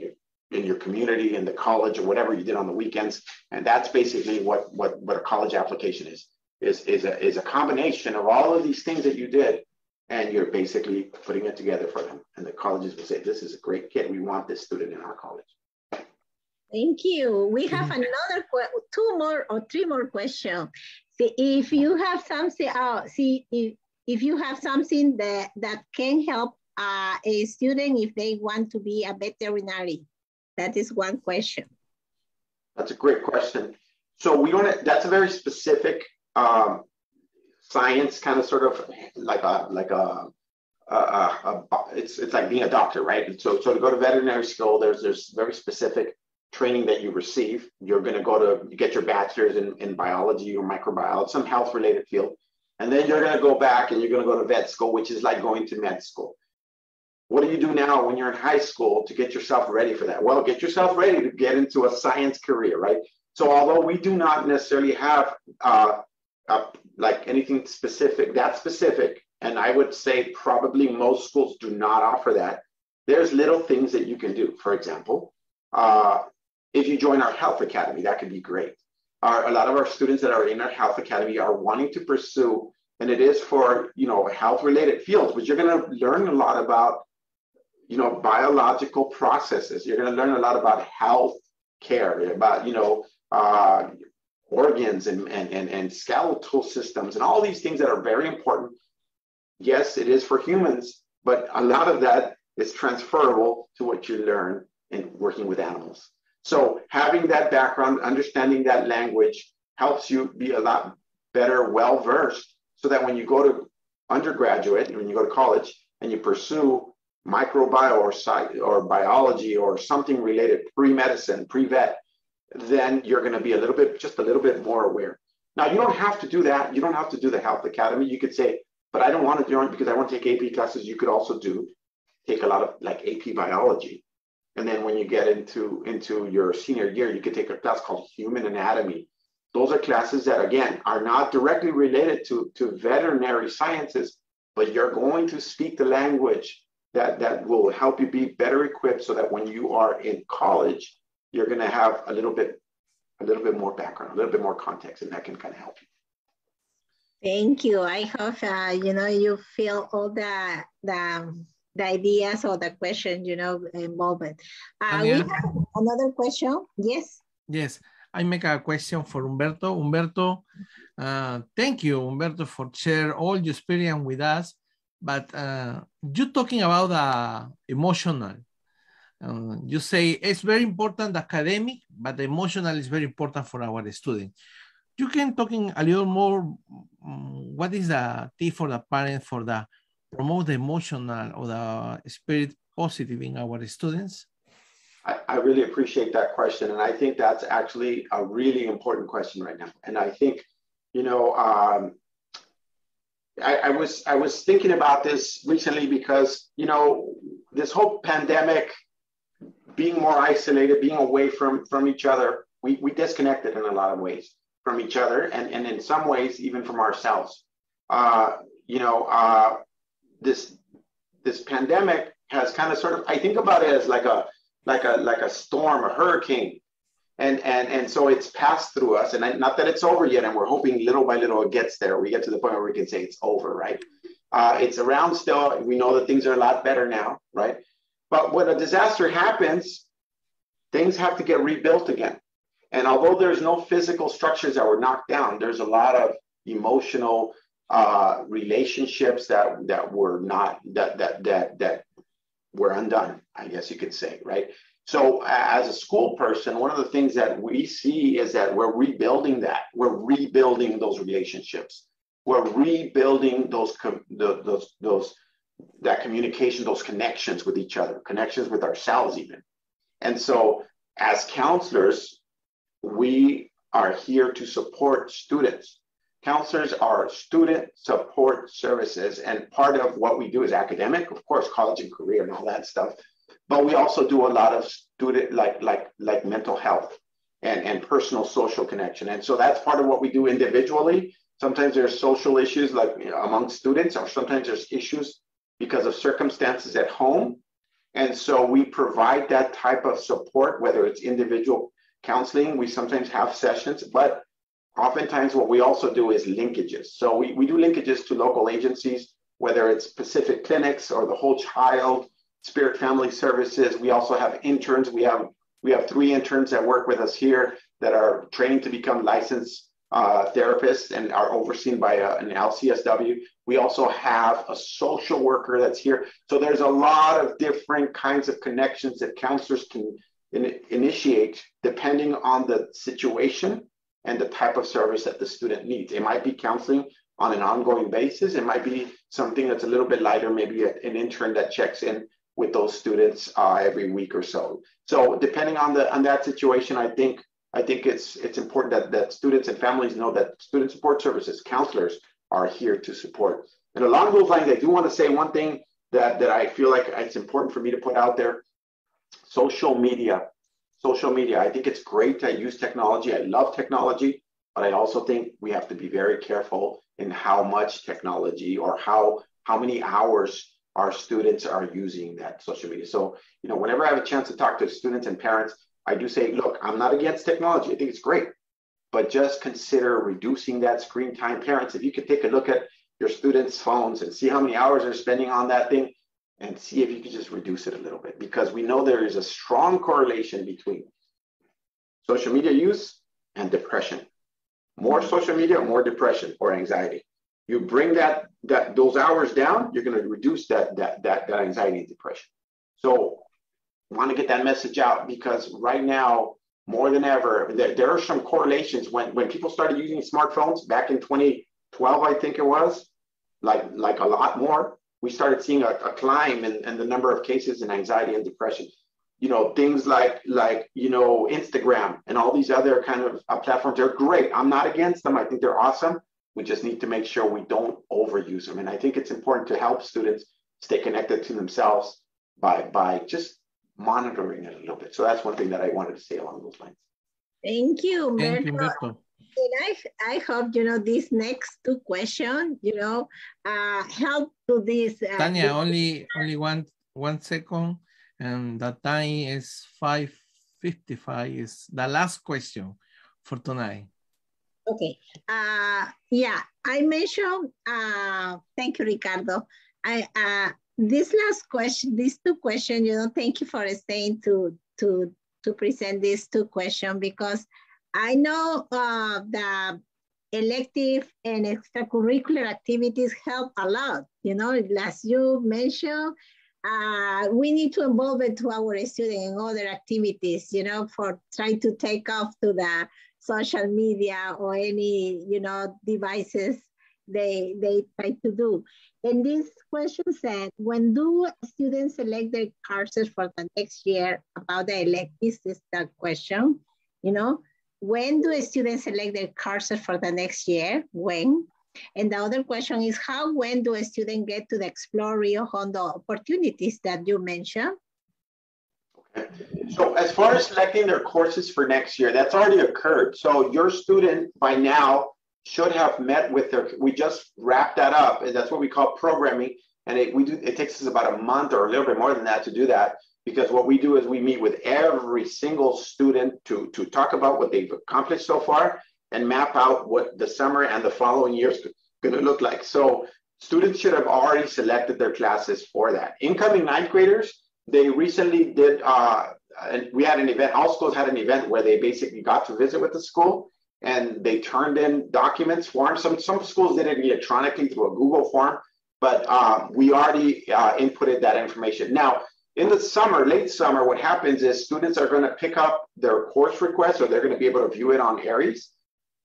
Speaker 6: in your community, in the college, or whatever you did on the weekends. And that's basically what what what a college application is is is a is a combination of all of these things that you did, and you're basically putting it together for them. And the colleges will say, "This is a great kid. We want this student in our college."
Speaker 4: Thank you. We have mm-hmm. another two more or three more questions. See, if you have something, uh, see if if you have something that that can help uh, a student if they want to be a veterinary? That is one question.
Speaker 6: That's a great question. So we don't. That's a very specific um, science kind of sort of like a like a, a, a, a, it's it's like being a doctor, right? So so to go to veterinary school, there's there's very specific training that you receive. You're going to go to get your bachelor's in, in biology or microbiology, some health related field, and then you're going to go back and you're going to go to vet school, which is like going to med school. What do you do now when you're in high school to get yourself ready for that? Well, get yourself ready to get into a science career, right? So, although we do not necessarily have uh, like anything specific, that specific, and I would say probably most schools do not offer that. There's little things that you can do. For example, uh, if you join our health academy, that could be great. Our, a lot of our students that are in our health academy are wanting to pursue, and it is for you know health related fields, but you're going to learn a lot about you know biological processes. You're going to learn a lot about health care, about you know uh, organs and, and, and, and skeletal systems and all these things that are very important. Yes, it is for humans, but a lot of that is transferable to what you learn in working with animals. So having that background, understanding that language helps you be a lot better, well versed, so that when you go to undergraduate, when you go to college and you pursue microbiome or, or biology or something related, pre-medicine, pre-vet, then you're going to be a little bit, just a little bit more aware. Now, you don't have to do that. You don't have to do the Health Academy. You could say, but I don't want to do it because I want to take AP classes. You could also do, take a lot of like AP biology. And then when you get into, into your senior year, you could take a class called Human Anatomy. Those are classes that, again, are not directly related to, to veterinary sciences, but you're going to speak the language that, that will help you be better equipped so that when you are in college, you're going to have a little bit a little bit more background, a little bit more context, and that can kind of help you.
Speaker 4: Thank you. I hope uh, you know you feel all the the the ideas or the question you know involved. Uh, we have another question. Yes.
Speaker 1: Yes. I make a question for Humberto. Humberto, uh, thank you, Humberto, for share all your experience with us. But uh, you talking about uh, emotional uh, you say it's very important academic, but emotional is very important for our students. You can talking a little more, um, what is the tip for the parent for the promote the emotional or the spirit positive in our students?
Speaker 6: I, I really appreciate that question. And I think that's actually a really important question right now. And I think, you know, um, I, I, was I was thinking about this recently because you know this whole pandemic being more isolated, being away from, from each other, we, we disconnected in a lot of ways from each other and, and in some ways even from ourselves. Uh, you know, uh, this this pandemic has kind of sort of I think about it as like a like a like a storm, a hurricane. And, and, and so it's passed through us and not that it's over yet and we're hoping little by little it gets there we get to the point where we can say it's over right uh, it's around still we know that things are a lot better now right but when a disaster happens, things have to get rebuilt again. And although there's no physical structures that were knocked down, there's a lot of emotional uh, relationships that that were not that that that that were undone. I guess you could say, right? So as a school person, one of the things that we see is that we're rebuilding that. We're rebuilding those relationships. We're rebuilding those those those that communication, those connections with each other, connections with ourselves, even. And so, as counselors, we are here to support students. Counselors are student support services, and part of what we do is academic, of course, college and career and all that stuff. But we also do a lot of student like like like mental health and, and personal social connection. And so that's part of what we do individually. Sometimes there's social issues like you know, among students, or sometimes there's issues because of circumstances at home. And so we provide that type of support, whether it's individual counseling, we sometimes have sessions, but oftentimes what we also do is linkages. So we, we do linkages to local agencies, whether it's Pacific Clinics or the whole child, Spiritt Family Services. We also have interns. We have we have three interns that work with us here that are training to become licensed uh, therapists and are overseen by a, an LCSW. We also have a social worker that's here. So there's a lot of different kinds of connections that counselors can in, initiate depending on the situation and the type of service that the student needs. It might be counseling on an ongoing basis. It might be something that's a little bit lighter, maybe a, an intern that checks in with those students uh, every week or so. So depending on the on that situation, I think I think it's it's important that, that students and families know that student support services, counselors are here to support. And along those lines, I do want to say one thing that, that I feel like it's important for me to put out there. Social media. Social media. I think it's great to use technology. I love technology. But I also think we have to be very careful in how much technology or how how many hours our students are using that social media. So, you know, whenever I have a chance to talk to students and parents, I do say, look, I'm not against technology. I think it's great, but just consider reducing that screen time. Parents, if you could take a look at your students' phones and see how many hours they're spending on that thing and see if you could just reduce it a little bit because we know there is a strong correlation between social media use and depression. More social media, more depression or anxiety. You bring that that those hours down, you're going to reduce that that that, that anxiety and depression. So want to get that message out because right now, more than ever, there, there are some correlations. When when people started using smartphones back in 2012, I think it was, like like a lot more. We started seeing a, a climb in, in the number of cases in anxiety and depression. You know things like like you know instagram and all these other kind of uh, platforms they're great. I'm not against them. I think they're awesome. We just need to make sure we don't overuse them. And i think it's important to help students stay connected to themselves by by just monitoring it a little bit so that's one thing that i wanted to say along those lines
Speaker 4: thank you
Speaker 1: Thank you,
Speaker 4: Humberto.
Speaker 1: Humberto.
Speaker 4: And I, I hope, you know, these next two questions, you know, uh, help to this. Uh,
Speaker 1: Tanya,
Speaker 4: this-
Speaker 1: only only one one second, and the time is five fifty five. Is the last question for tonight.
Speaker 4: Okay. Uh, yeah, I mentioned, uh, thank you, Ricardo. I, uh, this last question, these two questions, you know, thank you for staying to, to, to present these two questions because I know uh, the elective and extracurricular activities help a lot. You know, as you mentioned, uh, we need to involve it to our students in other activities, you know, for trying to take off to the social media or any, you know, devices they, they try to do. And this question said, when do students select their courses for the next year about the electives is the question, you know, when do students select their courses for the next year? When? And the other question is how, when do a student get to the explore Rio Hondo opportunities that you mentioned?
Speaker 6: So as far as selecting their courses for next year, that's already occurred. So your student by now should have met with their, we just wrapped that up. And that's what we call programming. And it, we do, it takes us about a month or a little bit more than that to do that. Because what we do is we meet with every single student to, to talk about what they've accomplished so far and map out what the summer and the following year is going to look like. So students should have already selected their classes for that. Incoming ninth graders, they recently did, uh, and we had an event, all schools had an event where they basically got to visit with the school and they turned in documents, forms. Some, some schools did it electronically through a Google form, but um, we already uh, inputted that information. Now, in the summer, late summer, what happens is students are going to pick up their course request or they're going to be able to view it on Aeries.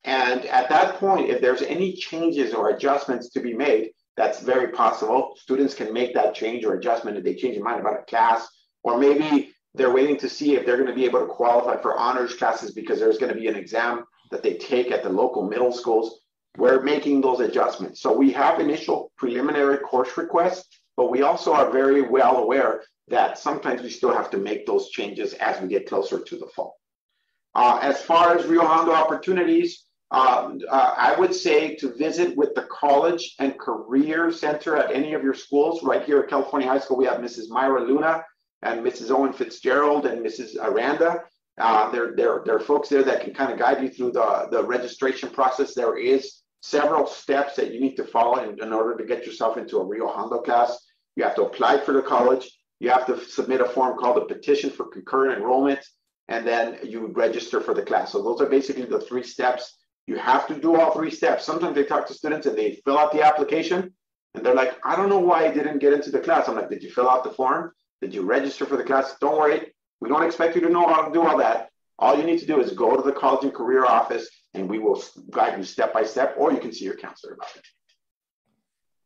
Speaker 6: And at that point, if there's any changes or adjustments to be made, that's very possible. Students can make that change or adjustment if they change their mind about a class, or maybe they're waiting to see if they're going to be able to qualify for honors classes because there's going to be an exam that they take at the local middle schools. We're making those adjustments. So we have initial preliminary course requests, but we also are very well aware that sometimes we still have to make those changes as we get closer to the fall. Uh, as far as Rio Hondo opportunities, um, uh, I would say to visit with the College and Career Center at any of your schools. Right here at California High School, we have Mrs. Myra Luna and Mrs. Owen Fitzgerald and Mrs. Aranda. Uh, there, there, there are folks there that can kind of guide you through the, the registration process. There is several steps that you need to follow in, in order to get yourself into a Rio Hondo class. You have to apply for the college. You have to submit a form called a petition for concurrent enrollment, and then you register for the class. So those are basically the three steps you have to do all three steps. Sometimes they talk to students and they fill out the application and they're like, I don't know why I didn't get into the class. I'm like, did you fill out the form? Did you register for the class? Don't worry. We don't expect you to know how to do all that. All you need to do is go to the college and career office and we will guide you step by step, or you can see your counselor about it.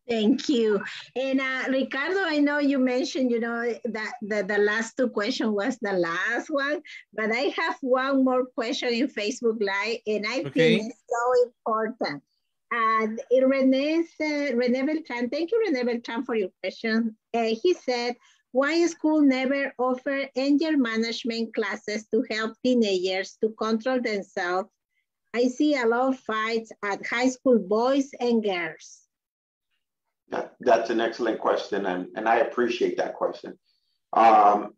Speaker 4: Thank you. And uh, Ricardo, I know you mentioned, you know, that the, the last two question was the last one, but I have one more question in Facebook Live, and I
Speaker 1: Okay.
Speaker 4: think it's so important. And Rene, said- Rene Beltran, thank you, Rene Beltran, for your question. Uh, he said, why school never offer anger management classes to help teenagers to control themselves I see a lot of fights at high school boys and girls.
Speaker 6: That, that's an excellent question, and, and I appreciate that question. Um,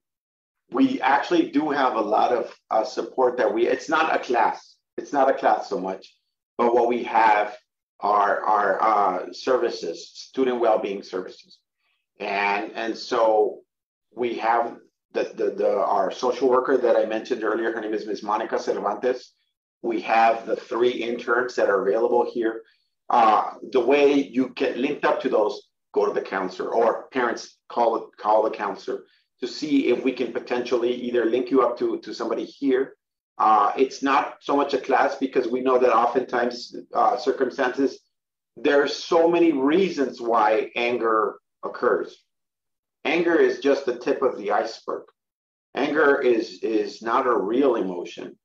Speaker 6: we actually do have a lot of uh, support that we, it's not a class, it's not a class so much, but what we have are, are uh, services, student well-being services. And, and so we have the, the, the, our social worker that I mentioned earlier, her name is Ms. Monica Cervantes. We have the three interns that are available here. Uh, the way you get linked up to those, go to the counselor or parents call, call the counselor to see if we can potentially either link you up to, to somebody here. Uh, it's not so much a class because we know that oftentimes uh, circumstances, are so many reasons why anger occurs. Anger is just the tip of the iceberg. Anger is, is not a real emotion.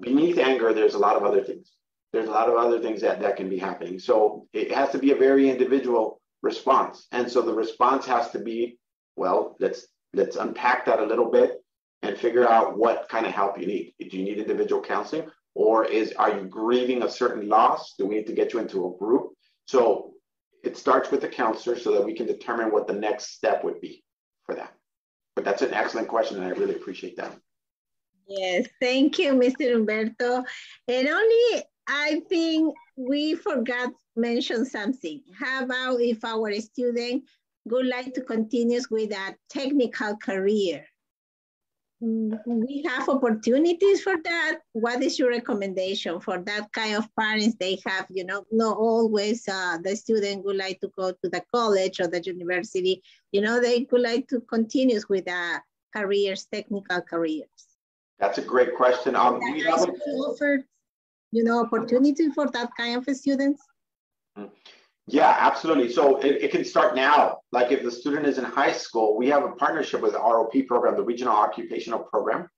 Speaker 6: Beneath anger, there's a lot of other things. There's a lot of other things that, that can be happening. So it has to be a very individual response. And so the response has to be, well, let's let's unpack that a little bit and figure out what kind of help you need. Do you need individual counseling? Or is are you grieving a certain loss? Do we need to get you into a group? So it starts with the counselor so that we can determine what the next step would be for that. But that's an excellent question, and I really appreciate that.
Speaker 4: Yes, thank you, Mr. Humberto. And only I think we forgot mention something. How about if our student would like to continue with a technical career? We have opportunities for that. What is your recommendation for that kind of parents? They have, you know, not always uh, the student would like to go to the college or the university. You know, they would like to continue with uh, careers, technical careers.
Speaker 6: That's a great question. Um,
Speaker 4: we have offer, you know, opportunity for that kind of students.
Speaker 6: Mm -hmm. Yeah, absolutely. So it, it, can start now. Like if the student is in high school, we have a partnership with the ROP program, the Regional Occupational Program.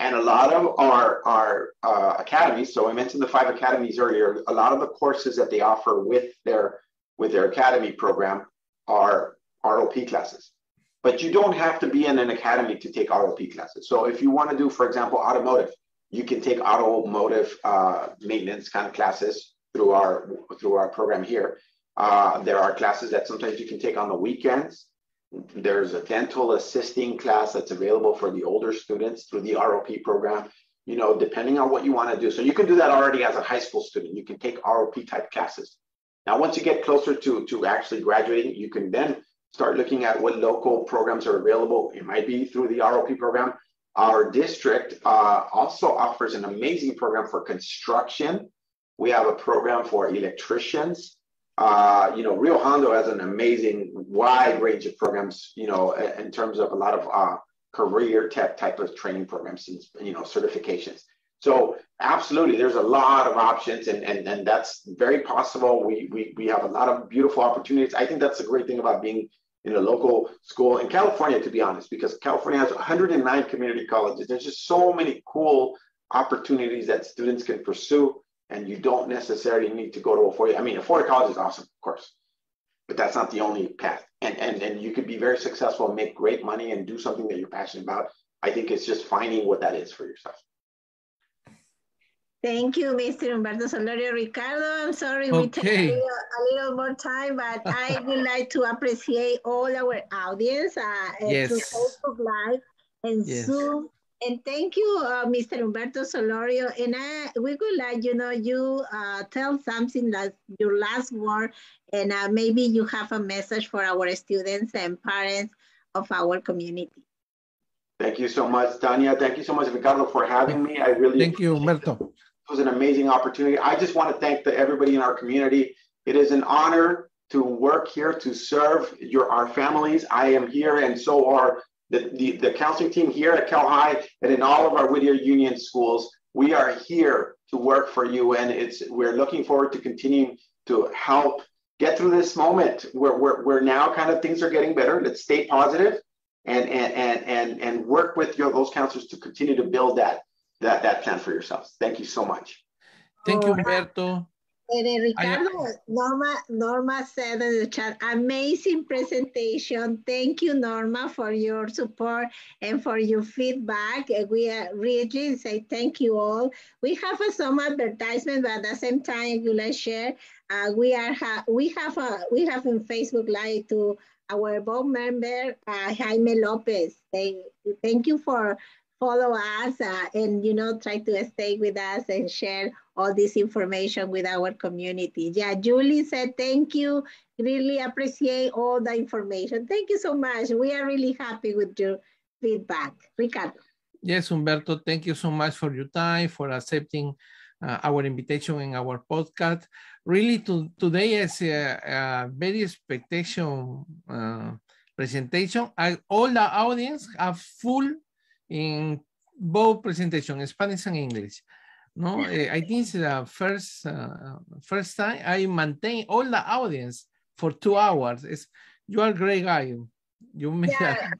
Speaker 6: And a lot of our, our uh, academies, so I mentioned the five academies earlier, a lot of the courses that they offer with their, with their academy program are ROP classes. But you don't have to be in an academy to take ROP classes. So if you want to do, for example, automotive, you can take automotive uh, maintenance kind of classes through our through our program here. Uh, there are classes that sometimes you can take on the weekends. There's a dental assisting class that's available for the older students through the ROP program, you know, depending on what you want to do. So you can do that already as a high school student. You can take ROP type classes. Now, once you get closer to, to actually graduating, you can then start looking at what local programs are available. It might be through the ROP program. Our district uh, also offers an amazing program for construction. We have a program for electricians. Uh, you know, Rio Hondo has an amazing wide range of programs, you know, in terms of a lot of uh, career tech type of training programs and, you know, certifications. So absolutely, there's a lot of options and, and, and that's very possible. We, we, we have a lot of beautiful opportunities. I think that's the great thing about being in a local school in California, to be honest, because California has 109 community colleges. There's just so many cool opportunities that students can pursue and you don't necessarily need to go to a four-year. I mean, a four-year college is awesome, of course, but that's not the only path. And and and you could be very successful and make great money and do something that you're passionate about. I think it's just finding what that is for yourself.
Speaker 4: Thank you, Mr. Humberto Solorio Ricardo. I'm sorry okay. we take a little, a little, more time, but I would [laughs] like to appreciate all our audience uh, yes. to Facebook Live and yes. Zoom and thank you, uh, Mr. Humberto Solorio. And I, we would like, you know, you uh, tell something that your last word, and uh, maybe you have a message for our students and parents of our community.
Speaker 6: Thank you so much, Tanya. Thank you so much, Ricardo, for having me. I really
Speaker 1: thank you, Humberto.
Speaker 6: It. it was an amazing opportunity. I just want to thank the, everybody in our community. It is an honor to work here to serve your our families. I am here, and so are the, the, the counseling team here at Cal High and in all of our Whittier Union schools, we are here to work for you. And it's we're looking forward to continuing to help get through this moment where we're, we're now kind of things are getting better. Let's stay positive and and and and, and work with your those counselors to continue to build that that that plan for yourselves. Thank you so much.
Speaker 1: Thank you, oh, Humberto.
Speaker 4: And Ricardo, Norma, Norma said in the chat, amazing presentation. Thank you, Norma, for your support and for your feedback. We are really say thank you all. We have uh, some advertisement, but at the same time, you like share. Uh, we are ha we have a we have in Facebook Live to our board member uh, Jaime Lopez. Thank, thank you for follow us uh, and you know try to stay with us and share all this information with our community. Yeah, Julie said thank you. Really appreciate all the information. Thank you so much. We are really happy with your feedback. Ricardo.
Speaker 1: Yes, Humberto, thank you so much for your time, for accepting uh, our invitation in our podcast. Really, to, today is a, a very expectation uh, presentation. I, all the audience are full in both presentation, Spanish and English. No, eh, I think it's the first uh, first time I maintain all the audience for two hours. It's, you are a great guy. You made
Speaker 4: yeah.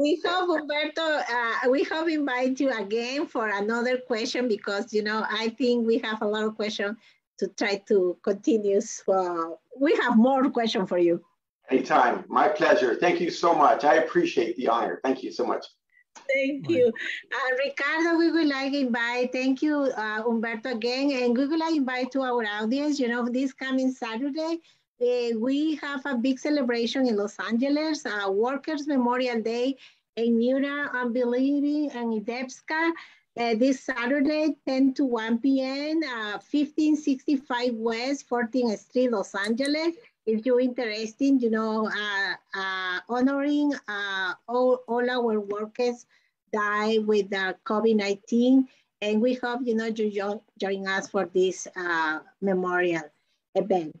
Speaker 4: We hope Humberto, uh, we hope invite you again for another question because you know I think we have a lot of questions to try to continue. So we have more questions for you.
Speaker 6: Anytime, my pleasure. Thank you so much. I appreciate the honor. Thank you so much.
Speaker 4: Thank you. Uh, Ricardo, we would like to invite, thank you, uh, Humberto again, and we would like to invite to our audience, you know, this coming Saturday, uh, we have a big celebration in Los Angeles, uh, Workers' Memorial Day, in Mura, Unbelieving, and Idebska. Uh, this Saturday, 10 to 1 p.m., uh, 1565 West, 14th Street, Los Angeles if you're interested, you know, uh, uh, honoring uh, all, all our workers die with the COVID-19. And we hope, you know, you join, us for this uh, memorial event.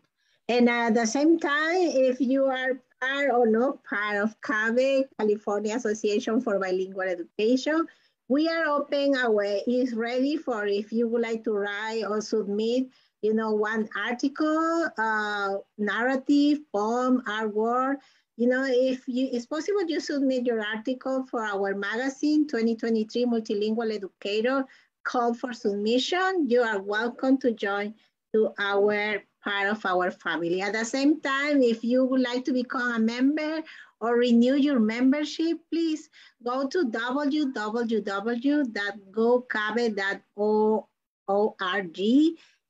Speaker 4: And at the same time, if you are part or not part of CABE, California Association for Bilingual Education, we are open our is ready for if you would like to write or submit you know, one article, uh, narrative, poem, artwork. You know, if you, it's possible you submit your article for our magazine, 2023 Multilingual Educator, call for submission. You are welcome to join to our part of our family. At the same time, if you would like to become a member or renew your membership, please go to www.gocabe.org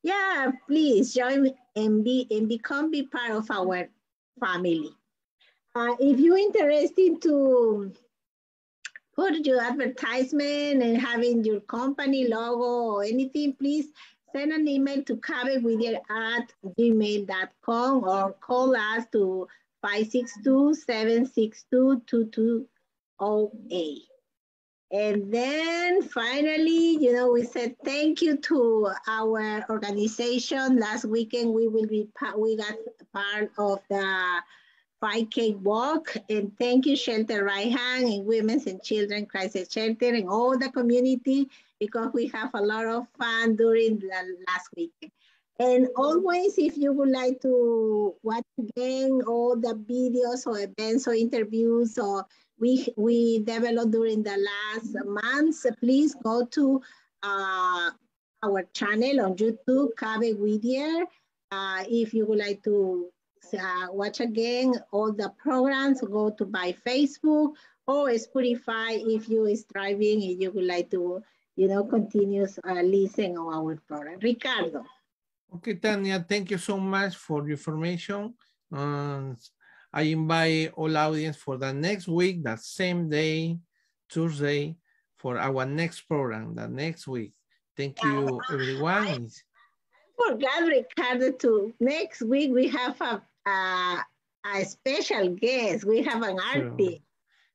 Speaker 4: yeah, please join and be and become be part of our family. Uh, if you're interested to put your advertisement and having your company logo or anything, please send an email to cabewhittier at gmail.com or call us to 562-762-2208. And then finally, you know, we said thank you to our organization. Last weekend, we will be we got part of the 5K walk. And thank you, Shelter Right Hand and Women's and Children Crisis Shelter and all the community because we have a lot of fun during the last weekend. And always, if you would like to watch again all the videos or events or interviews or we, we developed during the last months, please go to uh, our channel on YouTube, Cabe Whittier. Uh, if you would like to uh, watch again all the programs, go to by Facebook or Spotify if you is driving and you would like to, you know, continue uh, listening on our program. Ricardo.
Speaker 1: Okay, Tania, thank you so much for your information. Um, I invite all audience for the next week, that same day, Tuesday, for our next program, the next week. Thank you, everyone.
Speaker 4: I forgot, Ricardo, to next week we have a, a, a special guest. We have an artist.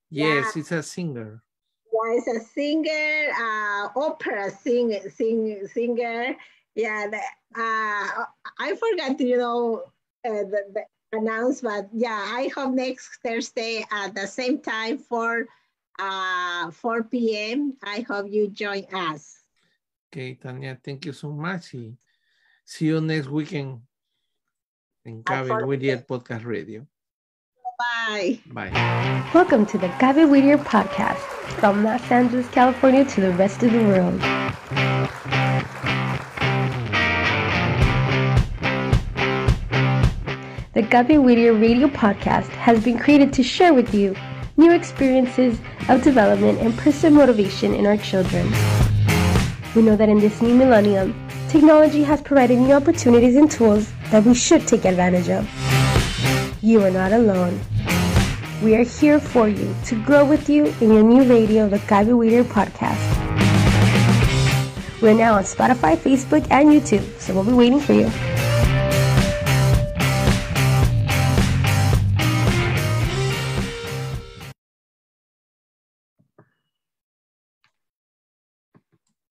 Speaker 1: Yes, yeah. it's a singer.
Speaker 4: Yeah, it's a singer, uh, opera sing, sing, singer. Yeah, the, uh, I forgot, you know, uh, the, the, announce, but yeah, I hope next Thursday at the same time for uh, 4 p.m. I hope you join us.
Speaker 1: Okay, Tanya, thank you so much. See you next weekend in Cabe Whittier Podcast Radio.
Speaker 4: Bye.
Speaker 1: Bye.
Speaker 2: Welcome to the Cabe Whittier Podcast from Los Angeles, California to the rest of the world. The Cabe Whittier radio podcast has been created to share with you new experiences of development and personal motivation in our children. We know that in this new millennium, technology has provided new opportunities and tools that we should take advantage of. You are not alone. We are here for you to grow with you in your new radio, the Cabe Whittier podcast. We're now on Spotify, Facebook, and YouTube, so we'll be waiting for you.